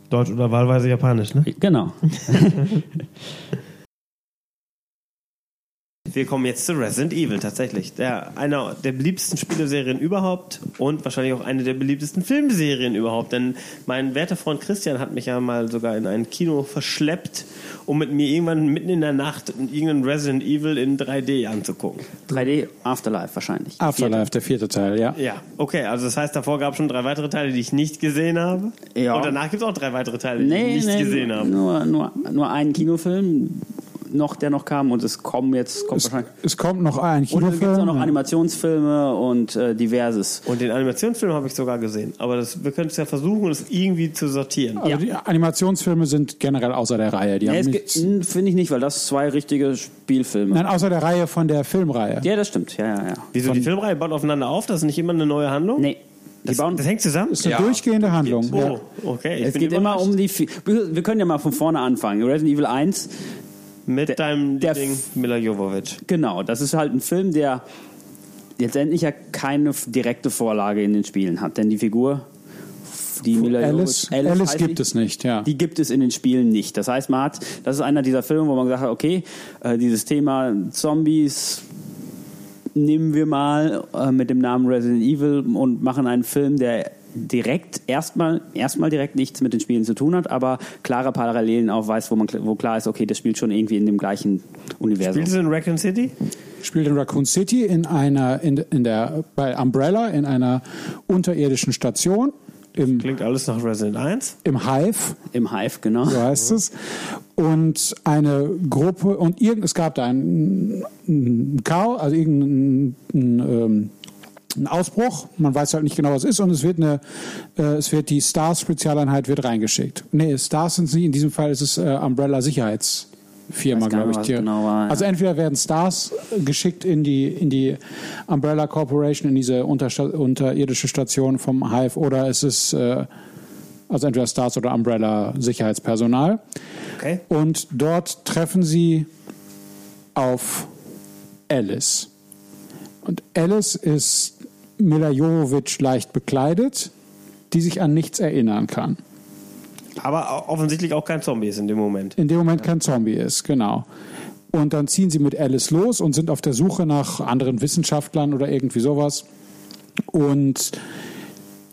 Deutsch oder wahlweise Japanisch, ne?
Genau.
Wir kommen jetzt zu Resident Evil tatsächlich. Der, einer der beliebtesten Spieleserien überhaupt und wahrscheinlich auch eine der beliebtesten Filmserien überhaupt. Denn mein werter Freund Christian hat mich ja mal sogar in ein Kino verschleppt, um mit mir irgendwann mitten in der Nacht irgendeinen Resident Evil in 3D anzugucken.
3D Afterlife wahrscheinlich.
Afterlife, der vierte Teil, ja.
Ja, okay, also das heißt, davor gab es schon drei weitere Teile, die ich nicht gesehen habe.
Ja.
Und danach gibt es auch drei weitere Teile, die
Nee,
ich nicht
nee,
gesehen habe.
Nur, nur, nur einen Kinofilm noch, der noch kam und es kommen jetzt kommt
Es,
wahrscheinlich.
es kommt noch ein
Und dann gibt es auch
Kinofilm.
noch Animationsfilme und äh, diverses.
Und den Animationsfilm habe ich sogar gesehen. Aber das, wir können es ja versuchen, das irgendwie zu sortieren.
Also die Animationsfilme sind generell außer der Reihe. Die
Nee, es Finde ich nicht, weil das zwei richtige Spielfilme.
nein, außer der Reihe von der Filmreihe.
Ja, das stimmt. Ja, ja, ja.
Wieso? Die Filmreihe baut aufeinander auf? Das ist nicht immer eine neue Handlung?
Nee. Die
Das,
bauen,
das hängt zusammen?
Das ist eine durchgehende Handlung. Ja.
Oh, okay. Ich
es
bin
geht immer um die. Wir können ja mal von vorne anfangen. Resident Evil 1,
Mit deinem
der-
Ding Mila Jovovich.
genau. Das ist halt ein Film, der letztendlich ja keine direkte Vorlage in den Spielen hat. Denn die Figur, die Mila
Alice,
Jovovich-
Alice
heißt
gibt
die?
es nicht, ja.
Die gibt es in den Spielen nicht. Das heißt, man hat, das ist einer dieser Filme, wo man gesagt hat, okay, äh, dieses Thema Zombies nehmen wir mal äh, mit dem Namen Resident Evil und machen einen Film, der direkt erstmal erstmal direkt nichts mit den Spielen zu tun hat, aber klare Parallelen aufweist, wo man wo klar ist, okay, das spielt schon irgendwie in dem gleichen Universum.
Spielst du in Raccoon City?
spielt in Raccoon City in einer in, in der bei Umbrella in einer unterirdischen Station im,
Klingt alles nach Resident 1.
im Hive,
Im Hive, genau.
so heißt es. Und eine Gruppe und irgend, es gab da einen, einen Chaos, also irgendeinen ähm, einen Ausbruch. Man weiß halt nicht genau, was es ist und es wird eine, äh, es wird die Stars Spezialeinheit wird reingeschickt. Nee, Stars sind sie. In diesem Fall ist es äh, Umbrella Sicherheitsfirma,
Weiß gar
glaube ich. die-
genau war, ja.
Also entweder werden Stars äh, geschickt in die in die Umbrella Corporation in diese untersta unterirdische Station vom Hive oder es ist äh, also entweder Stars oder Umbrella Sicherheitspersonal.
Okay.
Und dort treffen sie auf Alice. Und Alice ist Mila Jovovich leicht bekleidet, die sich an nichts erinnern kann.
Aber offensichtlich auch kein Zombie ist in dem Moment.
In dem Moment kein Zombie ist, genau. Und dann ziehen sie mit Alice los und sind auf der Suche nach anderen Wissenschaftlern oder irgendwie sowas. Und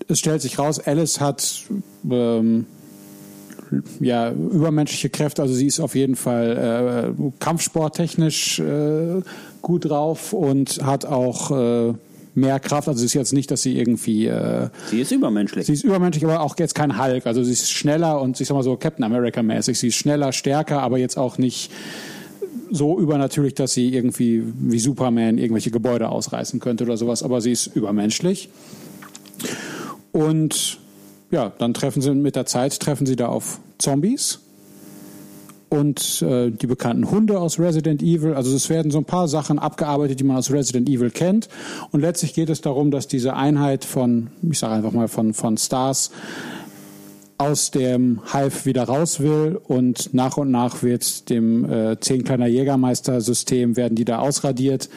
es stellt sich raus, Alice hat ähm, ja, übermenschliche Kräfte. Also sie ist auf jeden Fall äh, kampfsporttechnisch äh, gut drauf und hat auch äh, mehr Kraft. Also es ist jetzt nicht, dass sie irgendwie äh,
Sie ist übermenschlich.
Sie ist übermenschlich, aber auch jetzt kein Hulk. Also sie ist schneller und ich sag mal so Captain America mäßig. Sie ist schneller, stärker, aber jetzt auch nicht so übernatürlich, dass sie irgendwie wie Superman irgendwelche Gebäude ausreißen könnte oder sowas, aber sie ist übermenschlich. Und ja, dann treffen sie mit der Zeit treffen sie da auf Zombies und äh, die bekannten Hunde aus Resident Evil. Also es werden so ein paar Sachen abgearbeitet, die man aus Resident Evil kennt. Und letztlich geht es darum, dass diese Einheit von, ich sage einfach mal von von Stars aus dem Hive wieder raus will und nach und nach wird dem äh, zehn kleiner Jägermeister-System werden die da ausradiert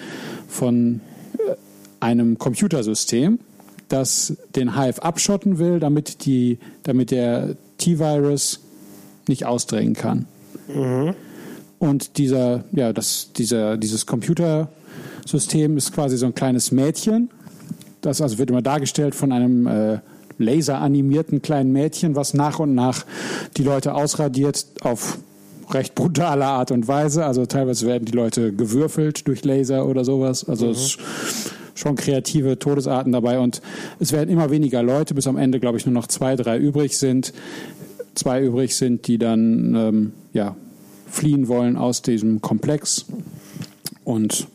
von äh, einem Computersystem, das den Hive abschotten will, damit die, damit der T-Virus nicht ausdringen kann. Und dieser, ja, das, dieser, dieses Computersystem ist quasi so ein kleines Mädchen. Das also wird immer dargestellt von einem äh, laseranimierten kleinen Mädchen, was nach und nach die Leute ausradiert auf recht brutale Art und Weise. Also teilweise werden die Leute gewürfelt durch Laser oder sowas. Also es ist schon kreative Todesarten dabei und es werden immer weniger Leute, bis am Ende, glaube ich, nur noch zwei, drei übrig sind. Zwei übrig sind, die dann ähm, ja, fliehen wollen aus diesem Komplex. Und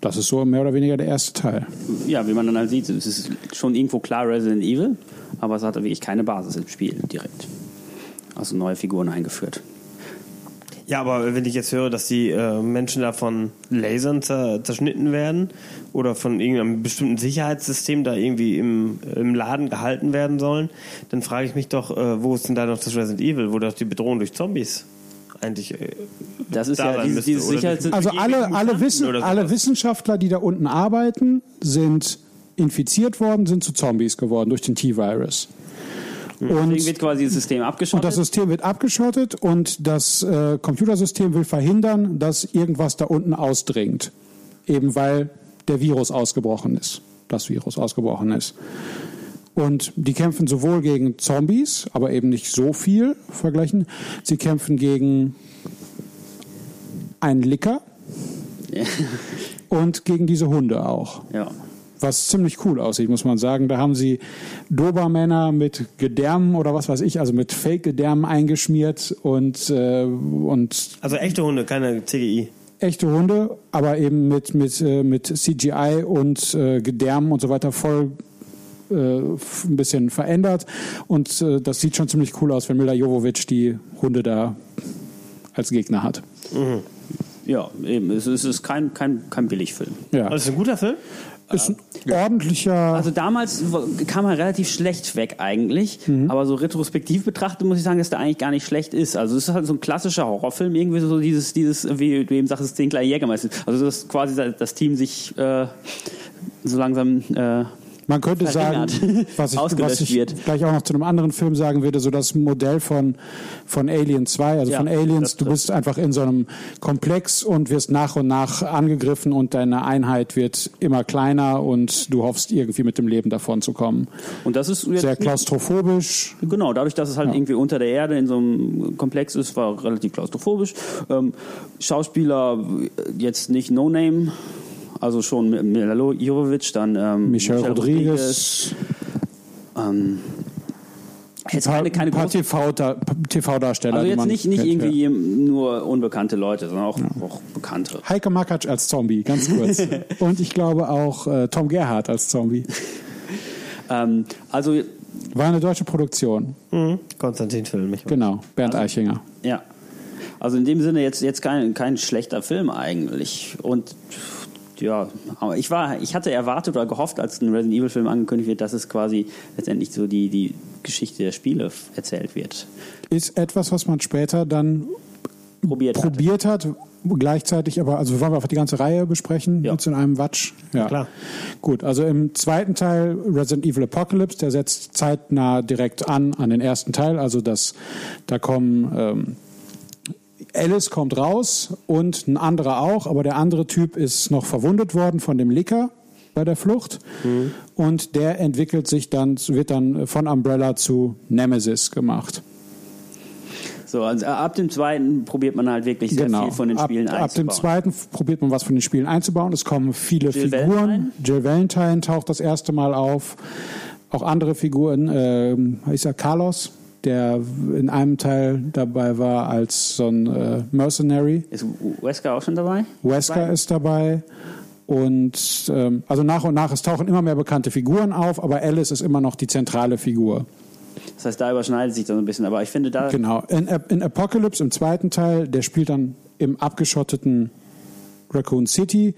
das ist so mehr oder weniger der erste Teil.
Ja, wie man dann halt sieht, es ist schon irgendwo klar Resident Evil, aber es hat wirklich keine Basis im Spiel direkt. Also neue Figuren eingeführt.
Ja, aber wenn ich jetzt höre, dass die äh, Menschen da von Lasern zer zerschnitten werden oder von irgendeinem bestimmten Sicherheitssystem da irgendwie im, im Laden gehalten werden sollen, dann frage ich mich doch, äh, wo ist denn da noch das Resident Evil, wo doch die Bedrohung durch Zombies eigentlich äh,
Das ist
da
ja dieses,
müsste,
dieses
oder
Sicherheits...
Also alle, alle, Wissen, alle. Wissenschaftler, die da unten arbeiten, sind infiziert worden, sind zu Zombies geworden durch den T-Virus.
Deswegen
Und,
wird quasi das System
und
abgeschottet.
das System wird abgeschottet und das äh, Computersystem will verhindern, dass irgendwas da unten ausdringt. Eben weil der Virus ausgebrochen ist. Das Virus ausgebrochen ist. Und die kämpfen sowohl gegen Zombies, aber eben nicht so viel vergleichen. Sie kämpfen gegen einen Licker und gegen diese Hunde auch.
ja.
Was ziemlich cool aussieht, muss man sagen. Da haben sie Dobermänner mit Gedärmen oder was weiß ich, also mit Fake-Gedärmen eingeschmiert und, äh, und
Also echte Hunde, keine CGI.
echte Hunde, aber eben mit, mit, äh, mit CGI und äh, Gedärmen und so weiter voll äh, ein bisschen verändert. Und äh, das sieht schon ziemlich cool aus, wenn Mila Jovovich die Hunde da als Gegner hat.
ja, eben. Es ist, es kein, kein, kein Billigfilm.
Ja.
Das ist ein guter Film?
Ist ein ordentlicher.
Also damals kam er relativ schlecht weg eigentlich, aber so retrospektiv betrachtet muss ich sagen, dass der eigentlich gar nicht schlecht ist. Also es ist halt so ein klassischer Horrorfilm, irgendwie so dieses, dieses wie du eben sagst, den kleinen Jägermeister. Also dass quasi das Team sich äh, so langsam äh,
Man könnte sagen,
verringert,
was ich, was ich
wird.
gleich auch noch zu einem anderen Film sagen würde, so das Modell von, von Alien 2, also
Ja,
von Aliens, du bist einfach in so einem Komplex und wirst nach und nach angegriffen und deine Einheit wird immer kleiner und du hoffst irgendwie mit dem Leben davon zu kommen.
und das ist jetzt
Sehr klaustrophobisch.
Genau, dadurch, dass es halt irgendwie unter der Erde in so einem Komplex ist, war relativ klaustrophobisch. Ähm, Schauspieler äh, jetzt nicht No Name, also schon mit Mila Jovovich, dann ähm,
Michelle,
Michelle
Rodriguez,
Ähm, jetzt
ein paar,
keine, keine
ein paar TV-Darsteller.
also
die
jetzt
man
nicht, nicht
kennt,
irgendwie
ja.
nur unbekannte Leute, sondern auch, auch bekannte.
Heike Makatsch als Zombie, ganz kurz. und ich glaube auch äh, Tom Gerhardt als Zombie.
Ähm, also
War eine deutsche Produktion.
Mhm. Konstantin-Film. ich weiß.
Genau, Bernd Eichinger.
Ja. Also in dem Sinne jetzt, jetzt kein, kein schlechter Film eigentlich. Und ja, aber ich war, ich hatte erwartet oder gehofft, als ein Resident Evil Film angekündigt wird, dass es quasi letztendlich so die, die Geschichte der Spiele erzählt wird.
Ist etwas, was man später dann
Probiert.
probiert hat, gleichzeitig aber, also wollen wir einfach die ganze Reihe besprechen,
Ja.
jetzt in einem Watsch? Ja,
klar.
Gut, also im zweiten Teil Resident Evil Apocalypse, der setzt zeitnah direkt an an den ersten Teil, also das, da kommen ähm, Alice kommt raus und ein anderer auch, aber der andere Typ ist noch verwundet worden von dem Licker bei der Flucht und der entwickelt sich dann, wird dann von Umbrella zu Nemesis gemacht.
So, also ab dem zweiten probiert man halt wirklich sehr viel von den Spielen
Genau. ab, ab dem
einzubauen.
zweiten probiert man was von den Spielen einzubauen. Es kommen viele
Jill
Figuren.
Valentine?
Jill Valentine taucht das erste Mal auf. Auch andere Figuren. Ähm, ist er Carlos, der in einem Teil dabei war als so ein äh, Mercenary.
Ist Wesker auch schon dabei?
Wesker ist dabei. Und ähm, also nach und nach, es tauchen immer mehr bekannte Figuren auf, aber Alice ist immer noch die zentrale Figur.
Das heißt, da überschneidet sich das ein bisschen. Aber ich finde da.
Genau. In, in Apocalypse im zweiten Teil, der spielt dann im abgeschotteten Raccoon City,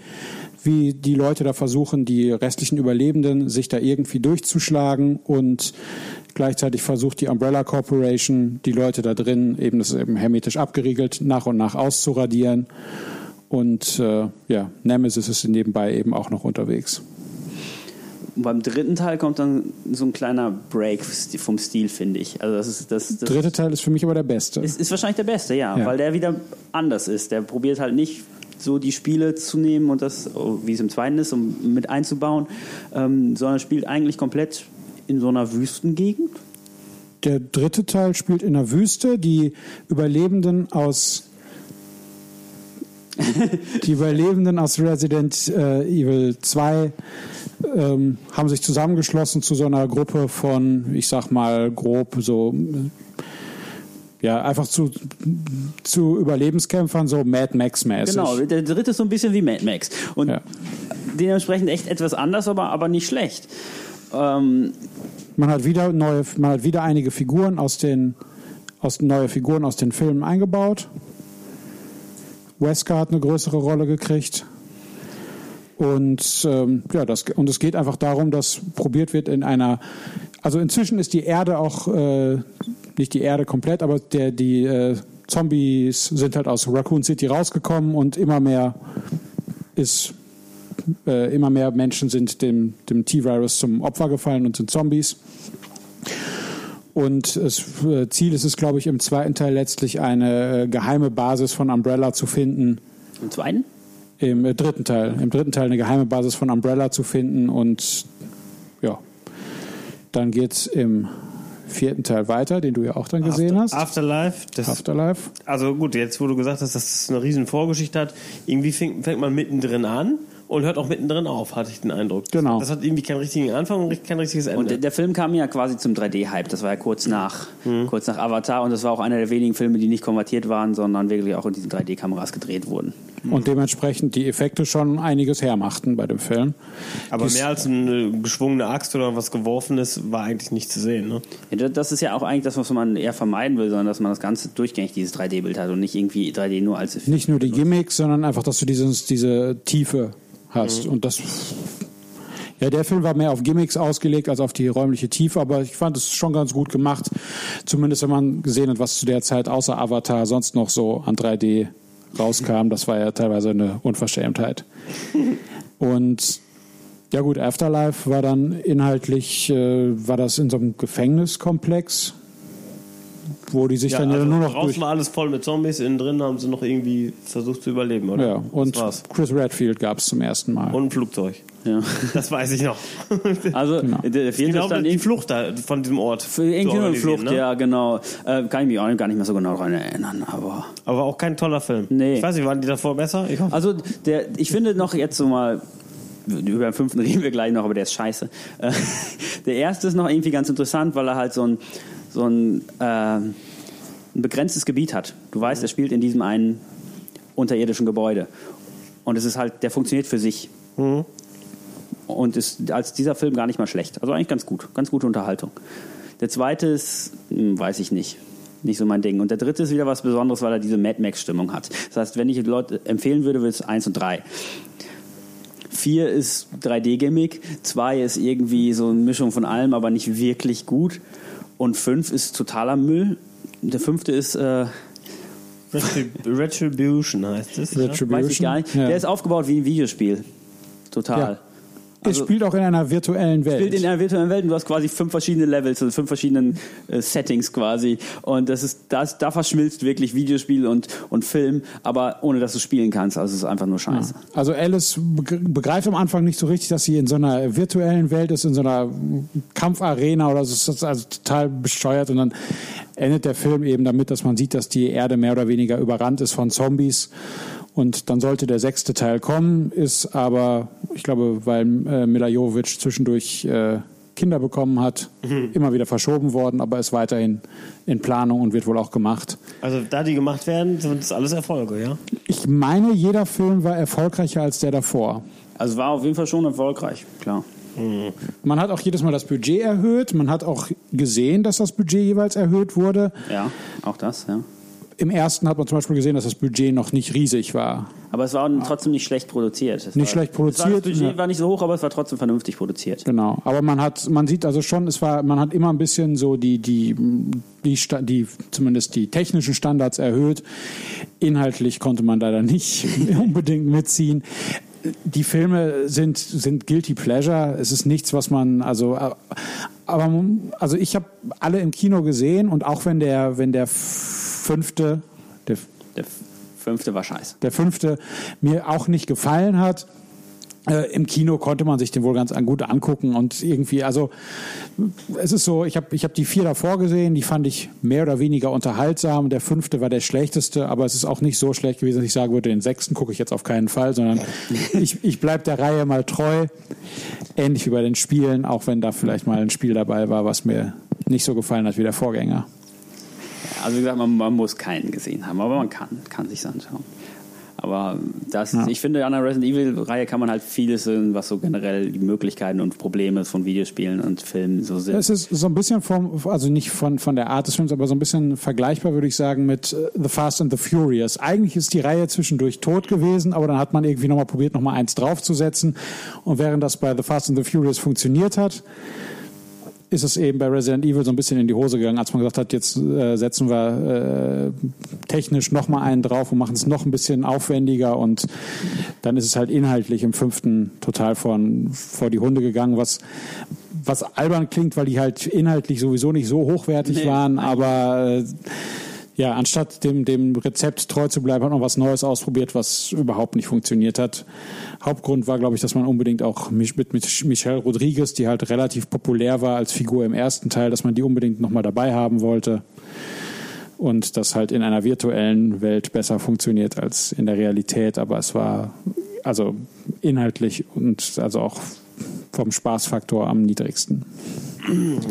wie die Leute da versuchen, die restlichen Überlebenden sich da irgendwie durchzuschlagen und gleichzeitig versucht die Umbrella Corporation, die Leute da drin, eben das ist eben hermetisch abgeriegelt, nach und nach auszuradieren. Und äh, ja, Nemesis ist nebenbei eben auch noch unterwegs.
Und beim dritten Teil kommt dann so ein kleiner Break vom Stil, finde ich. Also das ist das, das
Dritte Teil ist für mich aber der beste.
ist, ist wahrscheinlich der beste, ja,
Ja.
weil der wieder anders ist. Der probiert halt nicht so die Spiele zu nehmen und das, oh, wie es im zweiten ist, um mit einzubauen, ähm, sondern spielt eigentlich komplett in so einer Wüstengegend.
Der dritte Teil spielt in der Wüste. Die Überlebenden aus die Überlebenden aus Resident äh, Evil 2 ähm, haben sich zusammengeschlossen zu so einer Gruppe von, ich sag mal grob so äh, ja, einfach zu, zu Überlebenskämpfern, so Mad Max-mäßig.
Genau, der dritte ist so ein bisschen wie Mad Max. Und
Ja.
dementsprechend echt etwas anders, aber, aber nicht schlecht. Ähm,
Man hat wieder neue, man hat wieder einige Figuren aus den, aus neue Figuren aus den Filmen eingebaut. Wesker hat eine größere Rolle gekriegt. Und ähm, ja, das und es geht einfach darum, dass probiert wird in einer, also inzwischen ist die Erde auch äh, nicht die Erde komplett, aber der die äh, Zombies sind halt aus Raccoon City rausgekommen und immer mehr ist äh, immer mehr Menschen sind dem, dem T-Virus zum Opfer gefallen und sind Zombies. Und das äh, Ziel ist es, glaube ich, im zweiten Teil letztlich eine äh, geheime Basis von Umbrella zu finden.
Im zweiten?
Im äh, dritten Teil. Im dritten Teil eine geheime Basis von Umbrella zu finden. Und ja, dann geht's im vierten Teil weiter, den du ja auch dann gesehen hast.
Afterlife, das,
Afterlife.
also gut, jetzt wo du gesagt hast, dass es eine riesen Vorgeschichte hat, irgendwie fängt, fängt man mittendrin an und hört auch mittendrin auf, hatte ich den Eindruck.
Genau.
Das hat irgendwie keinen richtigen Anfang und kein richtiges Ende.
Und der, der Film kam ja quasi zum 3D-Hype. Das war ja kurz nach, kurz nach Avatar. Und das war auch einer der wenigen Filme, die nicht konvertiert waren, sondern wirklich auch in diesen 3D-Kameras gedreht wurden.
Und dementsprechend die Effekte schon einiges hermachten bei dem Film.
Aber
Dies-
mehr als eine geschwungene Axt oder was Geworfenes war eigentlich nicht zu sehen. Ne?
Ja, das ist ja auch eigentlich das, was man eher vermeiden will, sondern dass man das Ganze durchgängig dieses 3D-Bild hat und nicht irgendwie 3D nur als Effekt.
Nicht nur die Gimmicks, sondern einfach, dass du dieses, diese Tiefe hast. Und das. Ja, der Film war mehr auf Gimmicks ausgelegt als auf die räumliche Tiefe, aber ich fand es schon ganz gut gemacht. Zumindest wenn man gesehen hat, was zu der Zeit außer Avatar sonst noch so an 3D rauskam. Das war ja teilweise eine Unverschämtheit. Und ja gut, Afterlife war dann inhaltlich, äh, war das in so einem Gefängniskomplex, wo die sich dann ja
also
nur noch
draußen
durch...
war alles voll mit Zombies, innen drin haben sie noch irgendwie versucht zu überleben, oder?
Ja, und. Chris Redfield gab es zum ersten Mal.
Und ein Flugzeug.
Ja.
Das weiß ich noch.
Also
Genau.
der
Ich
vierte
glaube,
dann
die Flucht da von diesem Ort.
für irgendwie
zu
eine
organisieren,
Flucht,
ne?
ja genau. Äh, kann ich mich auch gar nicht mehr so genau daran erinnern, aber
Aber auch kein toller Film.
Nee.
Ich weiß nicht, waren die davor besser? Ich hoffe.
Also der, ich finde noch jetzt so mal, über den fünften reden wir gleich noch, aber der ist scheiße. Äh, Der erste ist noch irgendwie ganz interessant, weil er halt so ein, so ein, äh, ein begrenztes Gebiet hat. Du weißt, er spielt in diesem einen unterirdischen Gebäude. Und es ist halt, der funktioniert für sich. Und ist als dieser Film gar nicht mal schlecht. Also eigentlich ganz gut. Ganz gute Unterhaltung. Der zweite ist, hm, weiß ich nicht. Nicht so mein Ding. Und der dritte ist wieder was Besonderes, weil er diese Mad Max-Stimmung hat. Das heißt, wenn ich Leute empfehlen würde, würde es eins und drei. Vier ist 3D-Gimmick, zwei ist irgendwie so eine Mischung von allem, aber nicht wirklich gut. Und fünf ist totaler Müll. Der fünfte ist, äh,
Retrib- Retribution heißt es.
Retribution.
weiß ich gar nicht,
Ja.
der ist aufgebaut wie ein Videospiel. Total.
Ja. Es spielt auch in einer virtuellen Welt.
spielt in einer virtuellen Welt und du hast quasi fünf verschiedene Levels, also fünf verschiedenen äh, Settings quasi. Und das ist, das, da verschmilzt wirklich Videospiel und, und Film, aber ohne dass du spielen kannst. Also es ist einfach nur scheiße.
Also Alice begr- begreift am Anfang nicht so richtig, dass sie in so einer virtuellen Welt ist, in so einer Kampfarena oder so. Das ist also total bescheuert. Und dann endet der Film eben damit, dass man sieht, dass die Erde mehr oder weniger überrannt ist von Zombies. Und dann sollte der sechste Teil kommen, ist aber, ich glaube, weil äh, Mila Jovovich zwischendurch äh, Kinder bekommen hat. Immer wieder verschoben worden, aber ist weiterhin in Planung und wird wohl auch gemacht.
Also da die gemacht werden, sind das alles Erfolge, ja?
Ich meine, jeder Film war erfolgreicher als der davor.
Also war auf jeden Fall schon erfolgreich, klar.
Man hat auch jedes Mal das Budget erhöht. Man hat auch gesehen, dass das Budget jeweils erhöht wurde.
Ja, auch das, ja.
Im ersten hat man zum Beispiel gesehen, dass das Budget noch nicht riesig war.
Aber es war trotzdem nicht schlecht produziert. Es
Nicht
war,
schlecht
war, das
produziert,
Budget
ja.
war nicht so hoch, aber es war trotzdem vernünftig produziert.
Genau, aber man hat, man sieht also schon, es war, man hat immer ein bisschen so die, die, die, die zumindest die technischen Standards erhöht. Inhaltlich konnte man leider nicht unbedingt mitziehen. Die Filme sind, sind guilty pleasure. Es ist nichts, was man, also, äh, aber, also ich habe alle im Kino gesehen und auch wenn der, wenn der fünfte, der
Der fünfte war scheiße.
der fünfte mir auch nicht gefallen hat. Äh, Im Kino konnte man sich den wohl ganz an- gut angucken und irgendwie, also es ist so, ich habe ich hab die vier davor gesehen, die fand ich mehr oder weniger unterhaltsam. Der fünfte war der schlechteste, aber es ist auch nicht so schlecht gewesen, dass ich sagen würde, den sechsten gucke ich jetzt auf keinen Fall, sondern ich, ich bleib der Reihe mal treu. Ähnlich wie bei den Spielen, auch wenn da vielleicht mal ein Spiel dabei war, was mir nicht so gefallen hat wie der Vorgänger.
Also wie gesagt, man, man muss keinen gesehen haben, aber man kann, kann sich anschauen. Aber das,
Ja.
ich finde, an der Resident Evil-Reihe kann man halt vieles, sehen, was so generell die Möglichkeiten und Probleme von Videospielen und Filmen so sind.
Es ist so ein bisschen vom, also nicht von, von der Art des Films, aber so ein bisschen vergleichbar, würde ich sagen, mit äh, The Fast and the Furious. Eigentlich ist die Reihe zwischendurch tot gewesen, aber dann hat man irgendwie nochmal probiert, nochmal eins draufzusetzen. Und während das bei The Fast and the Furious funktioniert hat, ist es eben bei Resident Evil so ein bisschen in die Hose gegangen, als man gesagt hat, jetzt äh, setzen wir äh, technisch nochmal einen drauf und machen es noch ein bisschen aufwendiger und dann ist es halt inhaltlich im fünften total von, vor die Hunde gegangen, was, was albern klingt, weil die halt inhaltlich sowieso nicht so hochwertig
Nee,
waren, aber äh, ja, anstatt dem, dem Rezept treu zu bleiben, hat man was Neues ausprobiert, was überhaupt nicht funktioniert hat. Hauptgrund war, glaube ich, dass man unbedingt auch mit, mit Michelle Rodriguez, die halt relativ populär war als Figur im ersten Teil, dass man die unbedingt nochmal dabei haben wollte. Und das halt in einer virtuellen Welt besser funktioniert als in der Realität. Aber es war also inhaltlich und also auch vom Spaßfaktor am niedrigsten.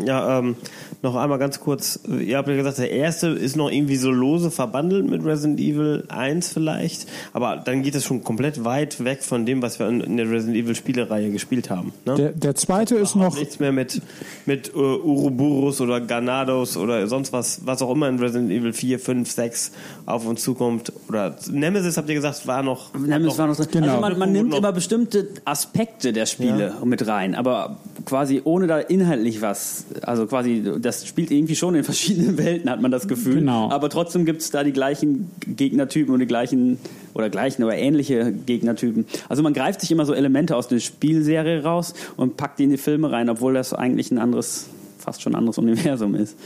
Ja, ähm, noch einmal ganz kurz. Ihr habt ja gesagt, der erste ist noch irgendwie so lose verbandelt mit Resident Evil 1 vielleicht. Aber dann geht es schon komplett weit weg von dem, was wir in, der Resident Evil Spielereihe gespielt haben. Ne?
Der, der zweite ist noch,
Nichts mehr mit, mit äh, Uroboros oder Ganados oder sonst was, was auch immer in Resident Evil 4, 5, 6 auf uns zukommt. Oder Nemesis, habt ihr gesagt, war noch.
Nemesis war noch.
Genau.
Also man, man nimmt
Noch-
immer bestimmte Aspekte der Spiele mit rein, aber quasi ohne da inhaltlich was. Also quasi, das spielt irgendwie schon in verschiedenen Welten, hat man das Gefühl.
Genau.
Aber trotzdem gibt es da die gleichen Gegnertypen und die gleichen, oder gleichen, aber ähnliche Gegnertypen. Also man greift sich immer so Elemente aus der Spielserie raus und packt die in die Filme rein, obwohl das eigentlich ein anderes, fast schon anderes Universum ist.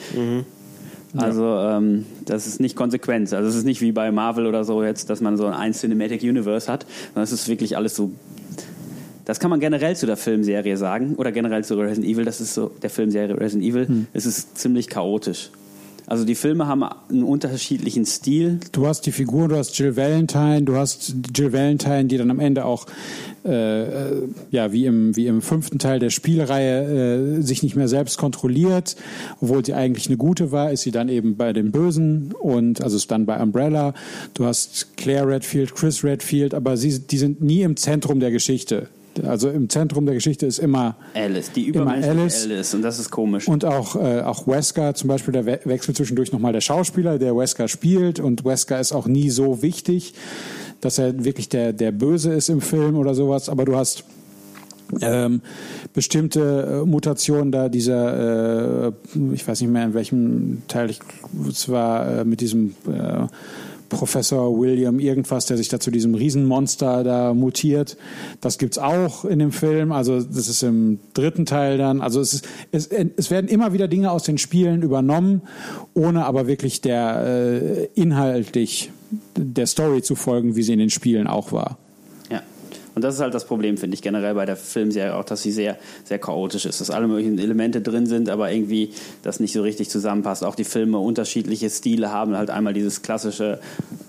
Also ähm, das ist nicht konsequent. Also es ist nicht wie bei Marvel oder so jetzt, dass man so ein Cinematic Universe hat, es ist wirklich alles so. Das kann man generell zu der Filmserie sagen oder generell zu Resident Evil. Das ist so der Filmserie Resident Evil. Es ist ziemlich chaotisch. Also die Filme haben einen unterschiedlichen Stil.
du hast die Figur, du hast Jill Valentine, du hast Jill Valentine, die dann am Ende auch äh, äh, ja wie im wie im fünften Teil der Spielreihe äh, sich nicht mehr selbst kontrolliert, obwohl sie eigentlich eine gute war, ist sie dann eben bei den Bösen und also ist dann bei Umbrella. Du hast Claire Redfield, Chris Redfield, aber sie die sind nie im Zentrum der Geschichte. Also im Zentrum der Geschichte ist immer
Alice, die
Immer
übermenschliche
Alice.
Alice. Und das ist komisch.
und auch, äh, auch Wesker zum Beispiel, der we wechselt zwischendurch nochmal der Schauspieler, der Wesker spielt. Und Wesker ist auch nie so wichtig, dass er wirklich der, der Böse ist im Film oder sowas. Aber du hast ähm, bestimmte äh, Mutationen da, dieser, äh, ich weiß nicht mehr in welchem Teil, ich, es war äh, mit diesem äh, Professor William irgendwas, der sich da zu diesem Riesenmonster da mutiert. Das gibt's auch in dem Film. Also das ist im dritten Teil dann. Also es, ist, es, es werden immer wieder Dinge aus den Spielen übernommen, ohne aber wirklich der äh, inhaltlich der Story zu folgen, wie sie in den Spielen auch war.
Und das ist halt das Problem, finde ich, generell bei der Filmserie auch, dass sie sehr, sehr chaotisch ist, dass alle möglichen Elemente drin sind, aber irgendwie das nicht so richtig zusammenpasst. Auch die Filme unterschiedliche Stile haben, halt einmal dieses klassische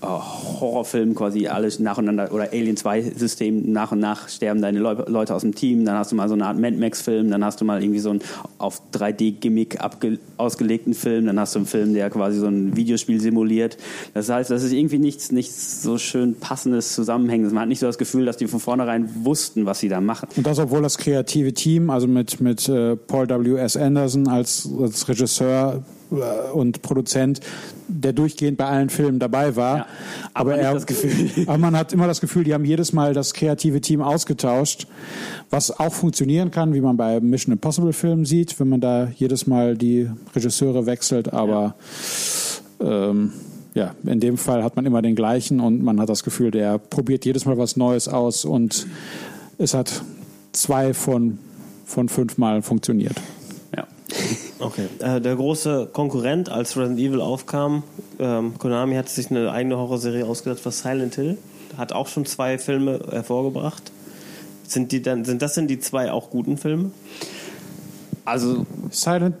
äh, Horrorfilm quasi alles nacheinander oder Alien 2 System nach und nach sterben deine Leu Leute aus dem Team, dann hast du mal so eine Art Mad Max Film, dann hast du mal irgendwie so einen auf 3D Gimmick ausgelegten Film, dann hast du einen Film, der quasi so ein Videospiel simuliert. Das heißt, das ist irgendwie nichts, nichts so schön passendes Zusammenhängendes. Man hat nicht so das Gefühl, dass die von vornherein wussten, was sie da machen.
Und das, obwohl das kreative Team, also mit, mit äh, Paul W.S. Anderson als, als Regisseur äh, und Produzent, der durchgehend bei allen Filmen dabei war.
Ja,
aber
aber
er, aber man hat immer das Gefühl, die haben jedes Mal das kreative Team ausgetauscht, was auch funktionieren kann, wie man bei Mission Impossible Filmen sieht, wenn man da jedes Mal die Regisseure wechselt. Aber ähm, ja, in dem Fall hat man immer den gleichen und man hat das Gefühl, der probiert jedes Mal was Neues aus und es hat zwei von, von fünf Mal funktioniert.
Ja.
Okay. Äh, der große Konkurrent, als Resident Evil aufkam, ähm, Konami hat sich eine eigene Horrorserie ausgedacht, was Silent Hill. Hat auch schon zwei Filme hervorgebracht. Sind, die dann, sind das denn die zwei auch guten Filme?
Also,
Silent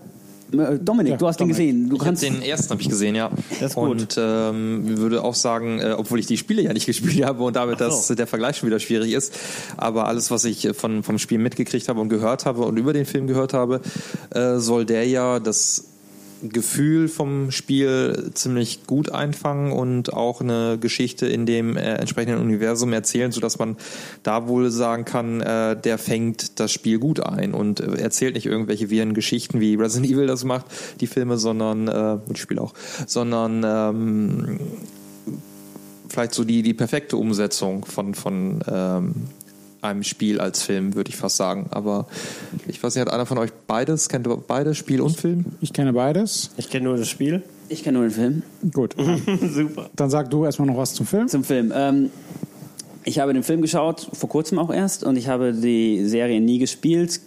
Dominik,
Ja,
du hast den
Dominik.
gesehen. Du
Ich hab
kannst
den ersten habe ich gesehen, ja.
Das ist gut.
Und ähm, würde auch sagen, äh, obwohl ich die Spiele ja nicht gespielt habe und damit
Ach
das,
so.
der Vergleich schon wieder schwierig ist, aber alles, was ich äh, von, vom Spiel mitgekriegt habe und gehört habe und über den Film gehört habe, äh, soll der ja das Gefühl vom Spiel ziemlich gut einfangen und auch eine Geschichte in dem äh, entsprechenden Universum erzählen, sodass man da wohl sagen kann, äh, der fängt das Spiel gut ein und äh, erzählt nicht irgendwelche viren Geschichten, wie Resident Evil das macht, die Filme, sondern, äh, und die Spiele auch, sondern ähm, vielleicht so die, die perfekte Umsetzung von, von ähm, einem Spiel als Film, würde ich fast sagen. Aber ich weiß nicht, hat einer von euch beides? Kennt ihr beide Spiel und Film?
Ich kenne beides.
Ich kenne nur das Spiel.
ich kenne nur den Film.
Gut.
Super.
Dann sag du erstmal noch was zum Film.
Zum Film. Ähm, ich habe den Film geschaut, vor kurzem auch erst, und ich habe die Serie nie gespielt,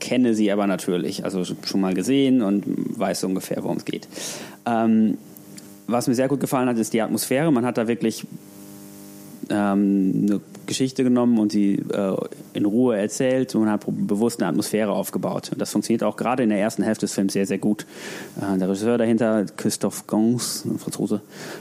kenne sie aber natürlich. Also schon mal gesehen und weiß so ungefähr, worum es geht. Ähm, was mir sehr gut gefallen hat, ist die Atmosphäre. Man hat da wirklich ähm, eine Geschichte genommen und sie äh, in Ruhe erzählt und hat bewusst eine Atmosphäre aufgebaut. Und das funktioniert auch gerade in der ersten Hälfte des Films sehr, sehr gut. Äh, der Regisseur dahinter, Christophe Gans, ein Franzose,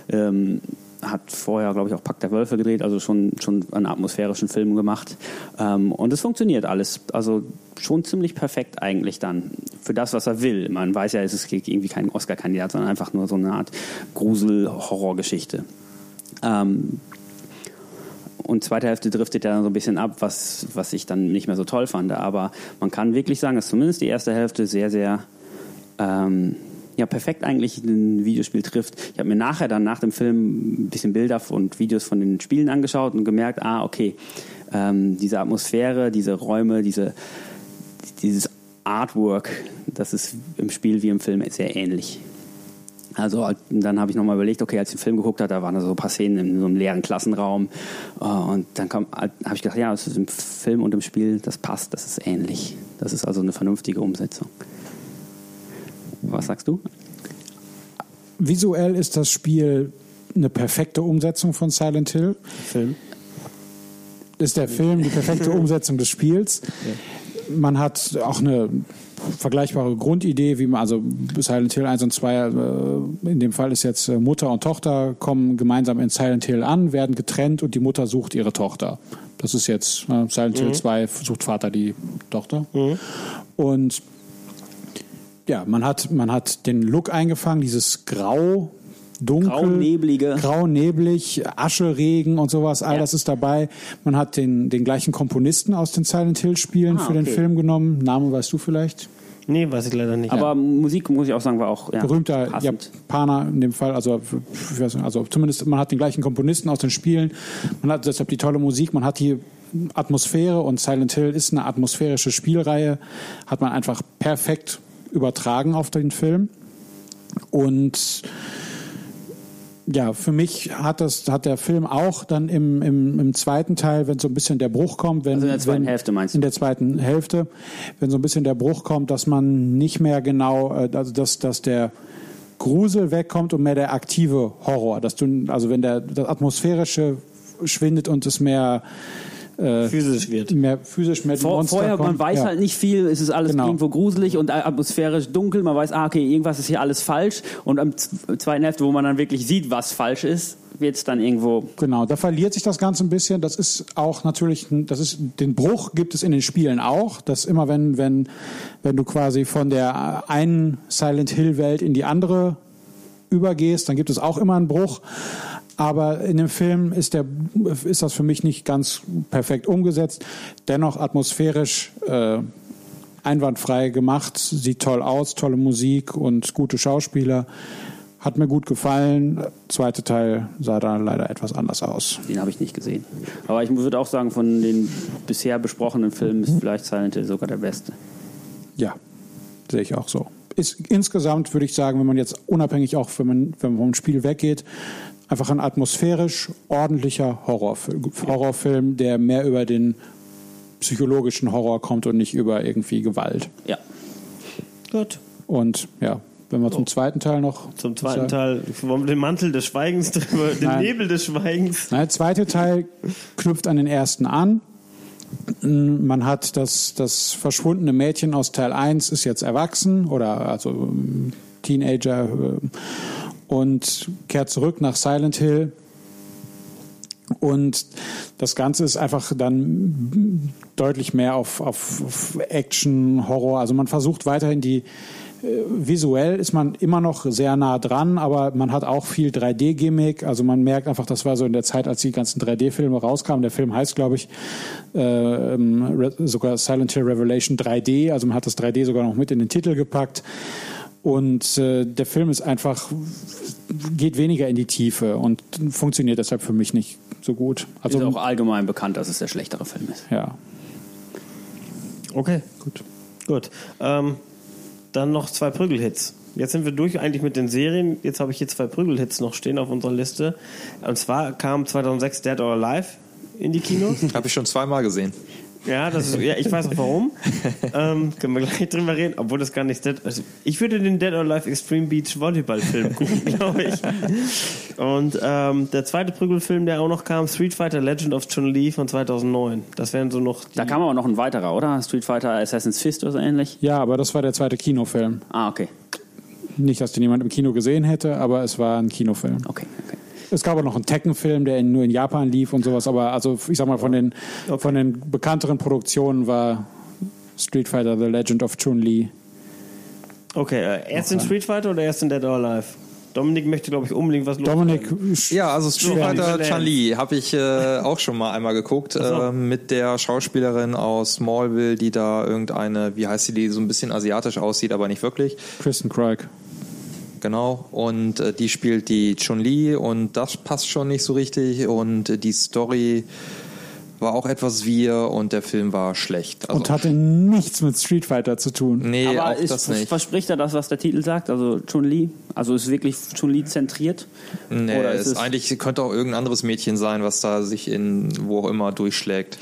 ähm, hat vorher, glaube ich, auch Pakt der Wölfe gedreht, also schon, schon einen atmosphärischen Film gemacht. Ähm, und es funktioniert alles. Also schon ziemlich perfekt eigentlich dann für das, was er will. Man weiß ja, es ist irgendwie kein Oscar-Kandidat, sondern einfach nur so eine Art Grusel-Horrorgeschichte. Ähm, und zweite Hälfte driftet ja dann so ein bisschen ab, was, was ich dann nicht mehr so toll fand. Aber man kann wirklich sagen, dass zumindest die erste Hälfte sehr, sehr ähm, ja, perfekt eigentlich ein Videospiel trifft. Ich habe mir nachher dann nach dem Film ein bisschen Bilder und Videos von den Spielen angeschaut und gemerkt, ah, okay, ähm, diese Atmosphäre, diese Räume, diese, dieses Artwork, das ist im Spiel wie im Film sehr ähnlich. Also dann habe ich nochmal überlegt, okay, als ich den Film geguckt habe, da waren da so ein paar Szenen in so einem leeren Klassenraum äh, und dann habe ich gedacht, ja, das ist im Film und im Spiel, das passt, das ist ähnlich. Das ist also eine vernünftige Umsetzung. Was sagst du?
Visuell ist das Spiel eine perfekte Umsetzung von Silent Hill.
Film.
Ist der Film die perfekte Umsetzung des Spiels. Man hat auch eine vergleichbare Grundidee, wie man, also Silent Hill 1 und 2, äh, in dem Fall ist jetzt äh, Mutter und Tochter kommen gemeinsam in Silent Hill an, werden getrennt und die Mutter sucht ihre Tochter. Das ist jetzt äh, Silent Hill 2, sucht Vater die Tochter. Und ja, man hat, man hat den Look eingefangen, dieses Grau, dunkel,
Grau-neblige.
grau, neblig, Ascheregen und sowas, all
Ja.
das ist dabei. Man hat den, den gleichen Komponisten aus den Silent Hill Spielen
Ah,
für den
okay.
Film genommen. Name weißt du vielleicht?
Nee, weiß ich leider nicht.
Aber Musik, muss ich auch sagen, war auch ja,
Berühmter
passend.
Japaner in dem Fall, also, ich weiß nicht, also zumindest man hat den gleichen Komponisten aus den Spielen. Man hat deshalb die tolle Musik, man hat die Atmosphäre und Silent Hill ist eine atmosphärische Spielreihe, hat man einfach perfekt übertragen auf den Film. Und ja, für mich hat das hat der Film auch dann im, im, im zweiten Teil, wenn so ein bisschen der Bruch kommt, wenn
Also in der zweiten
wenn,
Hälfte meinst du?
In der zweiten Hälfte, wenn so ein bisschen der Bruch kommt, dass man nicht mehr genau, äh, also dass dass der Grusel wegkommt und mehr der aktive Horror, dass du also wenn der das atmosphärische schwindet und es mehr äh,
Physisch wird.
mehr physisch mehr die
Vor,
Monster
vorher, man
kommen.
weiß
Ja.
halt nicht viel, es ist alles
Genau.
irgendwo gruselig und atmosphärisch dunkel, man weiß, ah, okay, irgendwas ist hier alles falsch und am zweiten Hälfte, wo man dann wirklich sieht, was falsch ist, wird es dann irgendwo,
Genau, da verliert sich das Ganze ein bisschen. Das ist auch natürlich, ein- das ist den Bruch gibt es in den Spielen auch, dass immer wenn wenn wenn du quasi von der einen Silent Hill Welt in die andere übergehst, dann gibt es auch immer einen Bruch. Aber in dem Film ist der ist das für mich nicht ganz perfekt umgesetzt. Dennoch atmosphärisch äh, einwandfrei gemacht, sieht toll aus, tolle Musik und gute Schauspieler. Hat mir gut gefallen. Zweite Teil sah dann leider etwas anders aus.
den habe ich nicht gesehen. Aber ich würde auch sagen, von den bisher besprochenen Filmen ist vielleicht Silent Hill sogar der beste.
Ja, sehe ich auch so. Ist insgesamt würde ich sagen, wenn man jetzt unabhängig auch, wenn man, wenn man vom Spiel weggeht, einfach ein atmosphärisch ordentlicher Horrorfilm, Horrorfilm, der mehr über den psychologischen Horror kommt und nicht über irgendwie Gewalt.
Ja.
Gut.
Und ja, wenn wir zum zweiten Teil noch
Zum zweiten
sagen.
Teil wollen wir den Mantel des Schweigens drüber, den
Nein.
Nebel des Schweigens.
Nein, der zweite Teil knüpft an den ersten an. Man hat das, das verschwundene Mädchen aus Teil 1 ist jetzt erwachsen oder also Teenager äh, und kehrt zurück nach Silent Hill. Und das Ganze ist einfach dann deutlich mehr auf, auf, auf Action, Horror. Also man versucht weiterhin die, visuell ist man immer noch sehr nah dran, aber man hat auch viel 3D-Gimmick. Also man merkt einfach, das war so in der Zeit, als die ganzen 3D-Filme rauskamen. Der Film heißt, glaube ich, äh, ähm, sogar Silent Hill Revelation 3D. Also man hat das 3D sogar noch mit in den Titel gepackt. Und äh, der Film ist einfach, geht weniger in die Tiefe und funktioniert deshalb für mich nicht so gut. Also
ist auch allgemein bekannt, dass es der schlechtere Film ist.
ja,
Okay, gut. Gut. Ähm, dann noch zwei Prügelhits. Jetzt sind wir durch eigentlich mit den Serien. Jetzt habe ich hier zwei Prügelhits noch stehen auf unserer Liste. Und zwar kam 2006 Dead or Alive in die Kinos.
Habe ich schon zweimal gesehen.
Ja, das ist, ja, ich weiß auch warum. ähm, können wir gleich drüber reden, obwohl das gar nicht Dead, also ich würde den Dead or Alive Extreme Beach Volleyball Film gucken, glaube ich. Und ähm, der zweite Prügelfilm, der auch noch kam, Street Fighter Legend of Chun-Li von 2009. Das wären so noch die,
Da kam aber noch ein weiterer, oder? Street Fighter Assassin's Fist oder so ähnlich?
ja, aber das war der zweite Kinofilm.
Ah, okay.
Nicht, dass den jemand im Kino gesehen hätte, aber es war ein Kinofilm.
Okay, okay.
Es gab auch noch einen Tekken-Film, der in, nur in Japan lief und sowas, aber also ich sag mal, von den, von den bekannteren Produktionen war Street Fighter The Legend of Chun-Li.
Okay, äh, erst in Street Fighter oder erst in Dead or Alive? Dominik möchte, glaube ich, unbedingt was
Dominik,
Ja, also Street Fighter. Chun-Li habe ich äh, auch schon mal einmal geguckt
so.
äh, mit der Schauspielerin aus Smallville, die da irgendeine, wie heißt sie, die so ein bisschen asiatisch aussieht, aber nicht wirklich.
Kristen Craig.
Genau, und äh, die spielt die Chun-Li und das passt schon nicht so richtig. Und äh, die Story war auch etwas wir und der Film war schlecht. Also,
Und hatte nichts mit Street Fighter zu tun.
nee,
Aber
auch
ist,
das nicht.
verspricht er das, was der Titel sagt? Also Chun-Li? Also ist wirklich Chun-Li zentriert?
Nee,
Oder
es
ist es-
eigentlich könnte auch irgendein anderes Mädchen sein, was da sich in wo auch immer durchschlägt.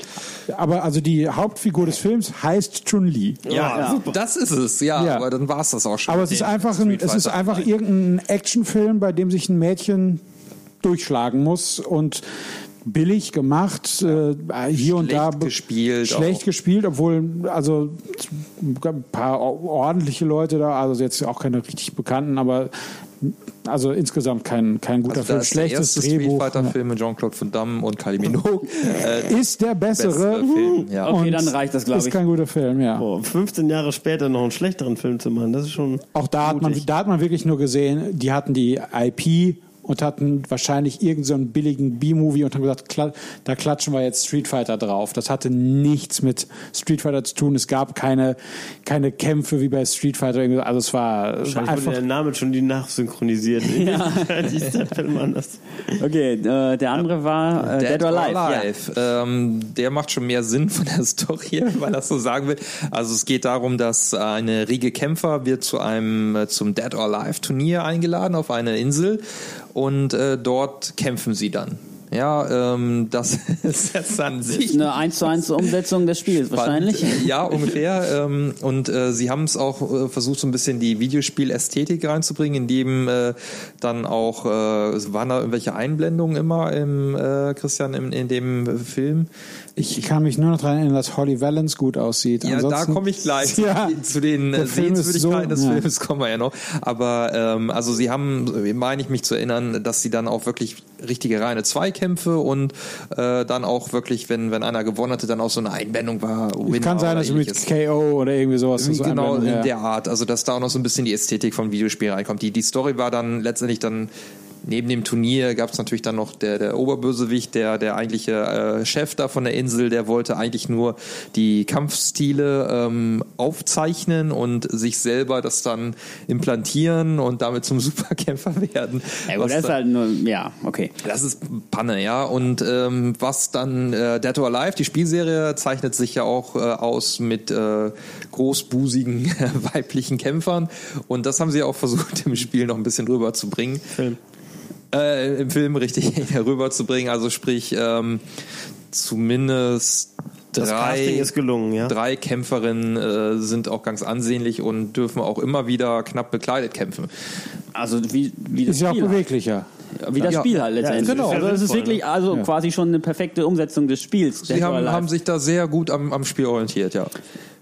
Aber also die Hauptfigur des Films heißt Chun-Li.
Ja, das ist es, ja,
Ja.
aber dann war es das auch schon.
Aber es ist einfach ein, es ist einfach irgendein Actionfilm, bei dem sich ein Mädchen durchschlagen muss und billig gemacht, äh, hier und da
Schlecht gespielt
schlecht
auch.
gespielt, obwohl also ein paar ordentliche Leute da, also jetzt auch keine richtig bekannten, aber also insgesamt kein kein guter
also
Film,
ist der
schlechtes
erste Street
Drehbuch.
Fighter Film mit Jean-Claude Van Damme und Kylie Minogue. äh,
Ist der bessere,
bessere Film, ja.
Okay, dann reicht das, glaub
Ist
ich.
kein guter Film, ja.
Oh, 15 Jahre später noch einen schlechteren Film zu machen, das ist schon.
Auch da hat, man,
mutig.
da hat man wirklich nur gesehen, die hatten die IP und hatten wahrscheinlich irgendeinen so einen billigen B-Movie und haben gesagt, da klatschen wir jetzt Street Fighter drauf. Das hatte nichts mit Street Fighter zu tun. Es gab keine, keine Kämpfe wie bei Street Fighter. Also es war
Wahrscheinlich wurde
einfach.
der Name schon die nachsynchronisiert. Ja. die ist der Film anders.
Okay, äh, der andere war äh, Dead, or Alive. Ja.
Alive. Ähm, der macht schon mehr Sinn von der Story, wenn man das so sagen will. Also es geht darum, dass eine Riege Kämpfer wird zu einem äh, zum Dead or Alive Turnier eingeladen auf eine Insel und äh, dort kämpfen sie dann. Ja, ähm, das ist jetzt an sich
Eine 1 zu 1 Umsetzung des Spiels wahrscheinlich.
Ja, ungefähr. ähm, und äh, sie haben es auch äh, versucht, so ein bisschen die Videospielästhetik reinzubringen, indem äh, dann auch, äh, es waren da irgendwelche Einblendungen immer im, äh, Christian, in, in dem Film.
Ich kann mich nur noch daran erinnern, dass Holly Valance gut aussieht.
Ja,
Ansonsten-
da komme ich gleich
Ja,
zu den äh, Sehenswürdigkeiten
so-
des
ja.
Films kommen wir ja noch. Aber ähm, also sie haben, meine ich mich zu erinnern, dass sie dann auch wirklich richtige reine Zweikämpfe und äh, dann auch wirklich, wenn wenn einer gewonnen hatte, dann auch so eine Einblendung war.
Es kann sein, dass du mit KO oder irgendwie sowas so
genau in
ja.
der Art, also dass da auch noch so ein bisschen die Ästhetik vom Videospiel reinkommt. Die, die Story war dann letztendlich dann neben dem Turnier gab es natürlich dann noch der, der Oberbösewicht, der, der eigentliche äh, Chef da von der Insel, der wollte eigentlich nur die Kampfstile ähm, aufzeichnen und sich selber das dann implantieren und damit zum Superkämpfer werden.
Ja, gut, das ist halt nur, ja, okay.
das ist Panne, ja. Und ähm, was dann äh, Dead or Alive, die Spielserie, zeichnet sich ja auch äh, aus mit äh, großbusigen weiblichen Kämpfern. Und das haben sie auch versucht, im Spiel noch ein bisschen rüberzubringen.
Film.
Äh, Im Film richtig rüberzubringen. Also sprich, ähm, zumindest
Das
drei,
ist gelungen, ja.
drei Kämpferinnen äh, sind auch ganz ansehnlich und dürfen auch immer wieder knapp bekleidet kämpfen.
Also wie, wie das
Ist ja auch beweglicher.
Wie das
Ja.
Spiel halt letztendlich.
Ja, genau.
Also das ist wirklich also
Ja.
quasi schon eine perfekte Umsetzung des Spiels.
Sie haben, haben sich da sehr gut am, am Spiel orientiert, ja.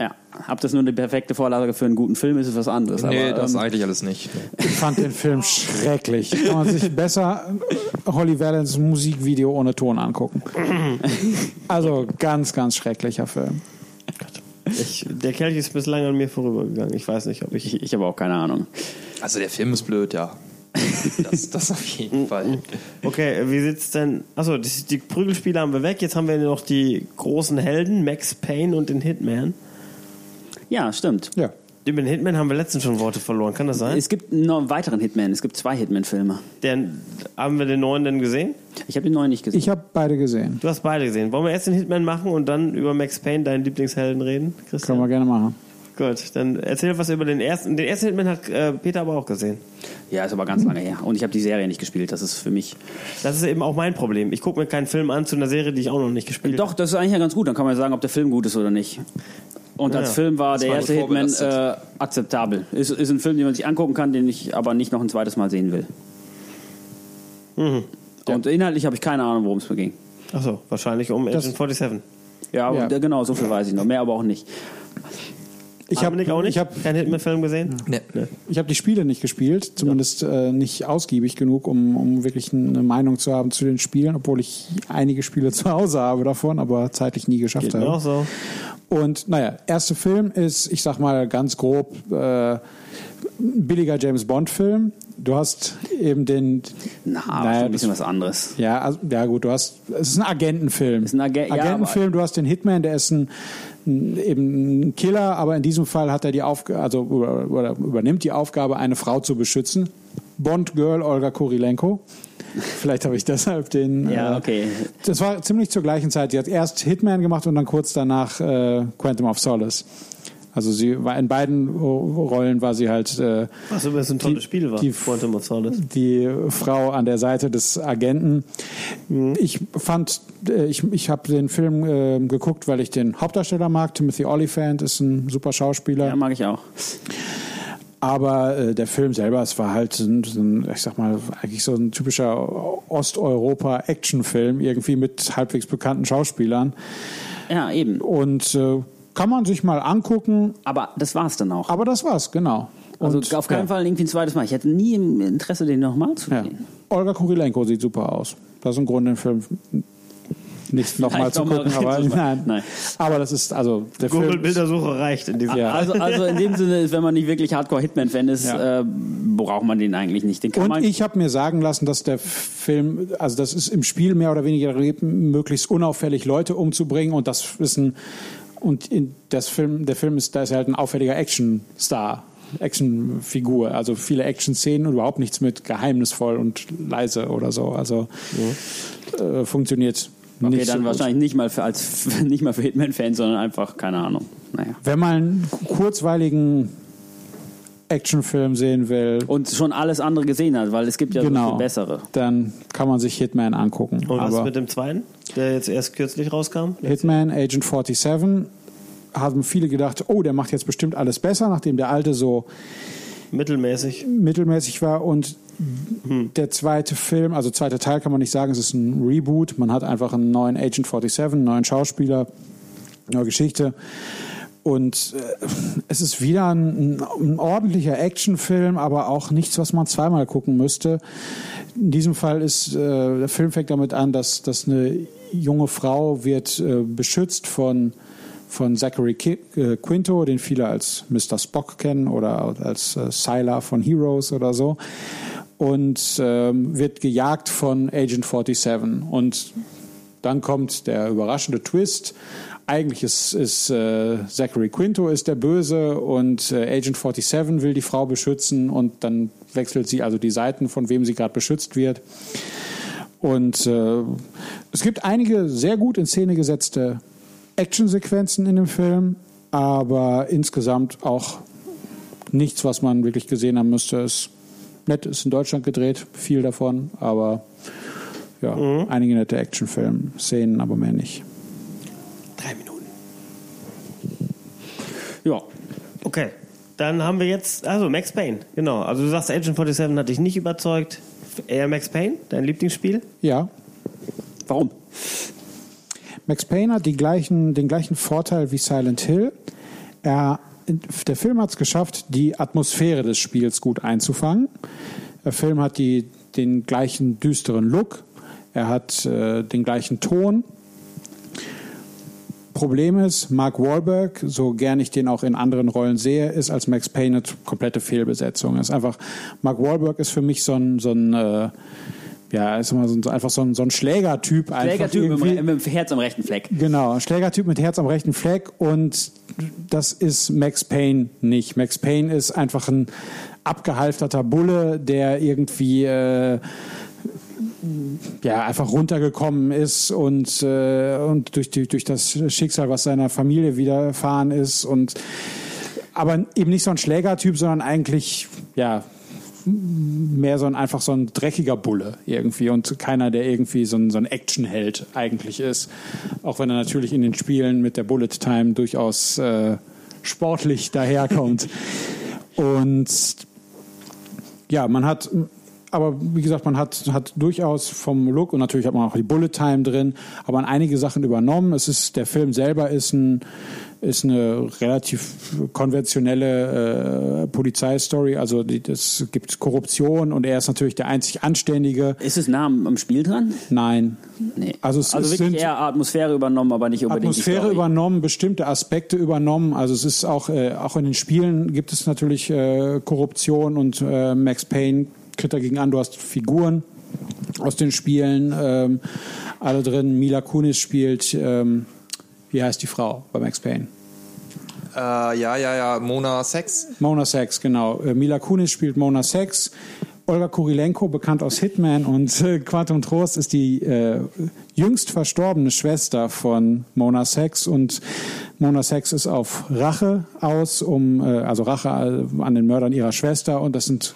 ja, ob das nur eine perfekte Vorlage für einen guten Film ist, ist was anderes.
nee,
aber,
das
ähm,
eigentlich alles nicht.
Ich fand den Film schrecklich. Kann man sich besser Holly Valance Musikvideo ohne Ton angucken. Also ganz, ganz schrecklicher Film.
Ich, der Kelch ist bislang an mir vorübergegangen. Ich weiß nicht, ob ich.
ich, ich habe auch keine Ahnung.
Also der Film ist blöd, ja. Das, das auf jeden Fall.
Okay, wie sieht's denn? Achso, die, die Prügelspiele haben wir weg. Jetzt haben wir noch die großen Helden, Max Payne und den Hitman.
Ja, stimmt.
Ja.
Über den Hitman haben wir letztens schon Worte verloren. Kann das sein?
Es gibt noch einen weiteren Hitman. Es gibt zwei Hitman-Filme.
Den, haben wir den neuen denn gesehen?
Ich habe den neuen nicht gesehen.
Ich habe beide gesehen.
Du hast beide gesehen. Wollen wir erst den Hitman machen und dann über Max Payne, deinen Lieblingshelden, reden? Christian?
Können wir gerne machen.
Gut, dann erzähl was über den ersten. Den ersten Hitman hat äh, Peter aber auch gesehen.
ja, ist aber ganz lange her. Und ich habe die Serie nicht gespielt. Das ist für mich.
Das ist eben auch mein Problem. Ich gucke mir keinen Film an zu einer Serie, die ich auch noch nicht gespielt
Doch, das ist eigentlich ja ganz gut. Dann kann man ja sagen, ob der Film gut ist oder nicht. Und als
Ja,
Film war der
war
erste Hitman äh, akzeptabel. Ist, ist ein Film, den man sich angucken kann, den ich aber nicht noch ein zweites Mal sehen will.
Mhm.
Und inhaltlich habe ich keine Ahnung, worum es mir ging.
habe. Achso, wahrscheinlich um
Das-
Agent 47.
Ja,
Ja.
aber- genau, so viel weiß ich noch. Mehr aber auch nicht.
Ich habe
auch nicht?
ich hab,
keinen Hitman-Film gesehen?
Nee.
ich hab die Spiele nicht gespielt, zumindest äh, nicht ausgiebig genug, um, um wirklich eine Meinung zu haben zu den Spielen, obwohl ich einige Spiele zu Hause habe davon, aber zeitlich nie geschafft
Geht
habe.
auch so.
Und naja, erster Film ist, ich sag mal ganz grob, äh, ein billiger James Bond-Film. Du hast eben den.
Na, aber
Naja,
ein bisschen
das-
was anderes.
Ja, also, ja gut, du hast. Es ist ein Agentenfilm.
Ist ein Agen- ja,
Agentenfilm, du hast den Hitman, der ist ein, eben ein Killer, aber in diesem Fall hat er die Aufgabe, also oder übernimmt die Aufgabe, eine Frau zu beschützen. Bond-Girl Olga Kurilenko. Vielleicht habe ich deshalb den.
Ja,
äh,
okay.
das war ziemlich zur gleichen Zeit. Sie hat erst Hitman gemacht und dann kurz danach äh, Quantum of Solace. Also sie war in beiden Rollen war sie halt äh,
Was übrigens ein tolles
Die-
Spiel war.
die-
Quantum of Solace.
die Frau an der Seite des Agenten. Ich fand, äh, ich, ich habe den Film äh, geguckt, weil ich den Hauptdarsteller mag. Timothy Olyphant ist ein super Schauspieler.
Ja, mag ich auch.
Aber äh, der Film selber, es war halt so ein, so ein, ich sag mal, eigentlich so ein typischer Osteuropa-Actionfilm, irgendwie mit halbwegs bekannten Schauspielern.
Ja, eben.
Und äh, kann man sich mal angucken,
Aber das war's dann auch.
aber das war's, genau.
Also
Und,
auf keinen
ja,
Fall irgendwie ein zweites Mal. Ich hätte nie im Interesse, den nochmal zu
Ja.
sehen.
Olga Kurilenko sieht super aus. Das ist im Grunde ein Film nicht nochmal zu
mal
gucken, aber nein.
Nein.
Aber das ist, also der Film.
Google-Bildersuche reicht in diesem
Ja.
Also, also in dem Sinne, wenn man nicht wirklich Hardcore-Hitman-Fan ist,
Ja.
äh, braucht man den eigentlich nicht. Den kann
Und
man
ich habe mir sagen lassen, dass der Film, also das ist im Spiel mehr oder weniger möglichst unauffällig Leute umzubringen und das ist ein und in das Film, der Film ist, da ist er halt ein auffälliger Actionstar, Actionfigur, also viele Action-Szenen und überhaupt nichts mit geheimnisvoll und leise oder so. Also äh, funktioniert
Okay,
nicht.
dann
so gut.
wahrscheinlich nicht mal für als nicht mal für Hitman-Fans, sondern einfach, keine Ahnung. Naja.
Wenn man einen kurzweiligen Actionfilm sehen will,
Und schon alles andere gesehen hat, weil es gibt ja so
genau,
viel bessere.
dann kann man sich Hitman angucken.
Und was
Aber
mit dem zweiten, der jetzt erst kürzlich rauskam?
Hitman Agent 47 haben viele gedacht, oh, der macht jetzt bestimmt alles besser, nachdem der alte so
Mittelmäßig.
mittelmäßig war und der zweite Film, also zweiter Teil kann man nicht sagen, es ist ein Reboot. Man hat einfach einen neuen Agent 47, einen neuen Schauspieler, neue Geschichte. Und äh, es ist wieder ein, ein ordentlicher Actionfilm, aber auch nichts, was man zweimal gucken müsste. In diesem Fall ist äh, der Film fängt damit an, dass, dass eine junge Frau wird äh, beschützt von von Zachary äh, Quinto, den viele als Mr. Spock kennen oder als äh, Sylar von Heroes oder so, und ähm, wird gejagt von Agent 47. Und dann kommt der überraschende Twist. Eigentlich ist, ist äh, Zachary Quinto ist der Böse und äh, Agent 47 will die Frau beschützen und dann wechselt sie also die Seiten, von wem sie gerade beschützt wird. Und äh, es gibt einige sehr gut in Szene gesetzte Actionsequenzen in dem Film, aber insgesamt auch nichts, was man wirklich gesehen haben müsste. Es nett, ist in Deutschland gedreht, viel davon, aber ja, einige nette Actionfilm-Szenen, aber mehr nicht.
Drei Minuten.
Ja.
Okay. Dann haben wir jetzt, also Max Payne, genau. Also du sagst, Agent 47 hat dich nicht überzeugt. Eher Max Payne, dein Lieblingsspiel?
Ja,
Warum?
Max Payne hat die gleichen, den gleichen Vorteil wie Silent Hill. Er, der Film hat es geschafft, die Atmosphäre des Spiels gut einzufangen. Der Film hat die, den gleichen düsteren Look. Er hat äh, den gleichen Ton. Problem ist, Mark Wahlberg, so gern ich den auch in anderen Rollen sehe, ist als Max Payne eine komplette Fehlbesetzung. Ist einfach, Mark Wahlberg ist für mich so ein, so ein äh, ja, ist immer so, ein- einfach so ein, so ein Schlägertyp.
Schlägertyp mit, mit Herz am rechten Fleck.
Genau, Schlägertyp mit Herz am rechten Fleck und das ist Max Payne nicht. Max Payne ist einfach ein abgehalfterter Bulle, der irgendwie äh, ja einfach runtergekommen ist und und durch die, durch das Schicksal, was seiner Familie widerfahren ist und aber eben nicht so ein Schlägertyp, sondern eigentlich ja mehr so ein einfach so ein dreckiger Bulle irgendwie und keiner, der irgendwie so ein, so ein Actionheld eigentlich ist. Auch wenn er natürlich in den Spielen mit der Bullet Time durchaus äh, sportlich daherkommt. und ja, man hat, aber wie gesagt, man hat, hat durchaus vom Look und natürlich hat man auch die Bullet Time drin, aber man einige Sachen übernommen. Es ist, der Film selber ist ein, ist eine relativ konventionelle äh, Polizeistory. Also die, es gibt Korruption und er ist natürlich der einzig Anständige.
Ist es nah am, am Spiel dran?
Nein.
Nee.
Also
Also,
es- es
wirklich eher Atmosphäre übernommen, aber nicht unbedingt die
Atmosphäre übernommen, bestimmte Aspekte übernommen. Also es ist auch, äh, auch in den Spielen gibt es natürlich äh, Korruption und äh, Max Payne tritt dagegen an. Du hast Figuren aus den Spielen, ähm, alle drin. Mila Kunis spielt, ähm, wie heißt die Frau bei Max Payne?
Äh, ja, ja, ja, Mona Sex.
Mona Sex, genau. Äh, Mila Kunis spielt Mona Sex. Olga Kurilenko, bekannt aus Hitman und äh, Quantum Trost, ist die äh, jüngst verstorbene Schwester von Mona Sex und Mona Sex ist auf Rache aus, um äh, also Rache äh, an den Mördern ihrer Schwester und das sind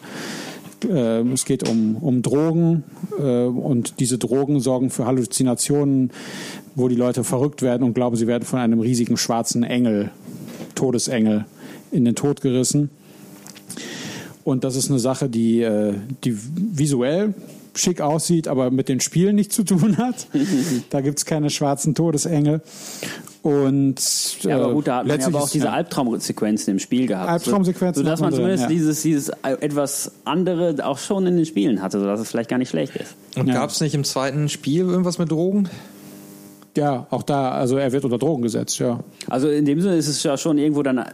äh, es geht um, um Drogen äh, und diese Drogen sorgen für Halluzinationen, wo die Leute verrückt werden und glauben, sie werden von einem riesigen schwarzen Engel, Todesengel, in den Tod gerissen. Und das ist eine Sache, die, äh, die visuell schick aussieht, aber mit den Spielen nichts zu tun hat. da gibt's keine schwarzen Todesengel. Und
Ja, aber
äh,
gut, da hat man ja
letztlich
aber auch diese
ja.
Albtraumsequenzen im Spiel gehabt.
Albtraumsequenzen
So, dass
hat
man
man drin,
zumindest
ja.
dieses, dieses etwas andere auch schon in den Spielen hatte, sodass es vielleicht gar nicht schlecht ist.
Und
Ja.
gab es nicht im zweiten Spiel irgendwas mit Drogen?
Ja, auch da, also er wird unter Drogen gesetzt, ja.
Also in dem Sinne ist es ja schon irgendwo dann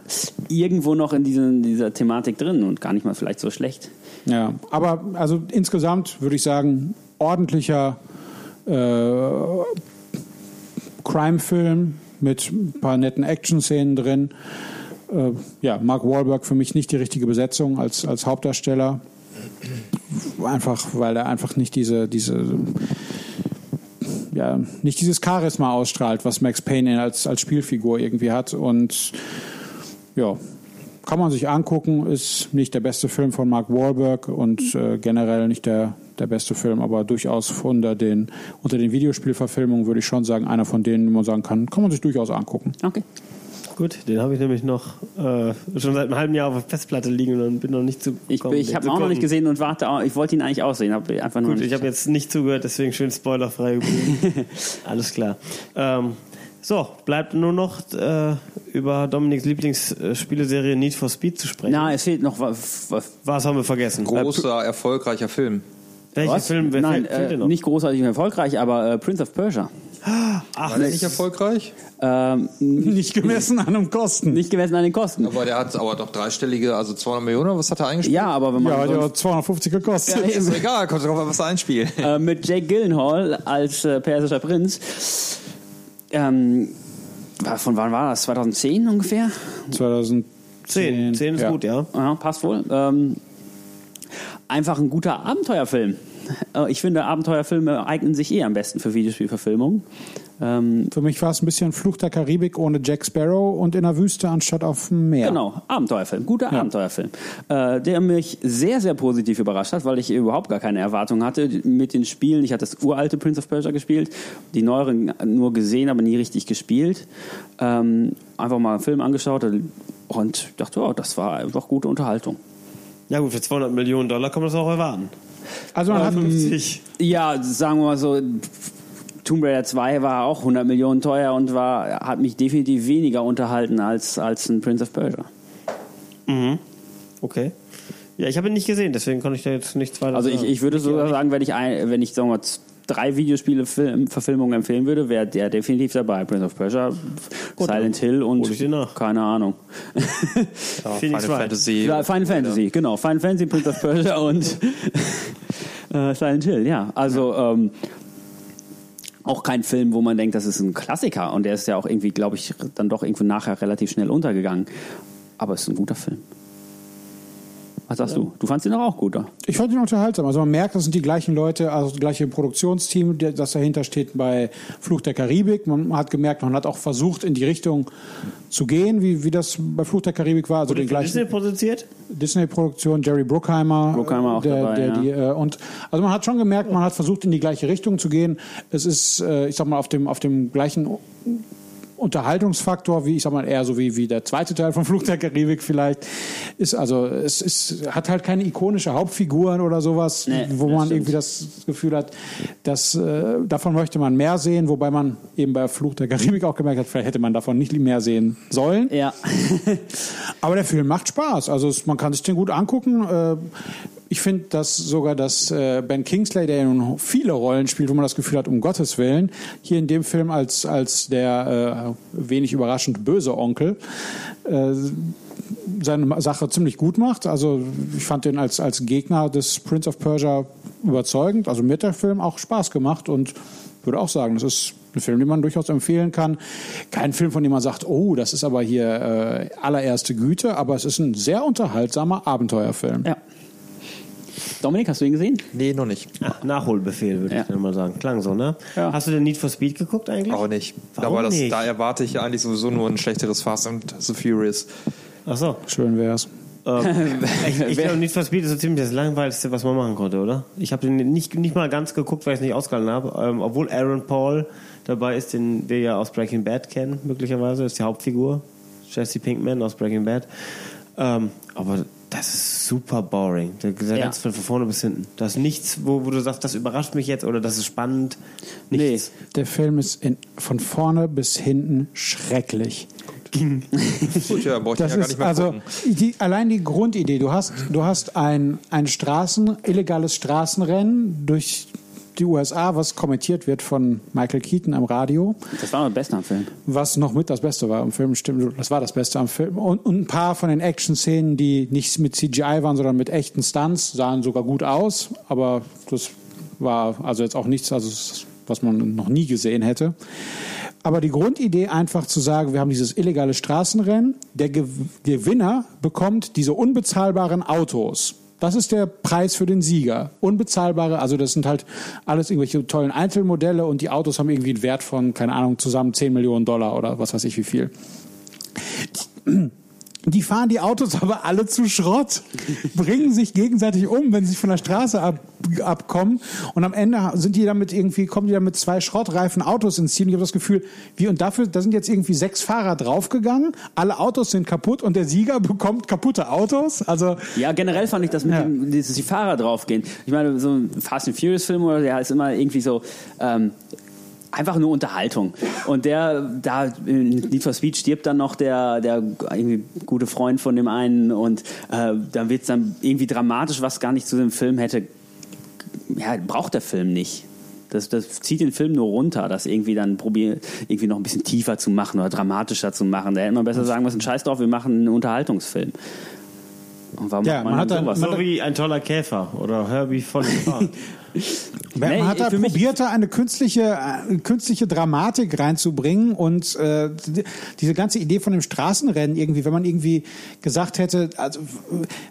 irgendwo noch in diesen, dieser Thematik drin und gar nicht mal vielleicht so schlecht.
Ja, aber also insgesamt würde ich sagen, ordentlicher äh, Crime-Film mit ein paar netten Action-Szenen drin. Äh, ja, Mark Wahlberg für mich nicht die richtige Besetzung als, als Hauptdarsteller. Einfach, weil er einfach nicht diese, diese ja, nicht dieses Charisma ausstrahlt, was Max Payne als, als Spielfigur irgendwie hat. Und ja, kann man sich angucken, ist nicht der beste Film von Mark Wahlberg und äh, generell nicht der, der beste Film, aber durchaus unter den, unter den Videospielverfilmungen würde ich schon sagen, einer von denen, die man sagen kann, kann man sich durchaus angucken.
Okay.
Gut, den habe ich nämlich noch äh, schon seit einem halben Jahr auf der Festplatte liegen und bin noch nicht zu
Ich,
gekommen,
ich habe ihn auch noch nicht gesehen und warte, auch- ich wollte ihn eigentlich auch sehen, habe einfach nur
Gut,
nicht
ich habe jetzt nicht zugehört, deswegen schön spoilerfrei geblieben. Alles klar. Ähm, so, bleibt nur noch äh, über Dominiks Lieblingsspieleserie Need for Speed zu sprechen.
Na, es fehlt noch was. was
Was haben wir vergessen?
Großer, erfolgreicher Film.
Welcher
was?
Film wer
Nein, äh, nicht großartig und erfolgreich, aber äh, Prince of Persia.
Ach,
War der nicht erfolgreich?
Ähm,
Nicht gemessen an einem Kosten.
nicht gemessen an den Kosten.
Aber der hat aber doch dreistellige, also 200 Millionen, was hat er eingespielt?
Ja, aber wenn man
Ja, hat ja
sonst,
250 gekostet.
Ja,
Ist doch egal, kommt drauf an, was er einspielt.
äh, mit Jake Gyllenhaal als äh, persischer Prinz. Ähm, war- von wann war das? 2010 ungefähr?
2010.
10. 10 ist gut, ja.
Ja, passt wohl. Ähm, einfach ein guter Abenteuerfilm. Äh, Ich finde, Abenteuerfilme eignen sich eh am besten für Videospielverfilmungen. Ähm,
Für mich war es ein bisschen Fluch der Karibik ohne Jack Sparrow und in der Wüste anstatt auf dem Meer.
Genau, Abenteuerfilm, guter Abenteuerfilm, äh, der mich sehr, sehr positiv überrascht hat, weil ich überhaupt gar keine Erwartung hatte mit den Spielen. Ich hatte das uralte Prince of Persia gespielt, die neueren nur gesehen, aber nie richtig gespielt. Ähm, einfach mal einen Film angeschaut und dachte, oh, das war einfach gute Unterhaltung.
Ja gut, für 200 Millionen Dollar kann man das auch erwarten.
Also man hat,
50.
Ja, sagen wir mal so, Tomb Raider 2 war auch 100 Millionen teuer und war, hat mich definitiv weniger unterhalten als, als ein Prince of Persia.
Okay. Ja, ich habe ihn nicht gesehen, deswegen kann ich da jetzt nichts weiter
Also ich, ich würde sogar sagen, wenn ich, ein, wenn ich sagen wir, mal, drei Videospiele Film, Verfilmungen empfehlen würde, wäre der definitiv dabei. Prince of Persia, Silent Hill und keine Ahnung.
Ja,
Phoenix
Final. Fantasy.
Ja, Final Fantasy, genau. Final Fantasy, Prince of Persia und äh, Silent Hill, ja. Also ähm, auch kein Film, wo man denkt, das ist ein Klassiker. Und der ist ja auch irgendwie, glaube ich, dann doch irgendwo nachher relativ schnell untergegangen. Aber es ist ein guter Film. Was sagst du? Du fandst ihn doch auch gut, oder?
ich fand ihn unterhaltsam. Also man merkt, das sind die gleichen Leute, also das gleiche Produktionsteam, das dahinter steht bei Fluch der Karibik. Man hat gemerkt, man hat auch versucht, in die Richtung zu gehen, wie, wie das bei Fluch der Karibik war. Also
Wurde
den gleichen
Disney produziert?
Disney-Produktion, Jerry Bruckheimer.
Bruckheimer auch
der,
dabei,
der,
ja.
die, äh, und also man hat schon gemerkt, man hat versucht, in die gleiche Richtung zu gehen. Es ist, äh, ich sag mal, auf dem, auf dem gleichen Unterhaltungsfaktor, wie ich sag mal, eher so wie, wie der zweite Teil von Flug der Karibik vielleicht, ist also, es ist, hat halt keine ikonische Hauptfiguren oder sowas,
Nee,
wo man
stimmt.
irgendwie das Gefühl hat, dass, äh, davon möchte man mehr sehen, wobei man eben bei Fluch der Karibik auch gemerkt hat, vielleicht hätte man davon nicht mehr sehen sollen.
Ja.
Aber der Film macht Spaß. Also es, man kann sich den gut angucken. Äh, Ich finde, dass sogar das äh, Ben Kingsley, der nun viele Rollen spielt, wo man das Gefühl hat, um Gottes Willen, hier in dem Film als, als der äh, wenig überraschend böse Onkel äh, seine Sache ziemlich gut macht. Also ich fand den als, als Gegner des Prince of Persia überzeugend. Also mir hat der Film auch Spaß gemacht und würde auch sagen, das ist ein Film, den man durchaus empfehlen kann. Kein Film, von dem man sagt, oh, das ist aber hier äh, allererste Güte, aber es ist ein sehr unterhaltsamer Abenteuerfilm.
ja. Dominik, hast du ihn gesehen?
Nee, noch nicht.
Ah, Nachholbefehl, würde
Ja.
ich dann mal sagen. Klang so, ne?
Ja.
Hast du den Need for Speed geguckt eigentlich?
Auch nicht.
Warum
Aber das,
nicht?
da erwarte ich ja eigentlich sowieso nur ein schlechteres Fast and the Furious.
Ach so.
Schön wär's.
Ähm, ich ich glaube, Need for Speed ist so ziemlich das langweiligste, was man machen konnte, oder? Ich habe den nicht, nicht mal ganz geguckt, weil ich es nicht ausgehalten habe. Ähm, obwohl Aaron Paul dabei ist, den wir ja aus Breaking Bad kennen, möglicherweise. ist die Hauptfigur. Jesse Pinkman aus Breaking Bad. Ähm, aber das ist super boring. Der, der
Ja.
ganze Film von vorne bis hinten. Da ist nichts, wo, wo du sagst, das überrascht mich jetzt oder das ist spannend. Nichts.
Der Film ist in, von vorne bis hinten schrecklich.
Gut, ja, brauche ich
Das
ja gar
ist
nicht mehr
also die, allein die Grundidee. Du hast, du hast ein, ein Straßen, illegales Straßenrennen durch die USA, was kommentiert wird von Michael Keaton am Radio,
Das war das Beste am Film.
was noch mit das Beste war am Film. Stimmt, das war das Beste am Film. Und, und ein paar von den Action-Szenen, die nicht mit CGI waren, sondern mit echten Stunts, sahen sogar gut aus. Aber das war also jetzt auch nichts, also was man noch nie gesehen hätte. Aber die Grundidee einfach zu sagen, wir haben dieses illegale Straßenrennen, der Ge Gewinner bekommt diese unbezahlbaren Autos. Das ist der Preis für den Sieger. Unbezahlbare, also das sind halt alles irgendwelche tollen Einzelmodelle und die Autos haben irgendwie einen Wert von, keine Ahnung, zusammen 10 Millionen Dollar oder was weiß ich wie viel. Die fahren die Autos aber alle zu Schrott, bringen sich gegenseitig um, wenn sie von der Straße ab, abkommen. Und am Ende sind die damit irgendwie, kommen die dann mit zwei schrottreifen Autos ins Ziel. Und ich habe das Gefühl, wie und dafür, da sind jetzt irgendwie sechs Fahrer draufgegangen, alle Autos sind kaputt und der Sieger bekommt kaputte Autos. Also
Ja, generell fand ich das mit
Ja.
dem, dass die Fahrer draufgehen. Ich meine, so ein Fast and Furious Film oder der ist immer irgendwie so ähm, einfach nur Unterhaltung. Und der, da in Need for Speed stirbt dann noch der, der irgendwie gute Freund von dem einen und äh, dann wird es dann irgendwie dramatisch, was gar nicht zu dem Film hätte. Ja, braucht der Film nicht. Das, das zieht den Film nur runter, das irgendwie dann probiert, irgendwie noch ein bisschen tiefer zu machen oder dramatischer zu machen. Da hätte man besser sagen müssen, scheiß drauf, wir machen einen Unterhaltungsfilm. Und warum
Ja,
macht man,
man hat
dann sowas?
man-
So wie ein toller Käfer oder Herbie voll.
Man
Nee,
hat da probiert, da eine künstliche, äh, künstliche Dramatik reinzubringen und äh, die- diese ganze Idee von dem Straßenrennen irgendwie, wenn man irgendwie gesagt hätte, also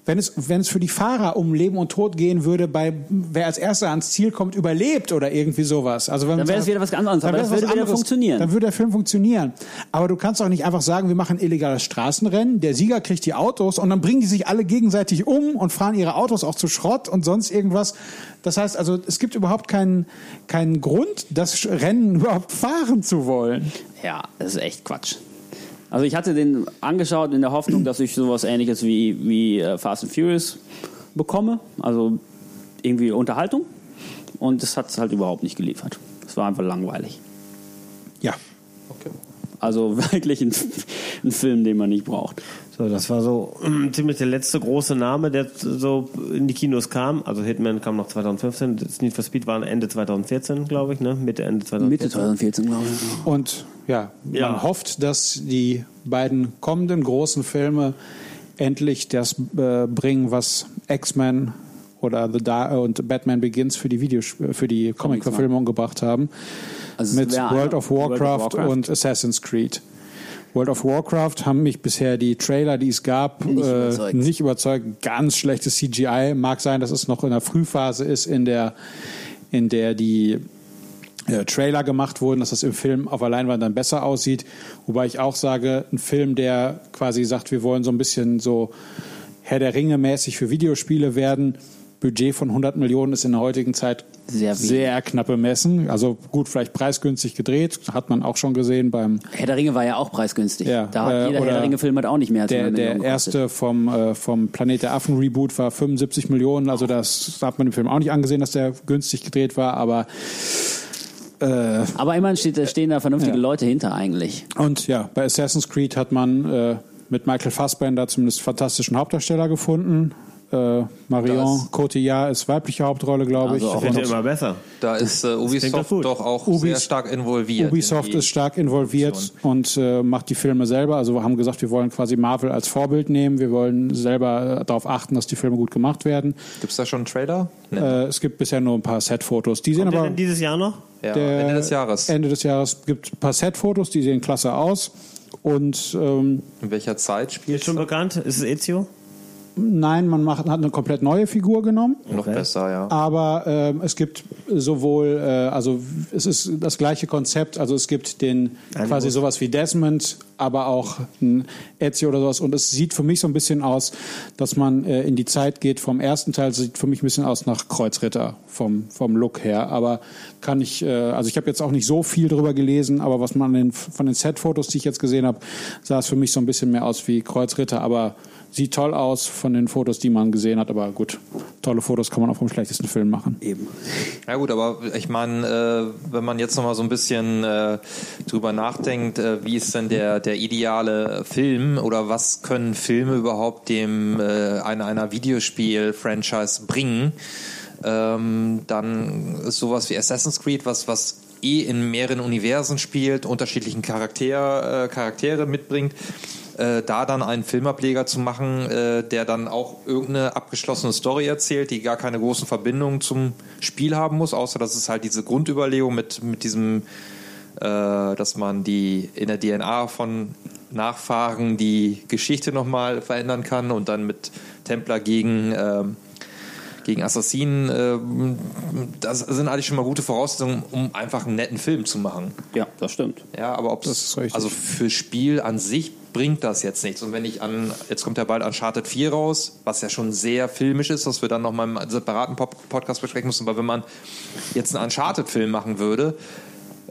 wenn es wenn es für die Fahrer um Leben und Tod gehen würde, bei wer als erster ans Ziel kommt, überlebt oder irgendwie sowas. Also wenn
Dann wäre es wieder was anderes,
dann
aber das würde wieder
anderes.
funktionieren.
Dann würde der Film funktionieren. Aber du kannst auch nicht einfach sagen, wir machen ein illegales Straßenrennen, der Sieger kriegt die Autos und dann bringen die sich alle gegenseitig um und fahren ihre Autos auch zu Schrott und sonst irgendwas. Das heißt also, es gibt überhaupt keinen, keinen Grund, das Rennen überhaupt fahren zu wollen.
Ja, das ist echt Quatsch. Also ich hatte den angeschaut in der Hoffnung, dass ich sowas ähnliches wie, wie äh, Fast and Furious bekomme. Also irgendwie Unterhaltung. Und das hat es halt überhaupt nicht geliefert. Es war einfach langweilig. Also wirklich ein, ein Film, den man nicht braucht.
So, das war so ähm, ziemlich der letzte große Name, der so in die Kinos kam. Also Hitman kam noch 2015, das Need for Speed war Ende 2014, glaube ich, ne? Mitte, Ende 2014.
Mitte 2014, glaube ich.
Und ja,
Ja.
man hofft, dass die beiden kommenden großen Filme endlich das äh, bringen, was X-Men oder The Dark und Batman Begins für die Videos für die Comic-Verfilmung gebracht haben.
Also
mit World of, Warcraft
World of Warcraft.
und Assassin's Creed. World of Warcraft haben mich bisher die Trailer, die es gab,
Nicht
äh,
überzeugt.
nicht überzeugt. Ganz schlechtes CGI. Mag sein, dass es noch in der Frühphase ist, in der, in der die äh, Trailer gemacht wurden, dass das im Film auf der Leinwand dann besser aussieht. Wobei ich auch sage, ein Film, der quasi sagt, wir wollen so ein bisschen so Herr der Ringe mäßig für Videospiele werden. Budget von 100 Millionen ist in der heutigen Zeit
Sehr
sehr knapp bemessen. Also gut, vielleicht preisgünstig gedreht, hat man auch schon gesehen beim
Herr der Ringe war ja auch preisgünstig.
Ja,
da hat
äh,
jeder Herr der Ringe-Film hat auch nicht mehr als
der,
100
der erste vom, äh, vom Planet der Affen Reboot war 75 Millionen. Also das hat man im Film auch nicht angesehen, dass der günstig gedreht war. Aber äh,
Aber immerhin steht, da stehen da vernünftige
Ja.
Leute hinter eigentlich.
und ja, bei Assassin's Creed hat man äh, mit Michael Fassbender zumindest fantastischen Hauptdarsteller gefunden. Äh, Marion
Das-
Cotillard ist weibliche Hauptrolle, glaube
Also
ich.
auch
Wird ja immer besser.
Da ist äh, Ubisoft doch auch
Ubis-
sehr stark involviert.
Ubisoft
in
ist stark involviert und äh, macht die Filme selber. Also wir haben gesagt, wir wollen quasi Marvel als Vorbild nehmen. Wir wollen selber äh, darauf achten, dass die Filme gut gemacht werden.
Gibt's da schon einen Trailer? Nee.
Äh, es gibt bisher nur ein paar Set-Fotos. Die sehen
Kommt der
aber
dieses Jahr noch?
ja,
der-
Ende des Jahres.
Ende des Jahres gibt ein paar Set-Fotos, die sehen klasse aus. Und ähm,
In welcher Zeit
Ist
spielt
schon bekannt? Ist es Ezio?
Nein, man macht, hat eine komplett neue Figur genommen.
noch besser, ja.
Aber ähm, es gibt sowohl, äh, also es ist das gleiche Konzept, also es gibt den quasi sowas wie Desmond, aber auch ein Ezio oder sowas. Und es sieht für mich so ein bisschen aus, dass man äh, in die Zeit geht vom ersten Teil, sieht für mich ein bisschen aus nach Kreuzritter vom, vom Look her. Aber kann ich, äh, also ich habe jetzt auch nicht so viel drüber gelesen, aber was man an den, von den Set-Fotos, die ich jetzt gesehen habe, sah es für mich so ein bisschen mehr aus wie Kreuzritter, aber sieht toll aus von den Fotos, die man gesehen hat. Aber gut, tolle Fotos kann man auch vom schlechtesten Film machen.
Eben.
Ja gut, aber ich meine, äh, wenn man jetzt noch mal so ein bisschen äh, drüber nachdenkt, äh, wie ist denn der der ideale Film oder was können Filme überhaupt dem äh, einer einer Videospiel-Franchise bringen, ähm, dann ist sowas wie Assassin's Creed, was was eh in mehreren Universen spielt, unterschiedlichen Charakter, äh, Charaktere mitbringt, äh, da dann einen Filmableger zu machen, äh, der dann auch irgendeine abgeschlossene Story erzählt, die gar keine großen Verbindungen zum Spiel haben muss, außer dass es halt diese Grundüberlegung mit, mit diesem, äh, dass man die in der DNA von Nachfahren die Geschichte nochmal verändern kann und dann mit Templer gegen ähm, gegen Assassinen, ähm, das sind eigentlich schon mal gute Voraussetzungen, um einfach einen netten Film zu machen.
Ja, das stimmt.
Ja, aber ob
Das
also für Spiel an sich bringt das jetzt nichts. Und wenn ich an, jetzt kommt ja bald Uncharted 4 raus, was ja schon sehr filmisch ist, was wir dann nochmal im separaten Podcast besprechen müssen, weil wenn man jetzt einen Uncharted-Film machen würde,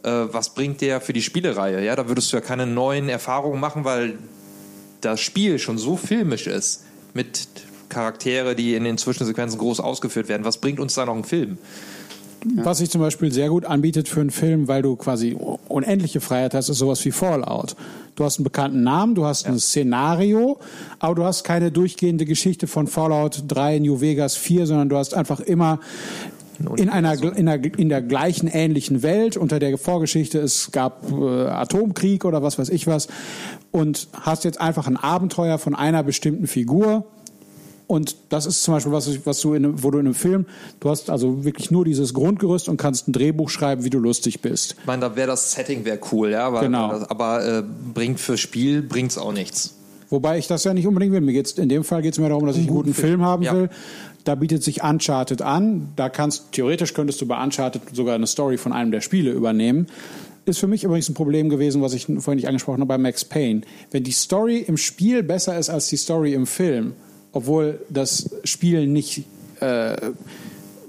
äh, was bringt der für die Spielereihe? Ja, da würdest du ja keine neuen Erfahrungen machen, weil das Spiel schon so filmisch ist, mit Charaktere, die in den Zwischensequenzen groß ausgeführt werden. Was bringt uns da noch ein Film?
Was sich zum Beispiel sehr gut anbietet für einen Film, weil du quasi unendliche Freiheit hast, ist sowas wie Fallout. Du hast einen bekannten Namen, du hast ein Szenario, aber du hast keine durchgehende Geschichte von Fallout 3, New Vegas 4, sondern du hast einfach immer in einer, in, einer, in der gleichen ähnlichen Welt, unter der Vorgeschichte, es gab äh, Atomkrieg oder was weiß ich was, und hast jetzt einfach ein Abenteuer von einer bestimmten Figur, und das ist zum Beispiel was, was du in, wo du in einem Film, du hast also wirklich nur dieses Grundgerüst und kannst ein Drehbuch schreiben, wie du lustig bist.
Ich meine, da wäre das Setting wäre cool, ja, aber,
Genau.
aber äh, bringt fürs Spiel bringt's auch nichts.
Wobei ich das ja nicht unbedingt will. Mir geht's, in dem Fall geht es mir darum, dass ich einen guten Film haben
Ja.
will. Da bietet sich Uncharted an. Da kannst, theoretisch könntest du bei Uncharted sogar eine Story von einem der Spiele übernehmen. Ist für mich übrigens ein Problem gewesen, was ich vorhin nicht angesprochen habe bei Max Payne. Wenn die Story im Spiel besser ist als die Story im Film, obwohl das Spiel nicht äh,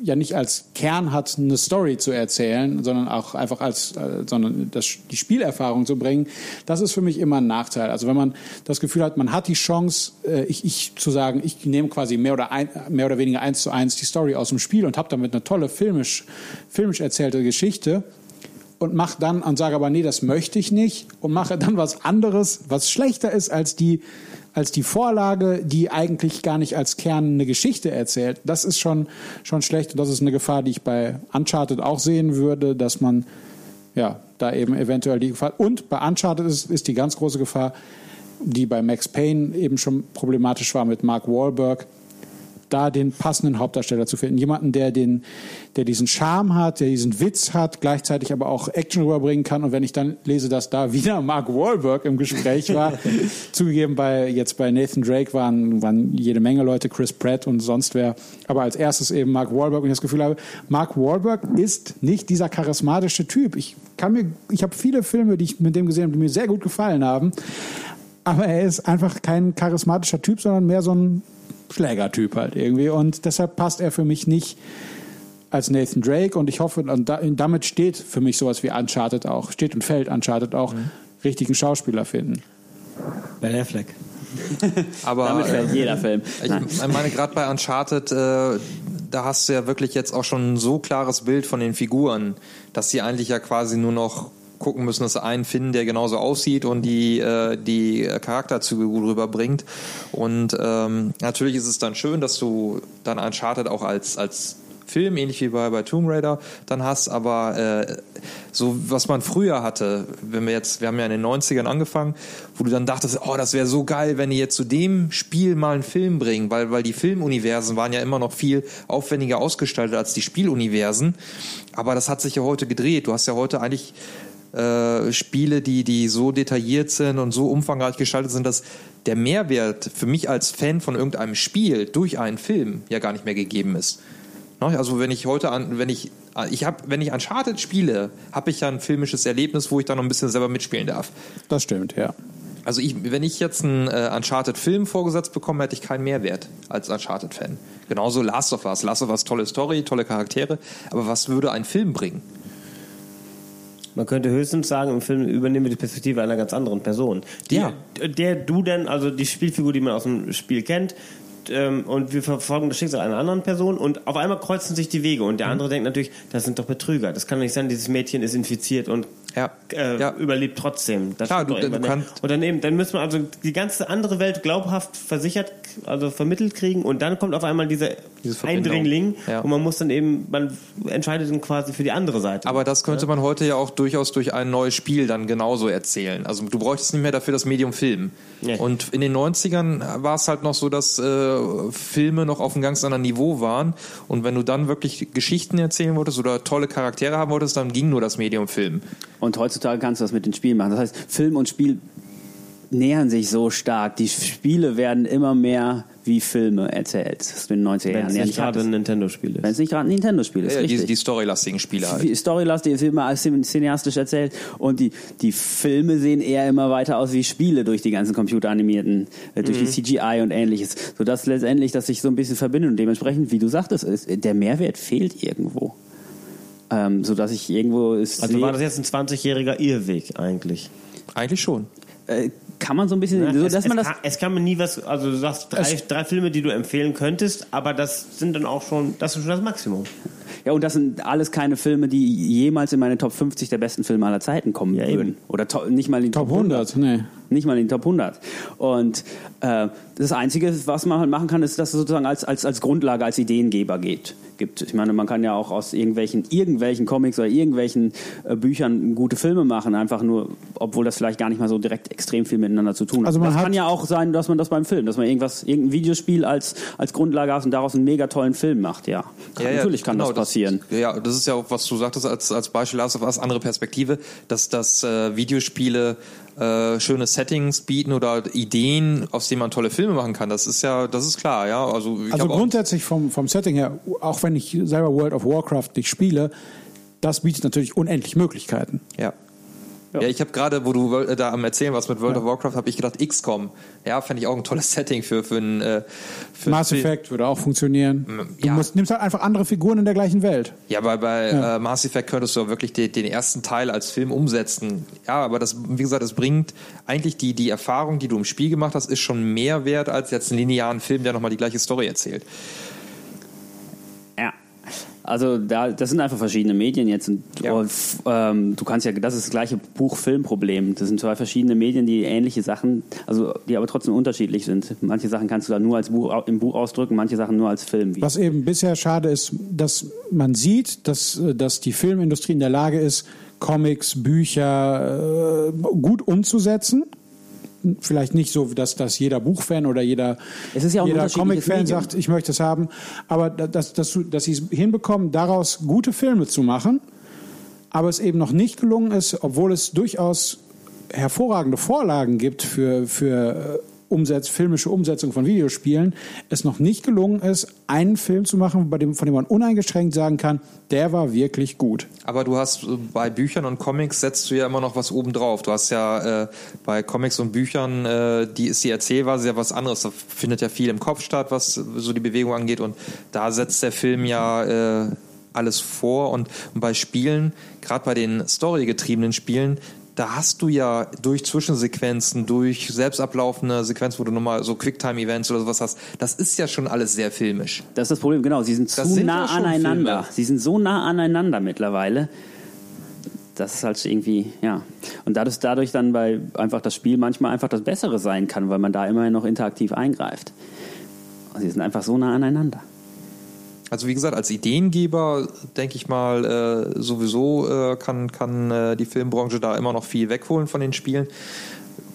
ja nicht als Kern hat, eine Story zu erzählen, sondern auch einfach als, äh, sondern das, die Spielerfahrung zu bringen, das ist für mich immer ein Nachteil. Also wenn man das Gefühl hat, man hat die Chance, äh, ich, ich zu sagen, ich nehme quasi mehr oder, ein, mehr oder weniger eins zu eins die Story aus dem Spiel und habe damit eine tolle filmisch, filmisch erzählte Geschichte, und mach dann und sage aber nee, das möchte ich nicht und mache dann was anderes, was schlechter ist als die als die Vorlage, die eigentlich gar nicht als Kern eine Geschichte erzählt. Das ist schon schon schlecht und das ist eine Gefahr, die ich bei Uncharted auch sehen würde, dass man ja da eben eventuell die Gefahr und bei Uncharted ist, ist die ganz große Gefahr, die bei Max Payne eben schon problematisch war mit Mark Wahlberg, da den passenden Hauptdarsteller zu finden. Jemanden, der den, der diesen Charme hat, der diesen Witz hat, gleichzeitig aber auch Action rüberbringen kann. Und wenn ich dann lese, dass da wieder Mark Wahlberg im Gespräch war, zugegeben bei, jetzt bei Nathan Drake waren, waren jede Menge Leute, Chris Pratt und sonst wer. Aber als erstes eben Mark Wahlberg und ich das Gefühl habe, Mark Wahlberg ist nicht dieser charismatische Typ. Ich kann mir, ich habe viele Filme, die ich mit dem gesehen habe, die mir sehr gut gefallen haben. Aber er ist einfach kein charismatischer Typ, sondern mehr so ein Schlägertyp halt irgendwie. Und deshalb passt er für mich nicht als Nathan Drake. Und ich hoffe, und da, damit steht für mich sowas wie Uncharted auch, steht und fällt Uncharted auch, richtigen Schauspieler finden.
Ben Affleck.
Aber
Damit fällt
äh,
jeder Film.
Ich
Nein.
meine, gerade bei Uncharted, äh, da hast du ja wirklich jetzt auch schon ein so klares Bild von den Figuren, dass sie eigentlich ja quasi nur noch gucken müssen, dass sie einen finden, der genauso aussieht und die, äh, die Charakterzüge gut rüberbringt. Und ähm, natürlich ist es dann schön, dass du dann Uncharted auch als, als Film, ähnlich wie bei, bei Tomb Raider, dann hast, aber äh, so was man früher hatte, wenn wir jetzt, wir haben ja in den 90ern angefangen, wo du dann dachtest, oh, das wäre so geil, wenn die jetzt zu dem Spiel mal einen Film bringen, weil, weil die Filmuniversen waren ja immer noch viel aufwendiger ausgestaltet als die Spieluniversen. Aber das hat sich ja heute gedreht. Du hast ja heute eigentlich äh, Spiele, die, die so detailliert sind und so umfangreich gestaltet sind, dass der Mehrwert für mich als Fan von irgendeinem Spiel durch einen Film ja gar nicht mehr gegeben ist. Ne? Also wenn ich heute an, wenn ich, ich habe, wenn ich Uncharted spiele, habe ich ja ein filmisches Erlebnis, wo ich dann noch ein bisschen selber mitspielen darf.
Das stimmt, ja.
Also ich, wenn ich jetzt einen äh, Uncharted-Film vorgesetzt bekomme, hätte ich keinen Mehrwert als Uncharted-Fan. Genauso Last of Us. Last of Us, tolle Story, tolle Charaktere. Aber was würde ein Film bringen?
Man könnte höchstens sagen, im Film übernehmen wir die Perspektive einer ganz anderen Person. Die,
Ja.
Der du dann, also die Spielfigur, die man aus dem Spiel kennt, ähm, und wir verfolgen das Schicksal einer anderen Person und auf einmal kreuzen sich die Wege und der andere denkt natürlich, das sind doch Betrüger. Das kann doch nicht sein, dieses Mädchen ist infiziert und
Ja.
äh,
Ja.
überlebt trotzdem. Das
Klar, du- du
nicht.
kannst-
und dann eben, dann müssen wir also die ganze andere Welt glaubhaft versichert, also vermittelt kriegen und dann kommt auf einmal dieser. Eindringling
Ja.
und man muss dann eben, man entscheidet dann quasi für die andere Seite.
Aber das könnte man heute ja auch durchaus durch ein neues Spiel dann genauso erzählen. Also du bräuchtest nicht mehr dafür das Medium Film. Und in den 90ern war es halt noch so, dass äh, Filme noch auf einem ganz anderen Niveau waren. Und wenn du dann wirklich Geschichten erzählen wolltest oder tolle Charaktere haben wolltest, dann ging nur das Medium Film.
Und heutzutage kannst du das mit den Spielen machen. Das heißt, Film und Spiel nähern sich so stark. Die Spiele werden immer mehr wie Filme erzählt. Das ist in den 90er
Wenn
Jahren
es
ja
nicht
nicht
gerade ein. Nintendo-Spiel
Wenn
ist.
es nicht gerade ein Nintendo-Spiel ist,
Ja, die,
richtig.
die storylastigen Spiele halt.
Die Storylastig ist immer als cineastisch erzählt und die, die Filme sehen eher immer weiter aus wie Spiele durch die ganzen computeranimierten, äh, durch die CGI und ähnliches, sodass letztendlich das sich so ein bisschen verbindet und dementsprechend, wie du sagtest, ist, der Mehrwert fehlt irgendwo. Ähm, sodass ich irgendwo es
Also
sehe-
war das jetzt ein 20-jähriger Irrweg eigentlich?
Eigentlich schon.
äh, kann man so ein bisschen, so,
es,
dass
es,
man das
kann, es kann mir nie was, also du sagst drei, drei Filme, die du empfehlen könntest, aber das sind dann auch schon, das ist schon das Maximum.
Ja, und das sind alles keine Filme, die jemals in meine Top 50 der besten Filme aller Zeiten kommen
Ja,
würden.
eben.
Oder to nicht mal in die
Top 100, nee.
Nicht mal in die Top 100. Und äh, das Einzige, was man halt machen kann, ist, dass es sozusagen als, als, als Grundlage, als Ideengeber geht, gibt. Ich meine, man kann ja auch aus irgendwelchen, irgendwelchen Comics oder irgendwelchen äh, Büchern gute Filme machen, einfach nur, obwohl das vielleicht gar nicht mal so direkt extrem viel miteinander zu tun hat.
Also man
das
hat-
kann ja auch sein, dass man das beim Film, dass man irgendwas, irgendein Videospiel als, als Grundlage hat und daraus einen mega tollen Film macht, ja.
Ja, ja,
Natürlich kann
genau,
das passieren.
Das, ja, das ist ja auch, was du sagtest als, als Beispiel aus aus andere Perspektive, dass, dass äh, Videospiele äh, schöne Settings bieten oder Ideen, aus denen man tolle Filme machen kann. Das ist ja, das ist klar, ja. Also,
Also grundsätzlich vom, vom Setting her, auch wenn ich selber World of Warcraft nicht spiele, das bietet natürlich unendlich Möglichkeiten.
Ja. Ja, ich habe gerade, wo du äh, da am Erzählen warst mit World of Warcraft, habe ich gedacht, XCOM. Ja, fände ich auch ein tolles Setting für, für ein äh, für
Mass Effect würde auch funktionieren. Du
ja.
musst, nimmst halt einfach andere Figuren in der gleichen Welt.
Ja, bei, bei
Ja.
Äh, Mass Effect könntest du auch wirklich den, den ersten Teil als Film umsetzen. Ja, aber das, wie gesagt, es bringt eigentlich die, die Erfahrung, die du im Spiel gemacht hast, ist schon mehr wert als jetzt einen linearen Film, der nochmal die gleiche Story erzählt.
Also da, das sind einfach verschiedene Medien jetzt und,
Ja.
und ähm, du kannst ja, das ist das gleiche Buch-Film-Problem. Das sind zwei verschiedene Medien, die ähnliche Sachen, also die aber trotzdem unterschiedlich sind. Manche Sachen kannst du da nur als Buch im Buch ausdrücken, manche Sachen nur als Film.
Was eben bisher schade ist, dass man sieht, dass, äh, dass die Filmindustrie in der Lage ist, Comics, Bücher äh, gut umzusetzen. Vielleicht nicht so, dass, dass jeder Buchfan oder jeder,
ja
jeder Comic-Fan sagt, ich möchte es haben. Aber da- dass, dass, dass sie es hinbekommen, daraus gute Filme zu machen, aber es eben noch nicht gelungen ist, obwohl es durchaus hervorragende Vorlagen gibt für, für Umsetz, filmische Umsetzung von Videospielen, es noch nicht gelungen ist, einen Film zu machen, bei dem, von dem man uneingeschränkt sagen kann, der war wirklich gut.
Aber du hast äh, bei Büchern und Comics setzt du ja immer noch was oben drauf. Du hast ja äh, bei Comics und Büchern, äh, die ist die Erzählweise ja was anderes. Da findet ja viel im Kopf statt, was so die Bewegung angeht. Und da setzt der Film ja äh, alles vor. Und, und bei Spielen, gerade bei den storygetriebenen Spielen, da hast du ja durch Zwischensequenzen, durch selbst ablaufende Sequenzen, wo du nochmal so Quicktime-Events oder sowas hast, das ist ja schon alles sehr filmisch.
Das ist das Problem, genau. Sie sind zu
Das sind
nah
ja
aneinander.
Filme.
Sie sind so nah aneinander mittlerweile. Das ist halt irgendwie, ja. Und dadurch, dadurch dann bei einfach das Spiel manchmal einfach das Bessere sein kann, weil man da immerhin noch interaktiv eingreift. Und sie sind einfach so nah aneinander.
Also wie gesagt, als Ideengeber denke ich mal, äh, sowieso äh, kann, kann äh, die Filmbranche da immer noch viel wegholen von den Spielen.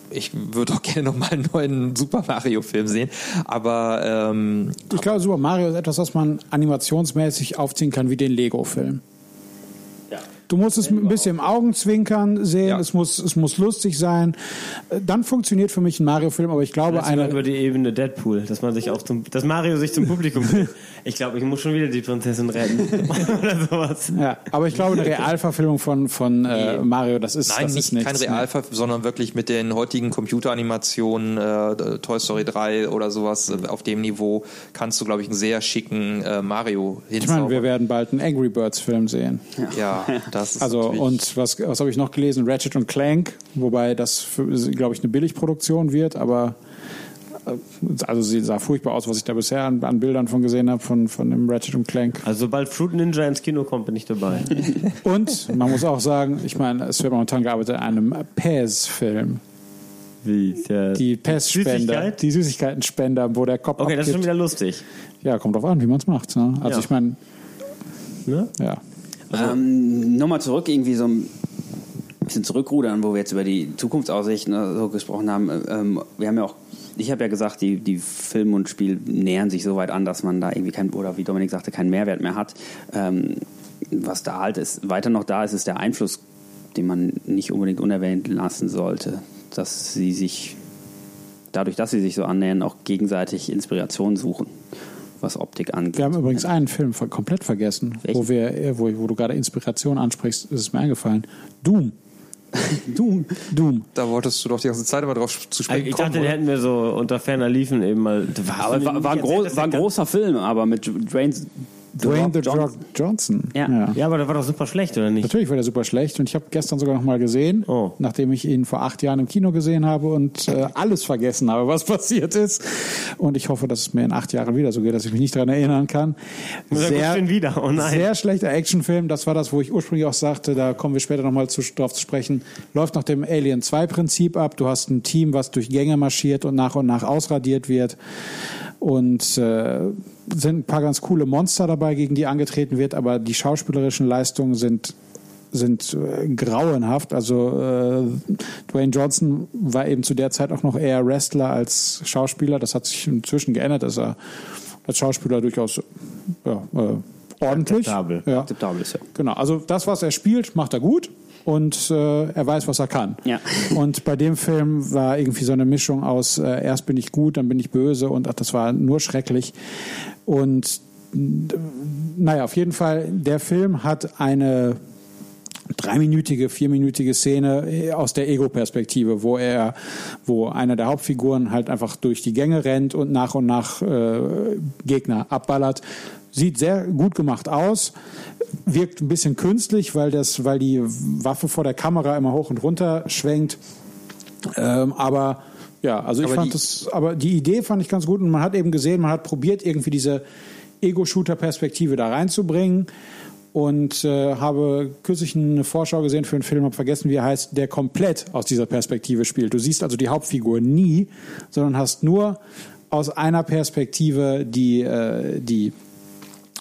Ich würde auch gerne noch mal einen neuen Super Mario-Film sehen, aber ähm,
Ich glaube, Super Mario ist etwas, was man animationsmäßig aufziehen kann wie den Lego-Film. Du musst es ein bisschen im Augenzwinkern sehen,
Ja.
es, muss, es muss lustig sein. Äh, Dann funktioniert für mich ein Mario-Film, aber ich glaube,
Vielleicht sogar
eine,
über die Ebene Deadpool, dass man sich auch zum, dass Mario sich zum Publikum. ich glaube, ich muss schon wieder die Prinzessin retten oder sowas.
ja, aber ich glaube, eine Realverfilmung von, von äh,
Nee.
Mario, das ist,
nein,
das
nicht
ist
kein Realfall, sondern wirklich mit den heutigen Computeranimationen, äh, Toy Story 3 oder sowas, äh, auf dem Niveau kannst du, glaube ich, einen sehr schicken äh, Mario
Ich meine, wir
hinzaubern.
werden bald einen Angry Birds Film sehen.
Ja, das ist
Also und was, was habe ich noch gelesen? Ratchet und Clank, wobei das, glaube ich, eine Billigproduktion wird, aber äh, also sie sah furchtbar aus, was ich da bisher an, an Bildern von gesehen habe von, von dem Ratchet und Clank.
Also sobald Fruit Ninja ins Kino kommt, bin ich dabei.
Und man muss auch sagen, ich meine, es wird momentan gearbeitet an einem PES-Film.
Wie? Der
Die PES-Spender,
Süßigkeit?
die Süßigkeiten-Spender, wo der Kopf
Okay, das ist schon
abgibt.
wieder lustig.
Ja, kommt drauf an, wie man es macht. Ne? Also
Ja.
ich meine,
Ne?
ja.
Ähm, Nochmal zurück, irgendwie so ein bisschen zurückrudern, wo wir jetzt über die Zukunftsaussichten äh, so gesprochen haben. Ähm, wir haben ja auch, ich habe ja gesagt, die, die Film und Spiel nähern sich so weit an, dass man da irgendwie kein, oder wie Dominik sagte, keinen Mehrwert mehr hat. Ähm, was da halt ist, weiter noch da ist, ist der Einfluss, den man nicht unbedingt unerwähnt lassen sollte, dass sie sich dadurch, dass sie sich so annähern, auch gegenseitig Inspiration suchen, was Optik angeht.
Wir haben übrigens einen Film komplett vergessen, wo, wir, äh, wo, wo du gerade Inspiration ansprichst, ist es mir eingefallen. Doom. Doom. Doom.
Da wolltest du doch die ganze Zeit immer drauf zu sprechen
Ich
kommen.
dachte, den hätten wir so unter ferner Liefen eben mal.
aber war, war, ein gro war ein großer Film, aber mit Dwayne,
Dwayne The
Johnson.
Rock Johnson.
Ja.
Ja, aber der war doch super schlecht, oder nicht?
Natürlich war der super schlecht und ich habe gestern sogar noch mal gesehen,
Oh.
nachdem ich ihn vor acht Jahren im Kino gesehen habe und äh, alles vergessen habe, was passiert ist. Und ich hoffe, dass es mir in acht Jahren wieder so geht, dass ich mich nicht daran erinnern kann.
Ja, schön wieder. Oh nein.
Sehr schlechter Actionfilm. Das war das, wo ich ursprünglich auch sagte, da kommen wir später nochmal zu, drauf zu sprechen. Läuft nach dem Alien 2 Prinzip ab. Du hast ein Team, was durch Gänge marschiert und nach und nach ausradiert wird. Und äh, sind ein paar ganz coole Monster dabei, gegen die angetreten wird, aber die schauspielerischen Leistungen sind sind äh, grauenhaft. Also äh, Dwayne Johnson war eben zu der Zeit auch noch eher Wrestler als Schauspieler. Das hat sich inzwischen geändert, dass er als Schauspieler durchaus ja, äh, ordentlich.
Akzeptabel.
Ja.
Akzeptabel ist ja.
Genau, also das, was er spielt, macht er gut und äh, er weiß, was er kann.
Ja.
Und bei dem Film war irgendwie so eine Mischung aus äh, erst bin ich gut, dann bin ich böse und ach, das war nur schrecklich. Und äh, naja, auf jeden Fall, der Film hat eine dreiminütige, vierminütige Szene äh, aus der Ego-Perspektive, wo er, wo einer der Hauptfiguren halt einfach durch die Gänge rennt und nach und nach äh, Gegner abballert. Sieht sehr gut gemacht aus, wirkt ein bisschen künstlich, weil das, weil die Waffe vor der Kamera immer hoch und runter schwenkt. Ähm, aber ja, also ich
Aber
fand
die-
das, aber die Idee fand ich ganz gut und man hat eben gesehen, man hat probiert irgendwie diese Ego-Shooter-Perspektive da reinzubringen und äh, habe kürzlich eine Vorschau gesehen für einen Film, habe vergessen, wie er heißt, der komplett aus dieser Perspektive spielt. Du siehst also die Hauptfigur nie, sondern hast nur aus einer Perspektive die äh, die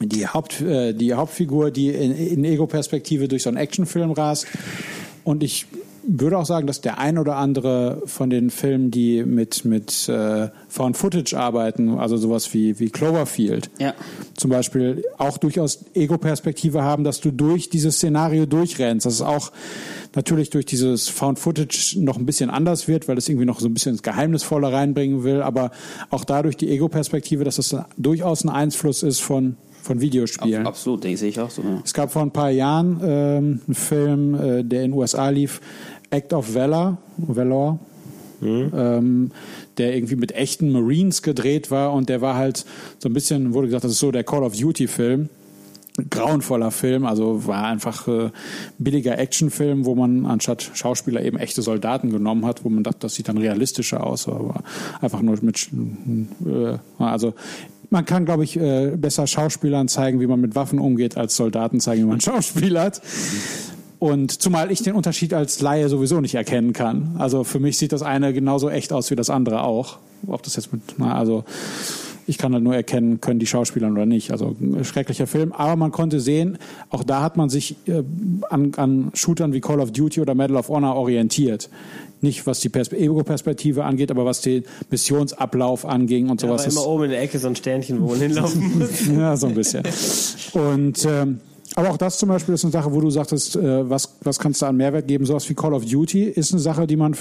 die Haupt äh, die Hauptfigur, die in, in Ego-Perspektive durch so einen Actionfilm rast. Und ich würde auch sagen, dass der ein oder andere von den Filmen, die mit mit äh, Found Footage arbeiten, also sowas wie wie Cloverfield,
Ja.
zum Beispiel auch durchaus Ego-Perspektive haben, dass du durch dieses Szenario durchrennst. Dass es auch natürlich durch dieses Found Footage noch ein bisschen anders wird, weil es irgendwie noch so ein bisschen ins Geheimnisvolle reinbringen will, aber auch dadurch die Ego-Perspektive, dass es durchaus ein Einfluss ist von, von Videospielen.
Absolut, den sehe ich auch so. Ja.
Es gab vor ein paar Jahren ähm, einen Film, äh, der in den USA lief, Act of Valor, Valor ähm, der irgendwie mit echten Marines gedreht war und der war halt so ein bisschen, wurde gesagt, das ist so der Call of Duty Film. Grauenvoller Film, also war einfach äh, billiger Actionfilm, wo man anstatt Schauspieler eben echte Soldaten genommen hat, wo man dachte, das sieht dann realistischer aus, aber einfach nur mit, äh, also man kann, glaube ich, äh, besser Schauspielern zeigen, wie man mit Waffen umgeht, als Soldaten zeigen, wie man schauspielert. Und zumal ich den Unterschied als Laie sowieso nicht erkennen kann. Also für mich sieht das eine genauso echt aus wie das andere auch. Ob das jetzt mit, na, also ich kann halt nur erkennen, können die Schauspieler oder nicht. Also ein schrecklicher Film. Aber man konnte sehen, auch da hat man sich äh, an, an Shootern wie Call of Duty oder Medal of Honor orientiert. Nicht was die Perspe- Ego-Perspektive angeht, aber was den Missionsablauf anging und sowas.
war
ist-
immer oben in der Ecke so ein Sternchen, wo man hinlaufen muss.
ja, so ein bisschen. Und ähm, aber auch das zum Beispiel ist eine Sache, wo du sagtest, äh, was, was kannst du an Mehrwert geben? Sowas wie Call of Duty ist eine Sache, die man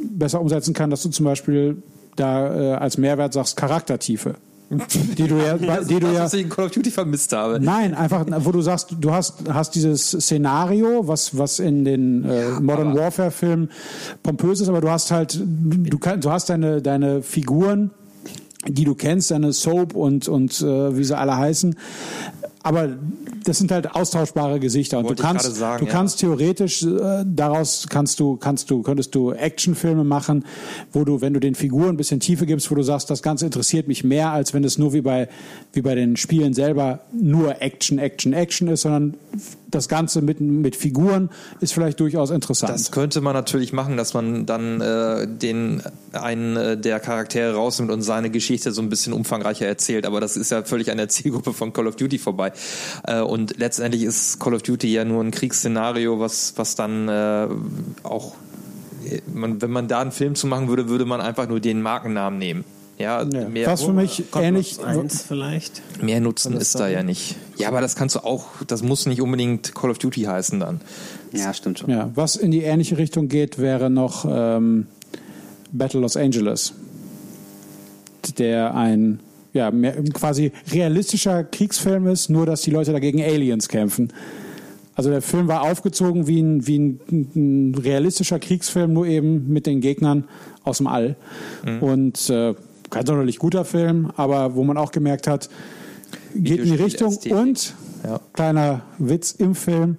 besser umsetzen kann, dass du zum Beispiel da äh, als Mehrwert sagst Charaktertiefe. Die du ja, die du
das,
ja
was ich in Call of Duty vermisst habe.
Nein, einfach, wo du sagst, du hast, hast dieses Szenario, was, was in den äh, Modern Warfare Filmen pompös ist, aber du hast halt, du, kann, du hast deine, deine Figuren, die du kennst, deine Soap und, und äh, wie sie alle heißen. Aber das sind halt austauschbare Gesichter und
Wollte
du kannst,
sagen,
du
ja.
kannst theoretisch äh, daraus kannst du, kannst du, könntest du Actionfilme machen, wo du, wenn du den Figuren ein bisschen Tiefe gibst, wo du sagst, das Ganze interessiert mich mehr, als wenn es nur wie bei, wie bei den Spielen selber nur Action, Action, Action ist, sondern das Ganze mit, mit Figuren ist vielleicht durchaus interessant.
Das könnte man natürlich machen, dass man dann äh, den einen äh, der Charaktere rausnimmt und seine Geschichte so ein bisschen umfangreicher erzählt. Aber das ist ja völlig an der Zielgruppe von Call of Duty vorbei. Äh, und letztendlich ist Call of Duty ja nur ein Kriegsszenario, was was dann äh, auch äh, man, wenn man da einen Film zu machen würde, würde man einfach nur den Markennamen nehmen. Ja,
Ja.
mehr,
Was für mich ähnlich,
Eins vielleicht.
mehr Nutzen ist da ja nicht. Ja, aber das kannst du auch, das muss nicht unbedingt Call of Duty heißen dann.
Ja, stimmt schon.
Ja, was in die ähnliche Richtung geht, wäre noch ähm, Battle Los Angeles, der ein ja, mehr, quasi realistischer Kriegsfilm ist, nur dass die Leute dagegen Aliens kämpfen. Also der Film war aufgezogen wie ein, wie ein, ein realistischer Kriegsfilm, nur eben mit den Gegnern aus dem All. Und äh, kein sonderlich guter Film, aber wo man auch gemerkt hat, geht in die Richtung. Und
Ja.
kleiner Witz im Film,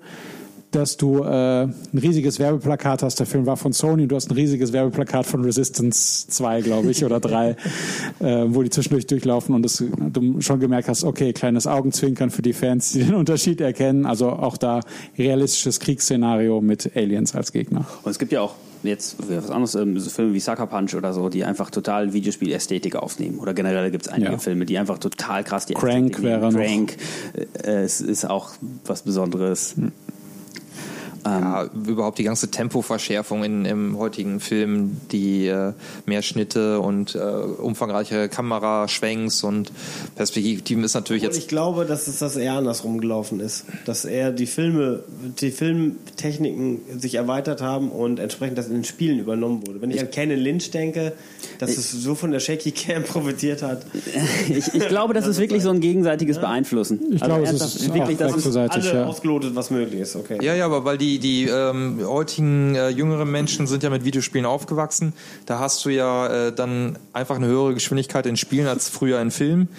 dass du äh, ein riesiges Werbeplakat hast. Der Film war von Sony du hast ein riesiges Werbeplakat von Resistance 2, glaube ich, oder 3, äh, wo die zwischendurch durchlaufen und das, du schon gemerkt hast, okay, kleines Augenzwinkern für die Fans, die den Unterschied erkennen. Also auch da realistisches Kriegsszenario mit Aliens als Gegner.
Und es gibt ja auch jetzt was anderes, ähm, so Filme wie Sucker Punch oder so, die einfach total Videospiel-Ästhetik aufnehmen. Oder generell gibt es einige
Ja.
Filme, die einfach total krass die
Crank
Ästhetik
wäre
nehmen. Crank äh, es ist auch was Besonderes.
Ja, überhaupt die ganze Tempoverschärfung in, im heutigen Film, die äh, mehr Schnitte und äh, umfangreichere Kameraschwenks und Perspektiven ist natürlich
Und
jetzt
ich glaube, dass es das eher andersrum gelaufen ist. Dass eher die Filme, die Filmtechniken sich erweitert haben und entsprechend das in den Spielen übernommen wurde. Wenn ich an Ken Lynch denke, dass es so von der Shaky Cam profitiert hat.
Ich, ich glaube, das ist wirklich so ein gegenseitiges Beeinflussen.
Ich glaube, es ist
wirklich,
auch
das ist.
Alle
ja.
ausgelotet, was möglich ist, okay.
Ja, ja, aber weil die, die ähm, heutigen äh, jüngeren Menschen sind ja mit Videospielen aufgewachsen. Da hast du ja äh, dann einfach eine höhere Geschwindigkeit in Spielen als früher in Filmen.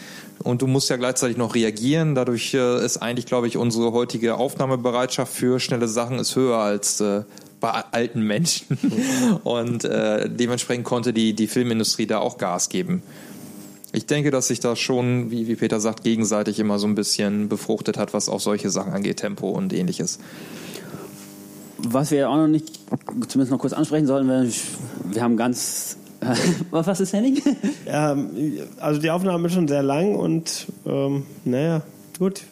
Und du musst ja gleichzeitig noch reagieren. Dadurch äh, ist eigentlich, glaube ich, unsere heutige Aufnahmebereitschaft für schnelle Sachen ist höher als äh, bei alten Menschen. Und äh, dementsprechend konnte die, die Filmindustrie da auch Gas geben. Ich denke, dass sich da schon, wie, wie Peter sagt, gegenseitig immer so ein bisschen befruchtet hat, was auch solche Sachen angeht, Tempo und ähnliches.
Was wir auch noch nicht, zumindest noch kurz ansprechen sollten, wir, wir haben ganz. was was ist Henning?
Ähm, also die Aufnahme ist schon sehr lang und ähm, naja, gut.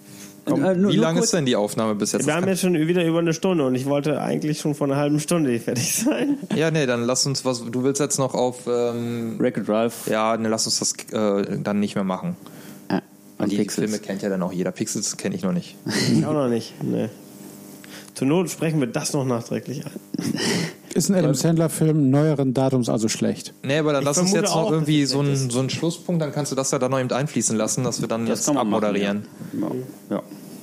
Komm,
Äh, nur-
Wie lange ist denn die Aufnahme bis jetzt?
wir haben jetzt schon wieder über eine Stunde und ich wollte eigentlich schon vor einer halben Stunde fertig sein.
ja, nee, dann lass uns was. Du willst jetzt noch auf. Ähm,
Record Drive.
ja, nee, lass uns das äh, dann nicht mehr machen.
Ja,
Und
und
die
Pixels.
Filme kennt ja dann auch jeder. Pixels kenne ich noch nicht.
Ich auch noch nicht. Nee. Zur Not sprechen wir das noch nachträglich ein.
Ist ein Adam Sandler-Film neueren Datums also schlecht.
Nee, aber dann
Ich
lass uns jetzt noch
auch,
irgendwie
dass es
so einen, so einen Schlusspunkt, dann kannst du das ja dann noch eben einfließen lassen, dass wir dann
Das
jetzt
kann man machen,
abmoderieren.
Ja. ja.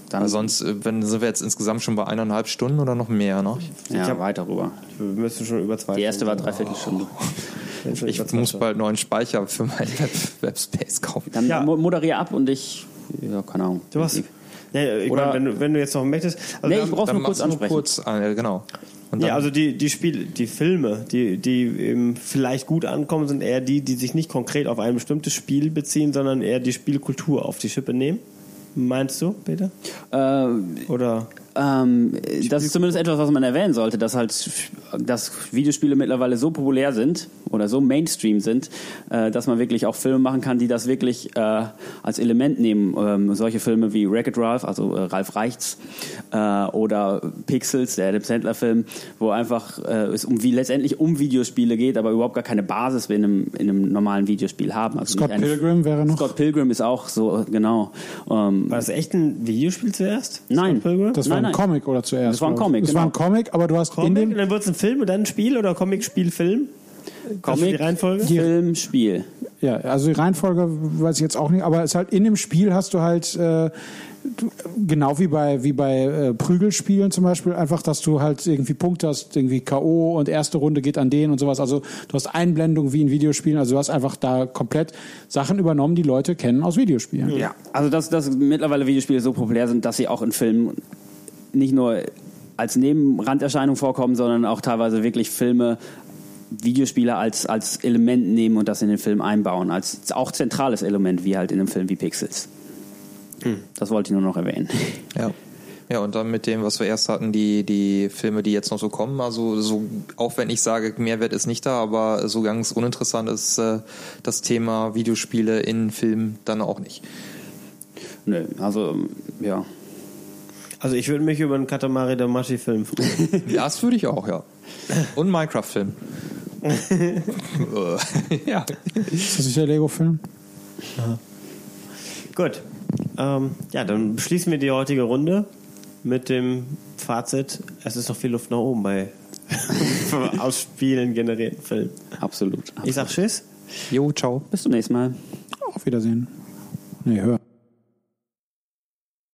Dann
Weil sonst äh, wenn, sind wir jetzt insgesamt schon bei eineinhalb Stunden oder noch mehr, ne?
ja,
Ich hab-
weiter rüber.
Wir müssen schon über zwei
Die erste war
Stunden.
dreiviertel Stunde.
Schon
Ich muss bald neuen Speicher für meinen Web, Webspace kaufen.
Dann
Ja.
mo- moderier ab und ich. Ja, keine Ahnung.
Du hast. Ja, ich
Oder-
meine, wenn, du, wenn du jetzt noch möchtest. Also
Nee,
wir
ich brauch's
Dann
nur kurz ansprechen.
kurz, äh, genau.
Ja, also die, die Spiele, die Filme, die, die eben vielleicht gut ankommen, sind eher die, die sich nicht konkret auf ein bestimmtes Spiel beziehen, sondern eher die Spielkultur auf die Schippe nehmen. Meinst du, Peter?
Äh,
Oder?
Ähm, das ist zumindest etwas, was man erwähnen sollte, dass halt dass Videospiele mittlerweile so populär sind oder so Mainstream sind, äh, dass man wirklich auch Filme machen kann, die das wirklich äh, als Element nehmen. Ähm, solche Filme wie Wreck-It Ralph, also äh, Ralf Reichts, äh, oder Pixels, der Adam Sandler-Film, wo einfach äh, es um wie letztendlich um Videospiele geht, aber überhaupt gar keine Basis in einem, in einem normalen Videospiel haben. Also
Scott Pilgrim wäre noch.
Scott Pilgrim ist auch so, genau. Ähm,
War das echt ein Videospiel zuerst?
Nein.
Scott Pilgrim?
Das war
Nein,
ein
nein.
Comic oder zuerst?
Das war ein. Comic,
Das war ein
genau.
Comic, aber du hast in
Comic, und
dem
dann wird es ein Film und dann ein Spiel oder Comic, Spiel, Film? Ist die Reihenfolge?
Film, Spiel.
Ja, also die Reihenfolge weiß ich jetzt auch nicht, aber es ist halt in dem Spiel hast du halt äh, genau wie bei wie bei äh, Prügelspielen zum Beispiel einfach, dass du halt irgendwie Punkte hast, irgendwie KO und erste Runde geht an den und sowas. Also du hast Einblendung wie in Videospielen. Also du hast einfach da komplett Sachen übernommen, die Leute kennen aus Videospielen.
Ja, also dass, dass mittlerweile Videospiele so populär sind, dass sie auch in Filmen nicht nur als Nebenranderscheinung vorkommen, sondern auch teilweise wirklich Filme, Videospiele als, als Element nehmen und das in den Film einbauen, als auch zentrales Element, wie halt in einem Film wie Pixels. Das wollte ich nur noch erwähnen.
Ja. Ja, und dann mit dem, was wir erst hatten, die, die Filme, die jetzt noch so kommen. Also so, auch wenn ich sage, Mehrwert ist nicht da, aber so ganz uninteressant ist äh, das Thema Videospiele in Filmen dann auch nicht.
Nö, also ja.
Also ich würde mich über einen Katamari Damacy-Film freuen.
Das würde ich auch, ja. Und Minecraft-Film. ja.
Ist das nicht der Lego-Film?
Gut. Ähm, ja, dann beschließen wir die heutige Runde mit dem Fazit, es ist noch viel Luft nach oben bei aus Spielen generierten Film.
Absolut.
Ich sag Tschüss.
Jo, ciao.
Bis zum nächsten Mal.
Auf Wiedersehen. Nee, hör.